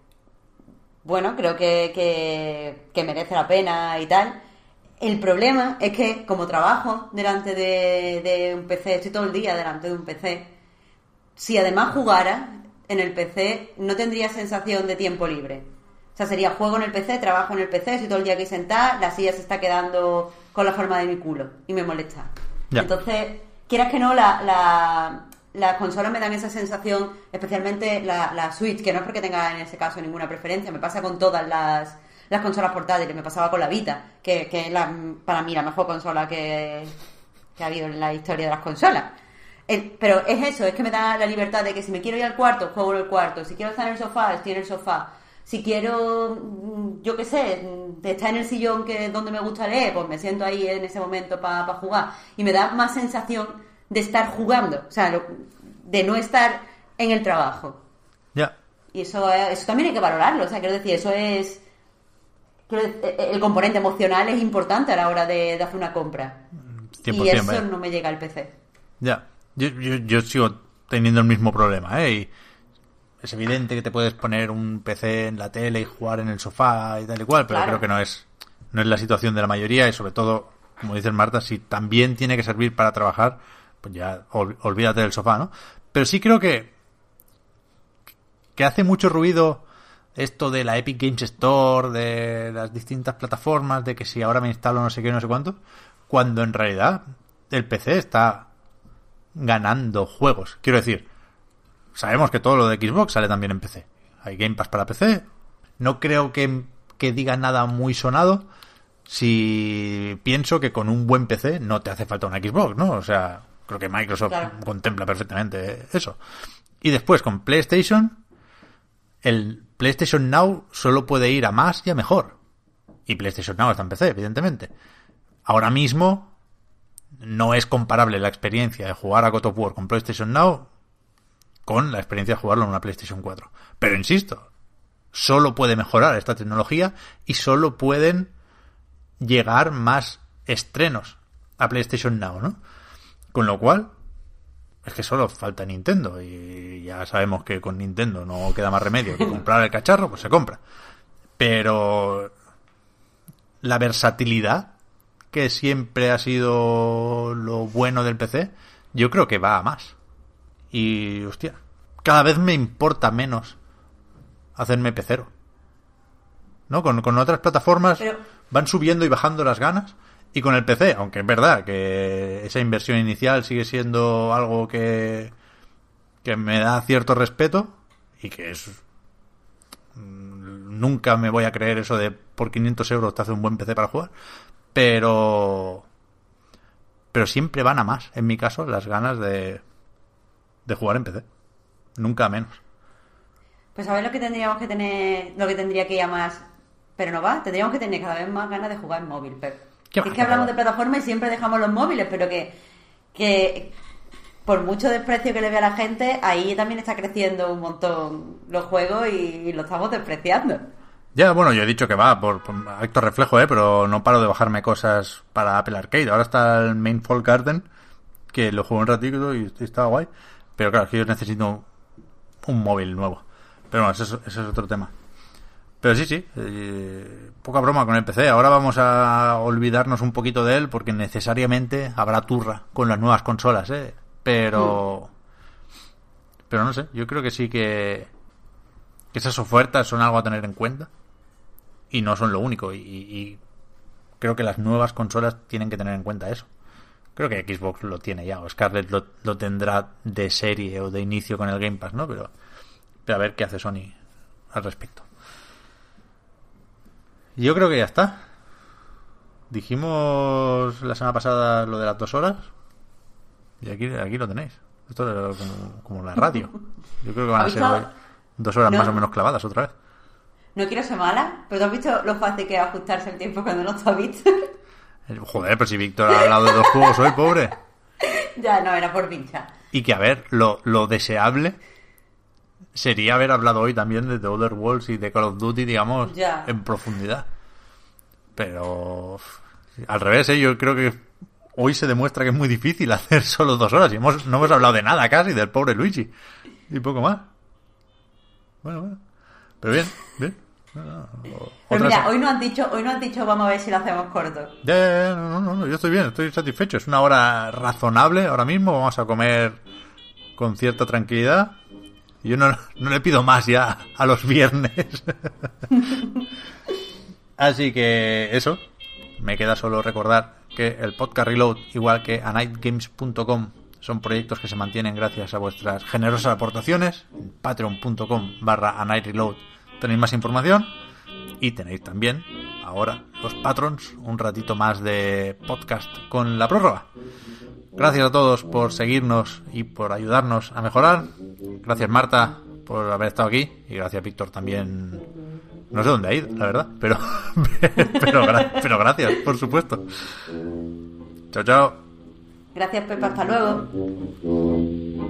bueno, creo que, que- que merece la pena y tal. El problema es que como trabajo delante de, de un PC, estoy todo el día delante de un PC, si además jugara en el PC, no tendría sensación de tiempo libre. O sea, sería juego en el PC, trabajo en el PC, estoy todo el día aquí sentada, la silla se está quedando con la forma de mi culo y me molesta. Ya. Entonces, quieras que no, la, la- las consolas me dan esa sensación, especialmente la, la Switch, que no es porque tenga en ese caso ninguna preferencia, me pasa con todas las, las consolas portátiles, me pasaba con la Vita, que, que es la, para mí la mejor consola que, que ha habido en la historia de las consolas. El- pero es eso, es que me da la libertad de que si me quiero ir al cuarto, juego en el cuarto. Si quiero estar en el sofá, estoy en el sofá. Si quiero, mm, yo qué sé, mm, estar en el sillón que es donde me gusta leer, pues me siento ahí en ese momento para jugar. Y me da más sensación de estar jugando, o sea, lo- de no estar en el trabajo. Ya. Y eso, eh, eso también hay que valorarlo, o sea, quiero decir, eso es... decir, eh, el componente emocional es importante a la hora de, de hacer una compra. 100%, y eso vaya. no me llega al PC. Ya. Yo, yo, yo sigo teniendo el mismo problema, ¿eh? Y es evidente que te puedes poner un PC en la tele y jugar en el sofá y tal y cual, pero Claro. creo que no es, no es la situación de la mayoría y sobre todo, como dice Marta, si también tiene que servir para trabajar, pues ya ol- olvídate del sofá, ¿no? Pero sí creo que que hace mucho ruido esto de la Epic Games Store, de las distintas plataformas, de que si ahora me instalo no sé qué, no sé cuánto, cuando en realidad el PC está ganando juegos. Quiero decir, sabemos que todo lo de Xbox sale también en PC. Hay Game Pass para PC. No creo que, que diga nada muy sonado si pienso que con un buen PC no te hace falta una Xbox, ¿no? O sea, creo que Microsoft Claro. contempla perfectamente eso. Y después con PlayStation, el PlayStation Now solo puede ir a más y a mejor. Y PlayStation Now está en PC, evidentemente. Ahora mismo no es comparable la experiencia de jugar a God of War con PlayStation Now con la experiencia de jugarlo en una PlayStation 4. Pero insisto, solo puede mejorar esta tecnología y solo pueden llegar más estrenos a PlayStation Now, ¿no? Con lo cual, es que solo falta Nintendo y ya sabemos que con Nintendo no queda más remedio que comprar el cacharro, pues se compra. Pero la versatilidad que siempre ha sido lo bueno del PC, yo creo que va a más. Y, hostia, cada vez me importa menos hacerme pecero. ¿No? Con, con otras plataformas Pero- van subiendo y bajando las ganas. Y con el PC, aunque es verdad que esa inversión inicial sigue siendo algo que, que me da cierto respeto y que es mm, nunca me voy a creer eso de por 500 euros te hace un buen PC para jugar pero pero siempre van a más en mi caso las ganas de de jugar en PC nunca menos Pues a ver lo que tendríamos que tener, lo que tendría que ir a más, pero no va, tendríamos que tener cada vez más ganas de jugar en móvil, Pep. ¿Qué Es que hablamos de plataforma y siempre dejamos los móviles, pero que, que por mucho desprecio que le vea a la gente, ahí también está creciendo un montón los juegos y, lo estamos despreciando. Ya, bueno, yo he dicho que va por, por acto reflejo, ¿eh? Pero no paro de bajarme cosas para Apple Arcade. Ahora está el Main Fall Garden, que lo jugué un ratito y está guay. Pero claro, es que yo necesito un móvil nuevo. Pero bueno, ese es, ese es otro tema. Pero sí, sí, eh, poca broma con el PC. Ahora vamos a olvidarnos un poquito de él porque necesariamente habrá turra con las nuevas consolas, ¿eh? Pero... Pero no sé, yo creo que sí que, que esas ofertas son algo a tener en cuenta. Y no son lo único. Y, y creo que las nuevas consolas tienen que tener en cuenta eso. Creo que Xbox lo tiene ya, o Scarlett lo, lo tendrá de serie o de inicio con el Game Pass, ¿no? Pero, pero a ver qué hace Sony al respecto. Yo creo que ya está. Dijimos la semana pasada lo de las dos horas. Y aquí, aquí lo tenéis. Esto es como, como la radio. Yo creo que van a ¿Habéis ser dos horas No. más o menos clavadas otra vez. No quiero ser mala, pero ¿tú has visto lo fácil que es ajustarse el tiempo cuando no está visto? Joder, pero si Víctor ha hablado de dos juegos hoy, pobre. ya, no, era por pinchar. Y que, a ver, lo, lo deseable sería haber hablado hoy también de The Other Worlds y de Call of Duty, digamos, Ya. en profundidad. Pero al revés, ¿eh? yo creo que hoy se demuestra que es muy difícil hacer solo dos horas. Y hemos, no hemos hablado de nada casi, del pobre Luigi. Y poco más. Bueno, bueno. Pero bien, bien. Pero mira, hoy no has dicho, hoy no has dicho vamos a ver si lo hacemos corto. ya, ya, ya, no, no, no, yo estoy bien, estoy satisfecho. Es una hora razonable ahora mismo. Vamos a comer con cierta tranquilidad. Yo no, no le pido más ya a los viernes. Así que eso. Me queda solo recordar que el podcast Reload, igual que a nightgames.com, son proyectos que se mantienen gracias a vuestras generosas aportaciones. Patreon.com barra tenéis más información. Y tenéis también, ahora, los patrons, un ratito más de podcast con la prórroga. Gracias a todos por seguirnos y por ayudarnos a mejorar. Gracias Marta por haber estado aquí. Y gracias Víctor también. No sé dónde ha ido, la verdad. Pero, pero, pero gracias, por supuesto. Chao, chao. Gracias, Pepa, hasta luego.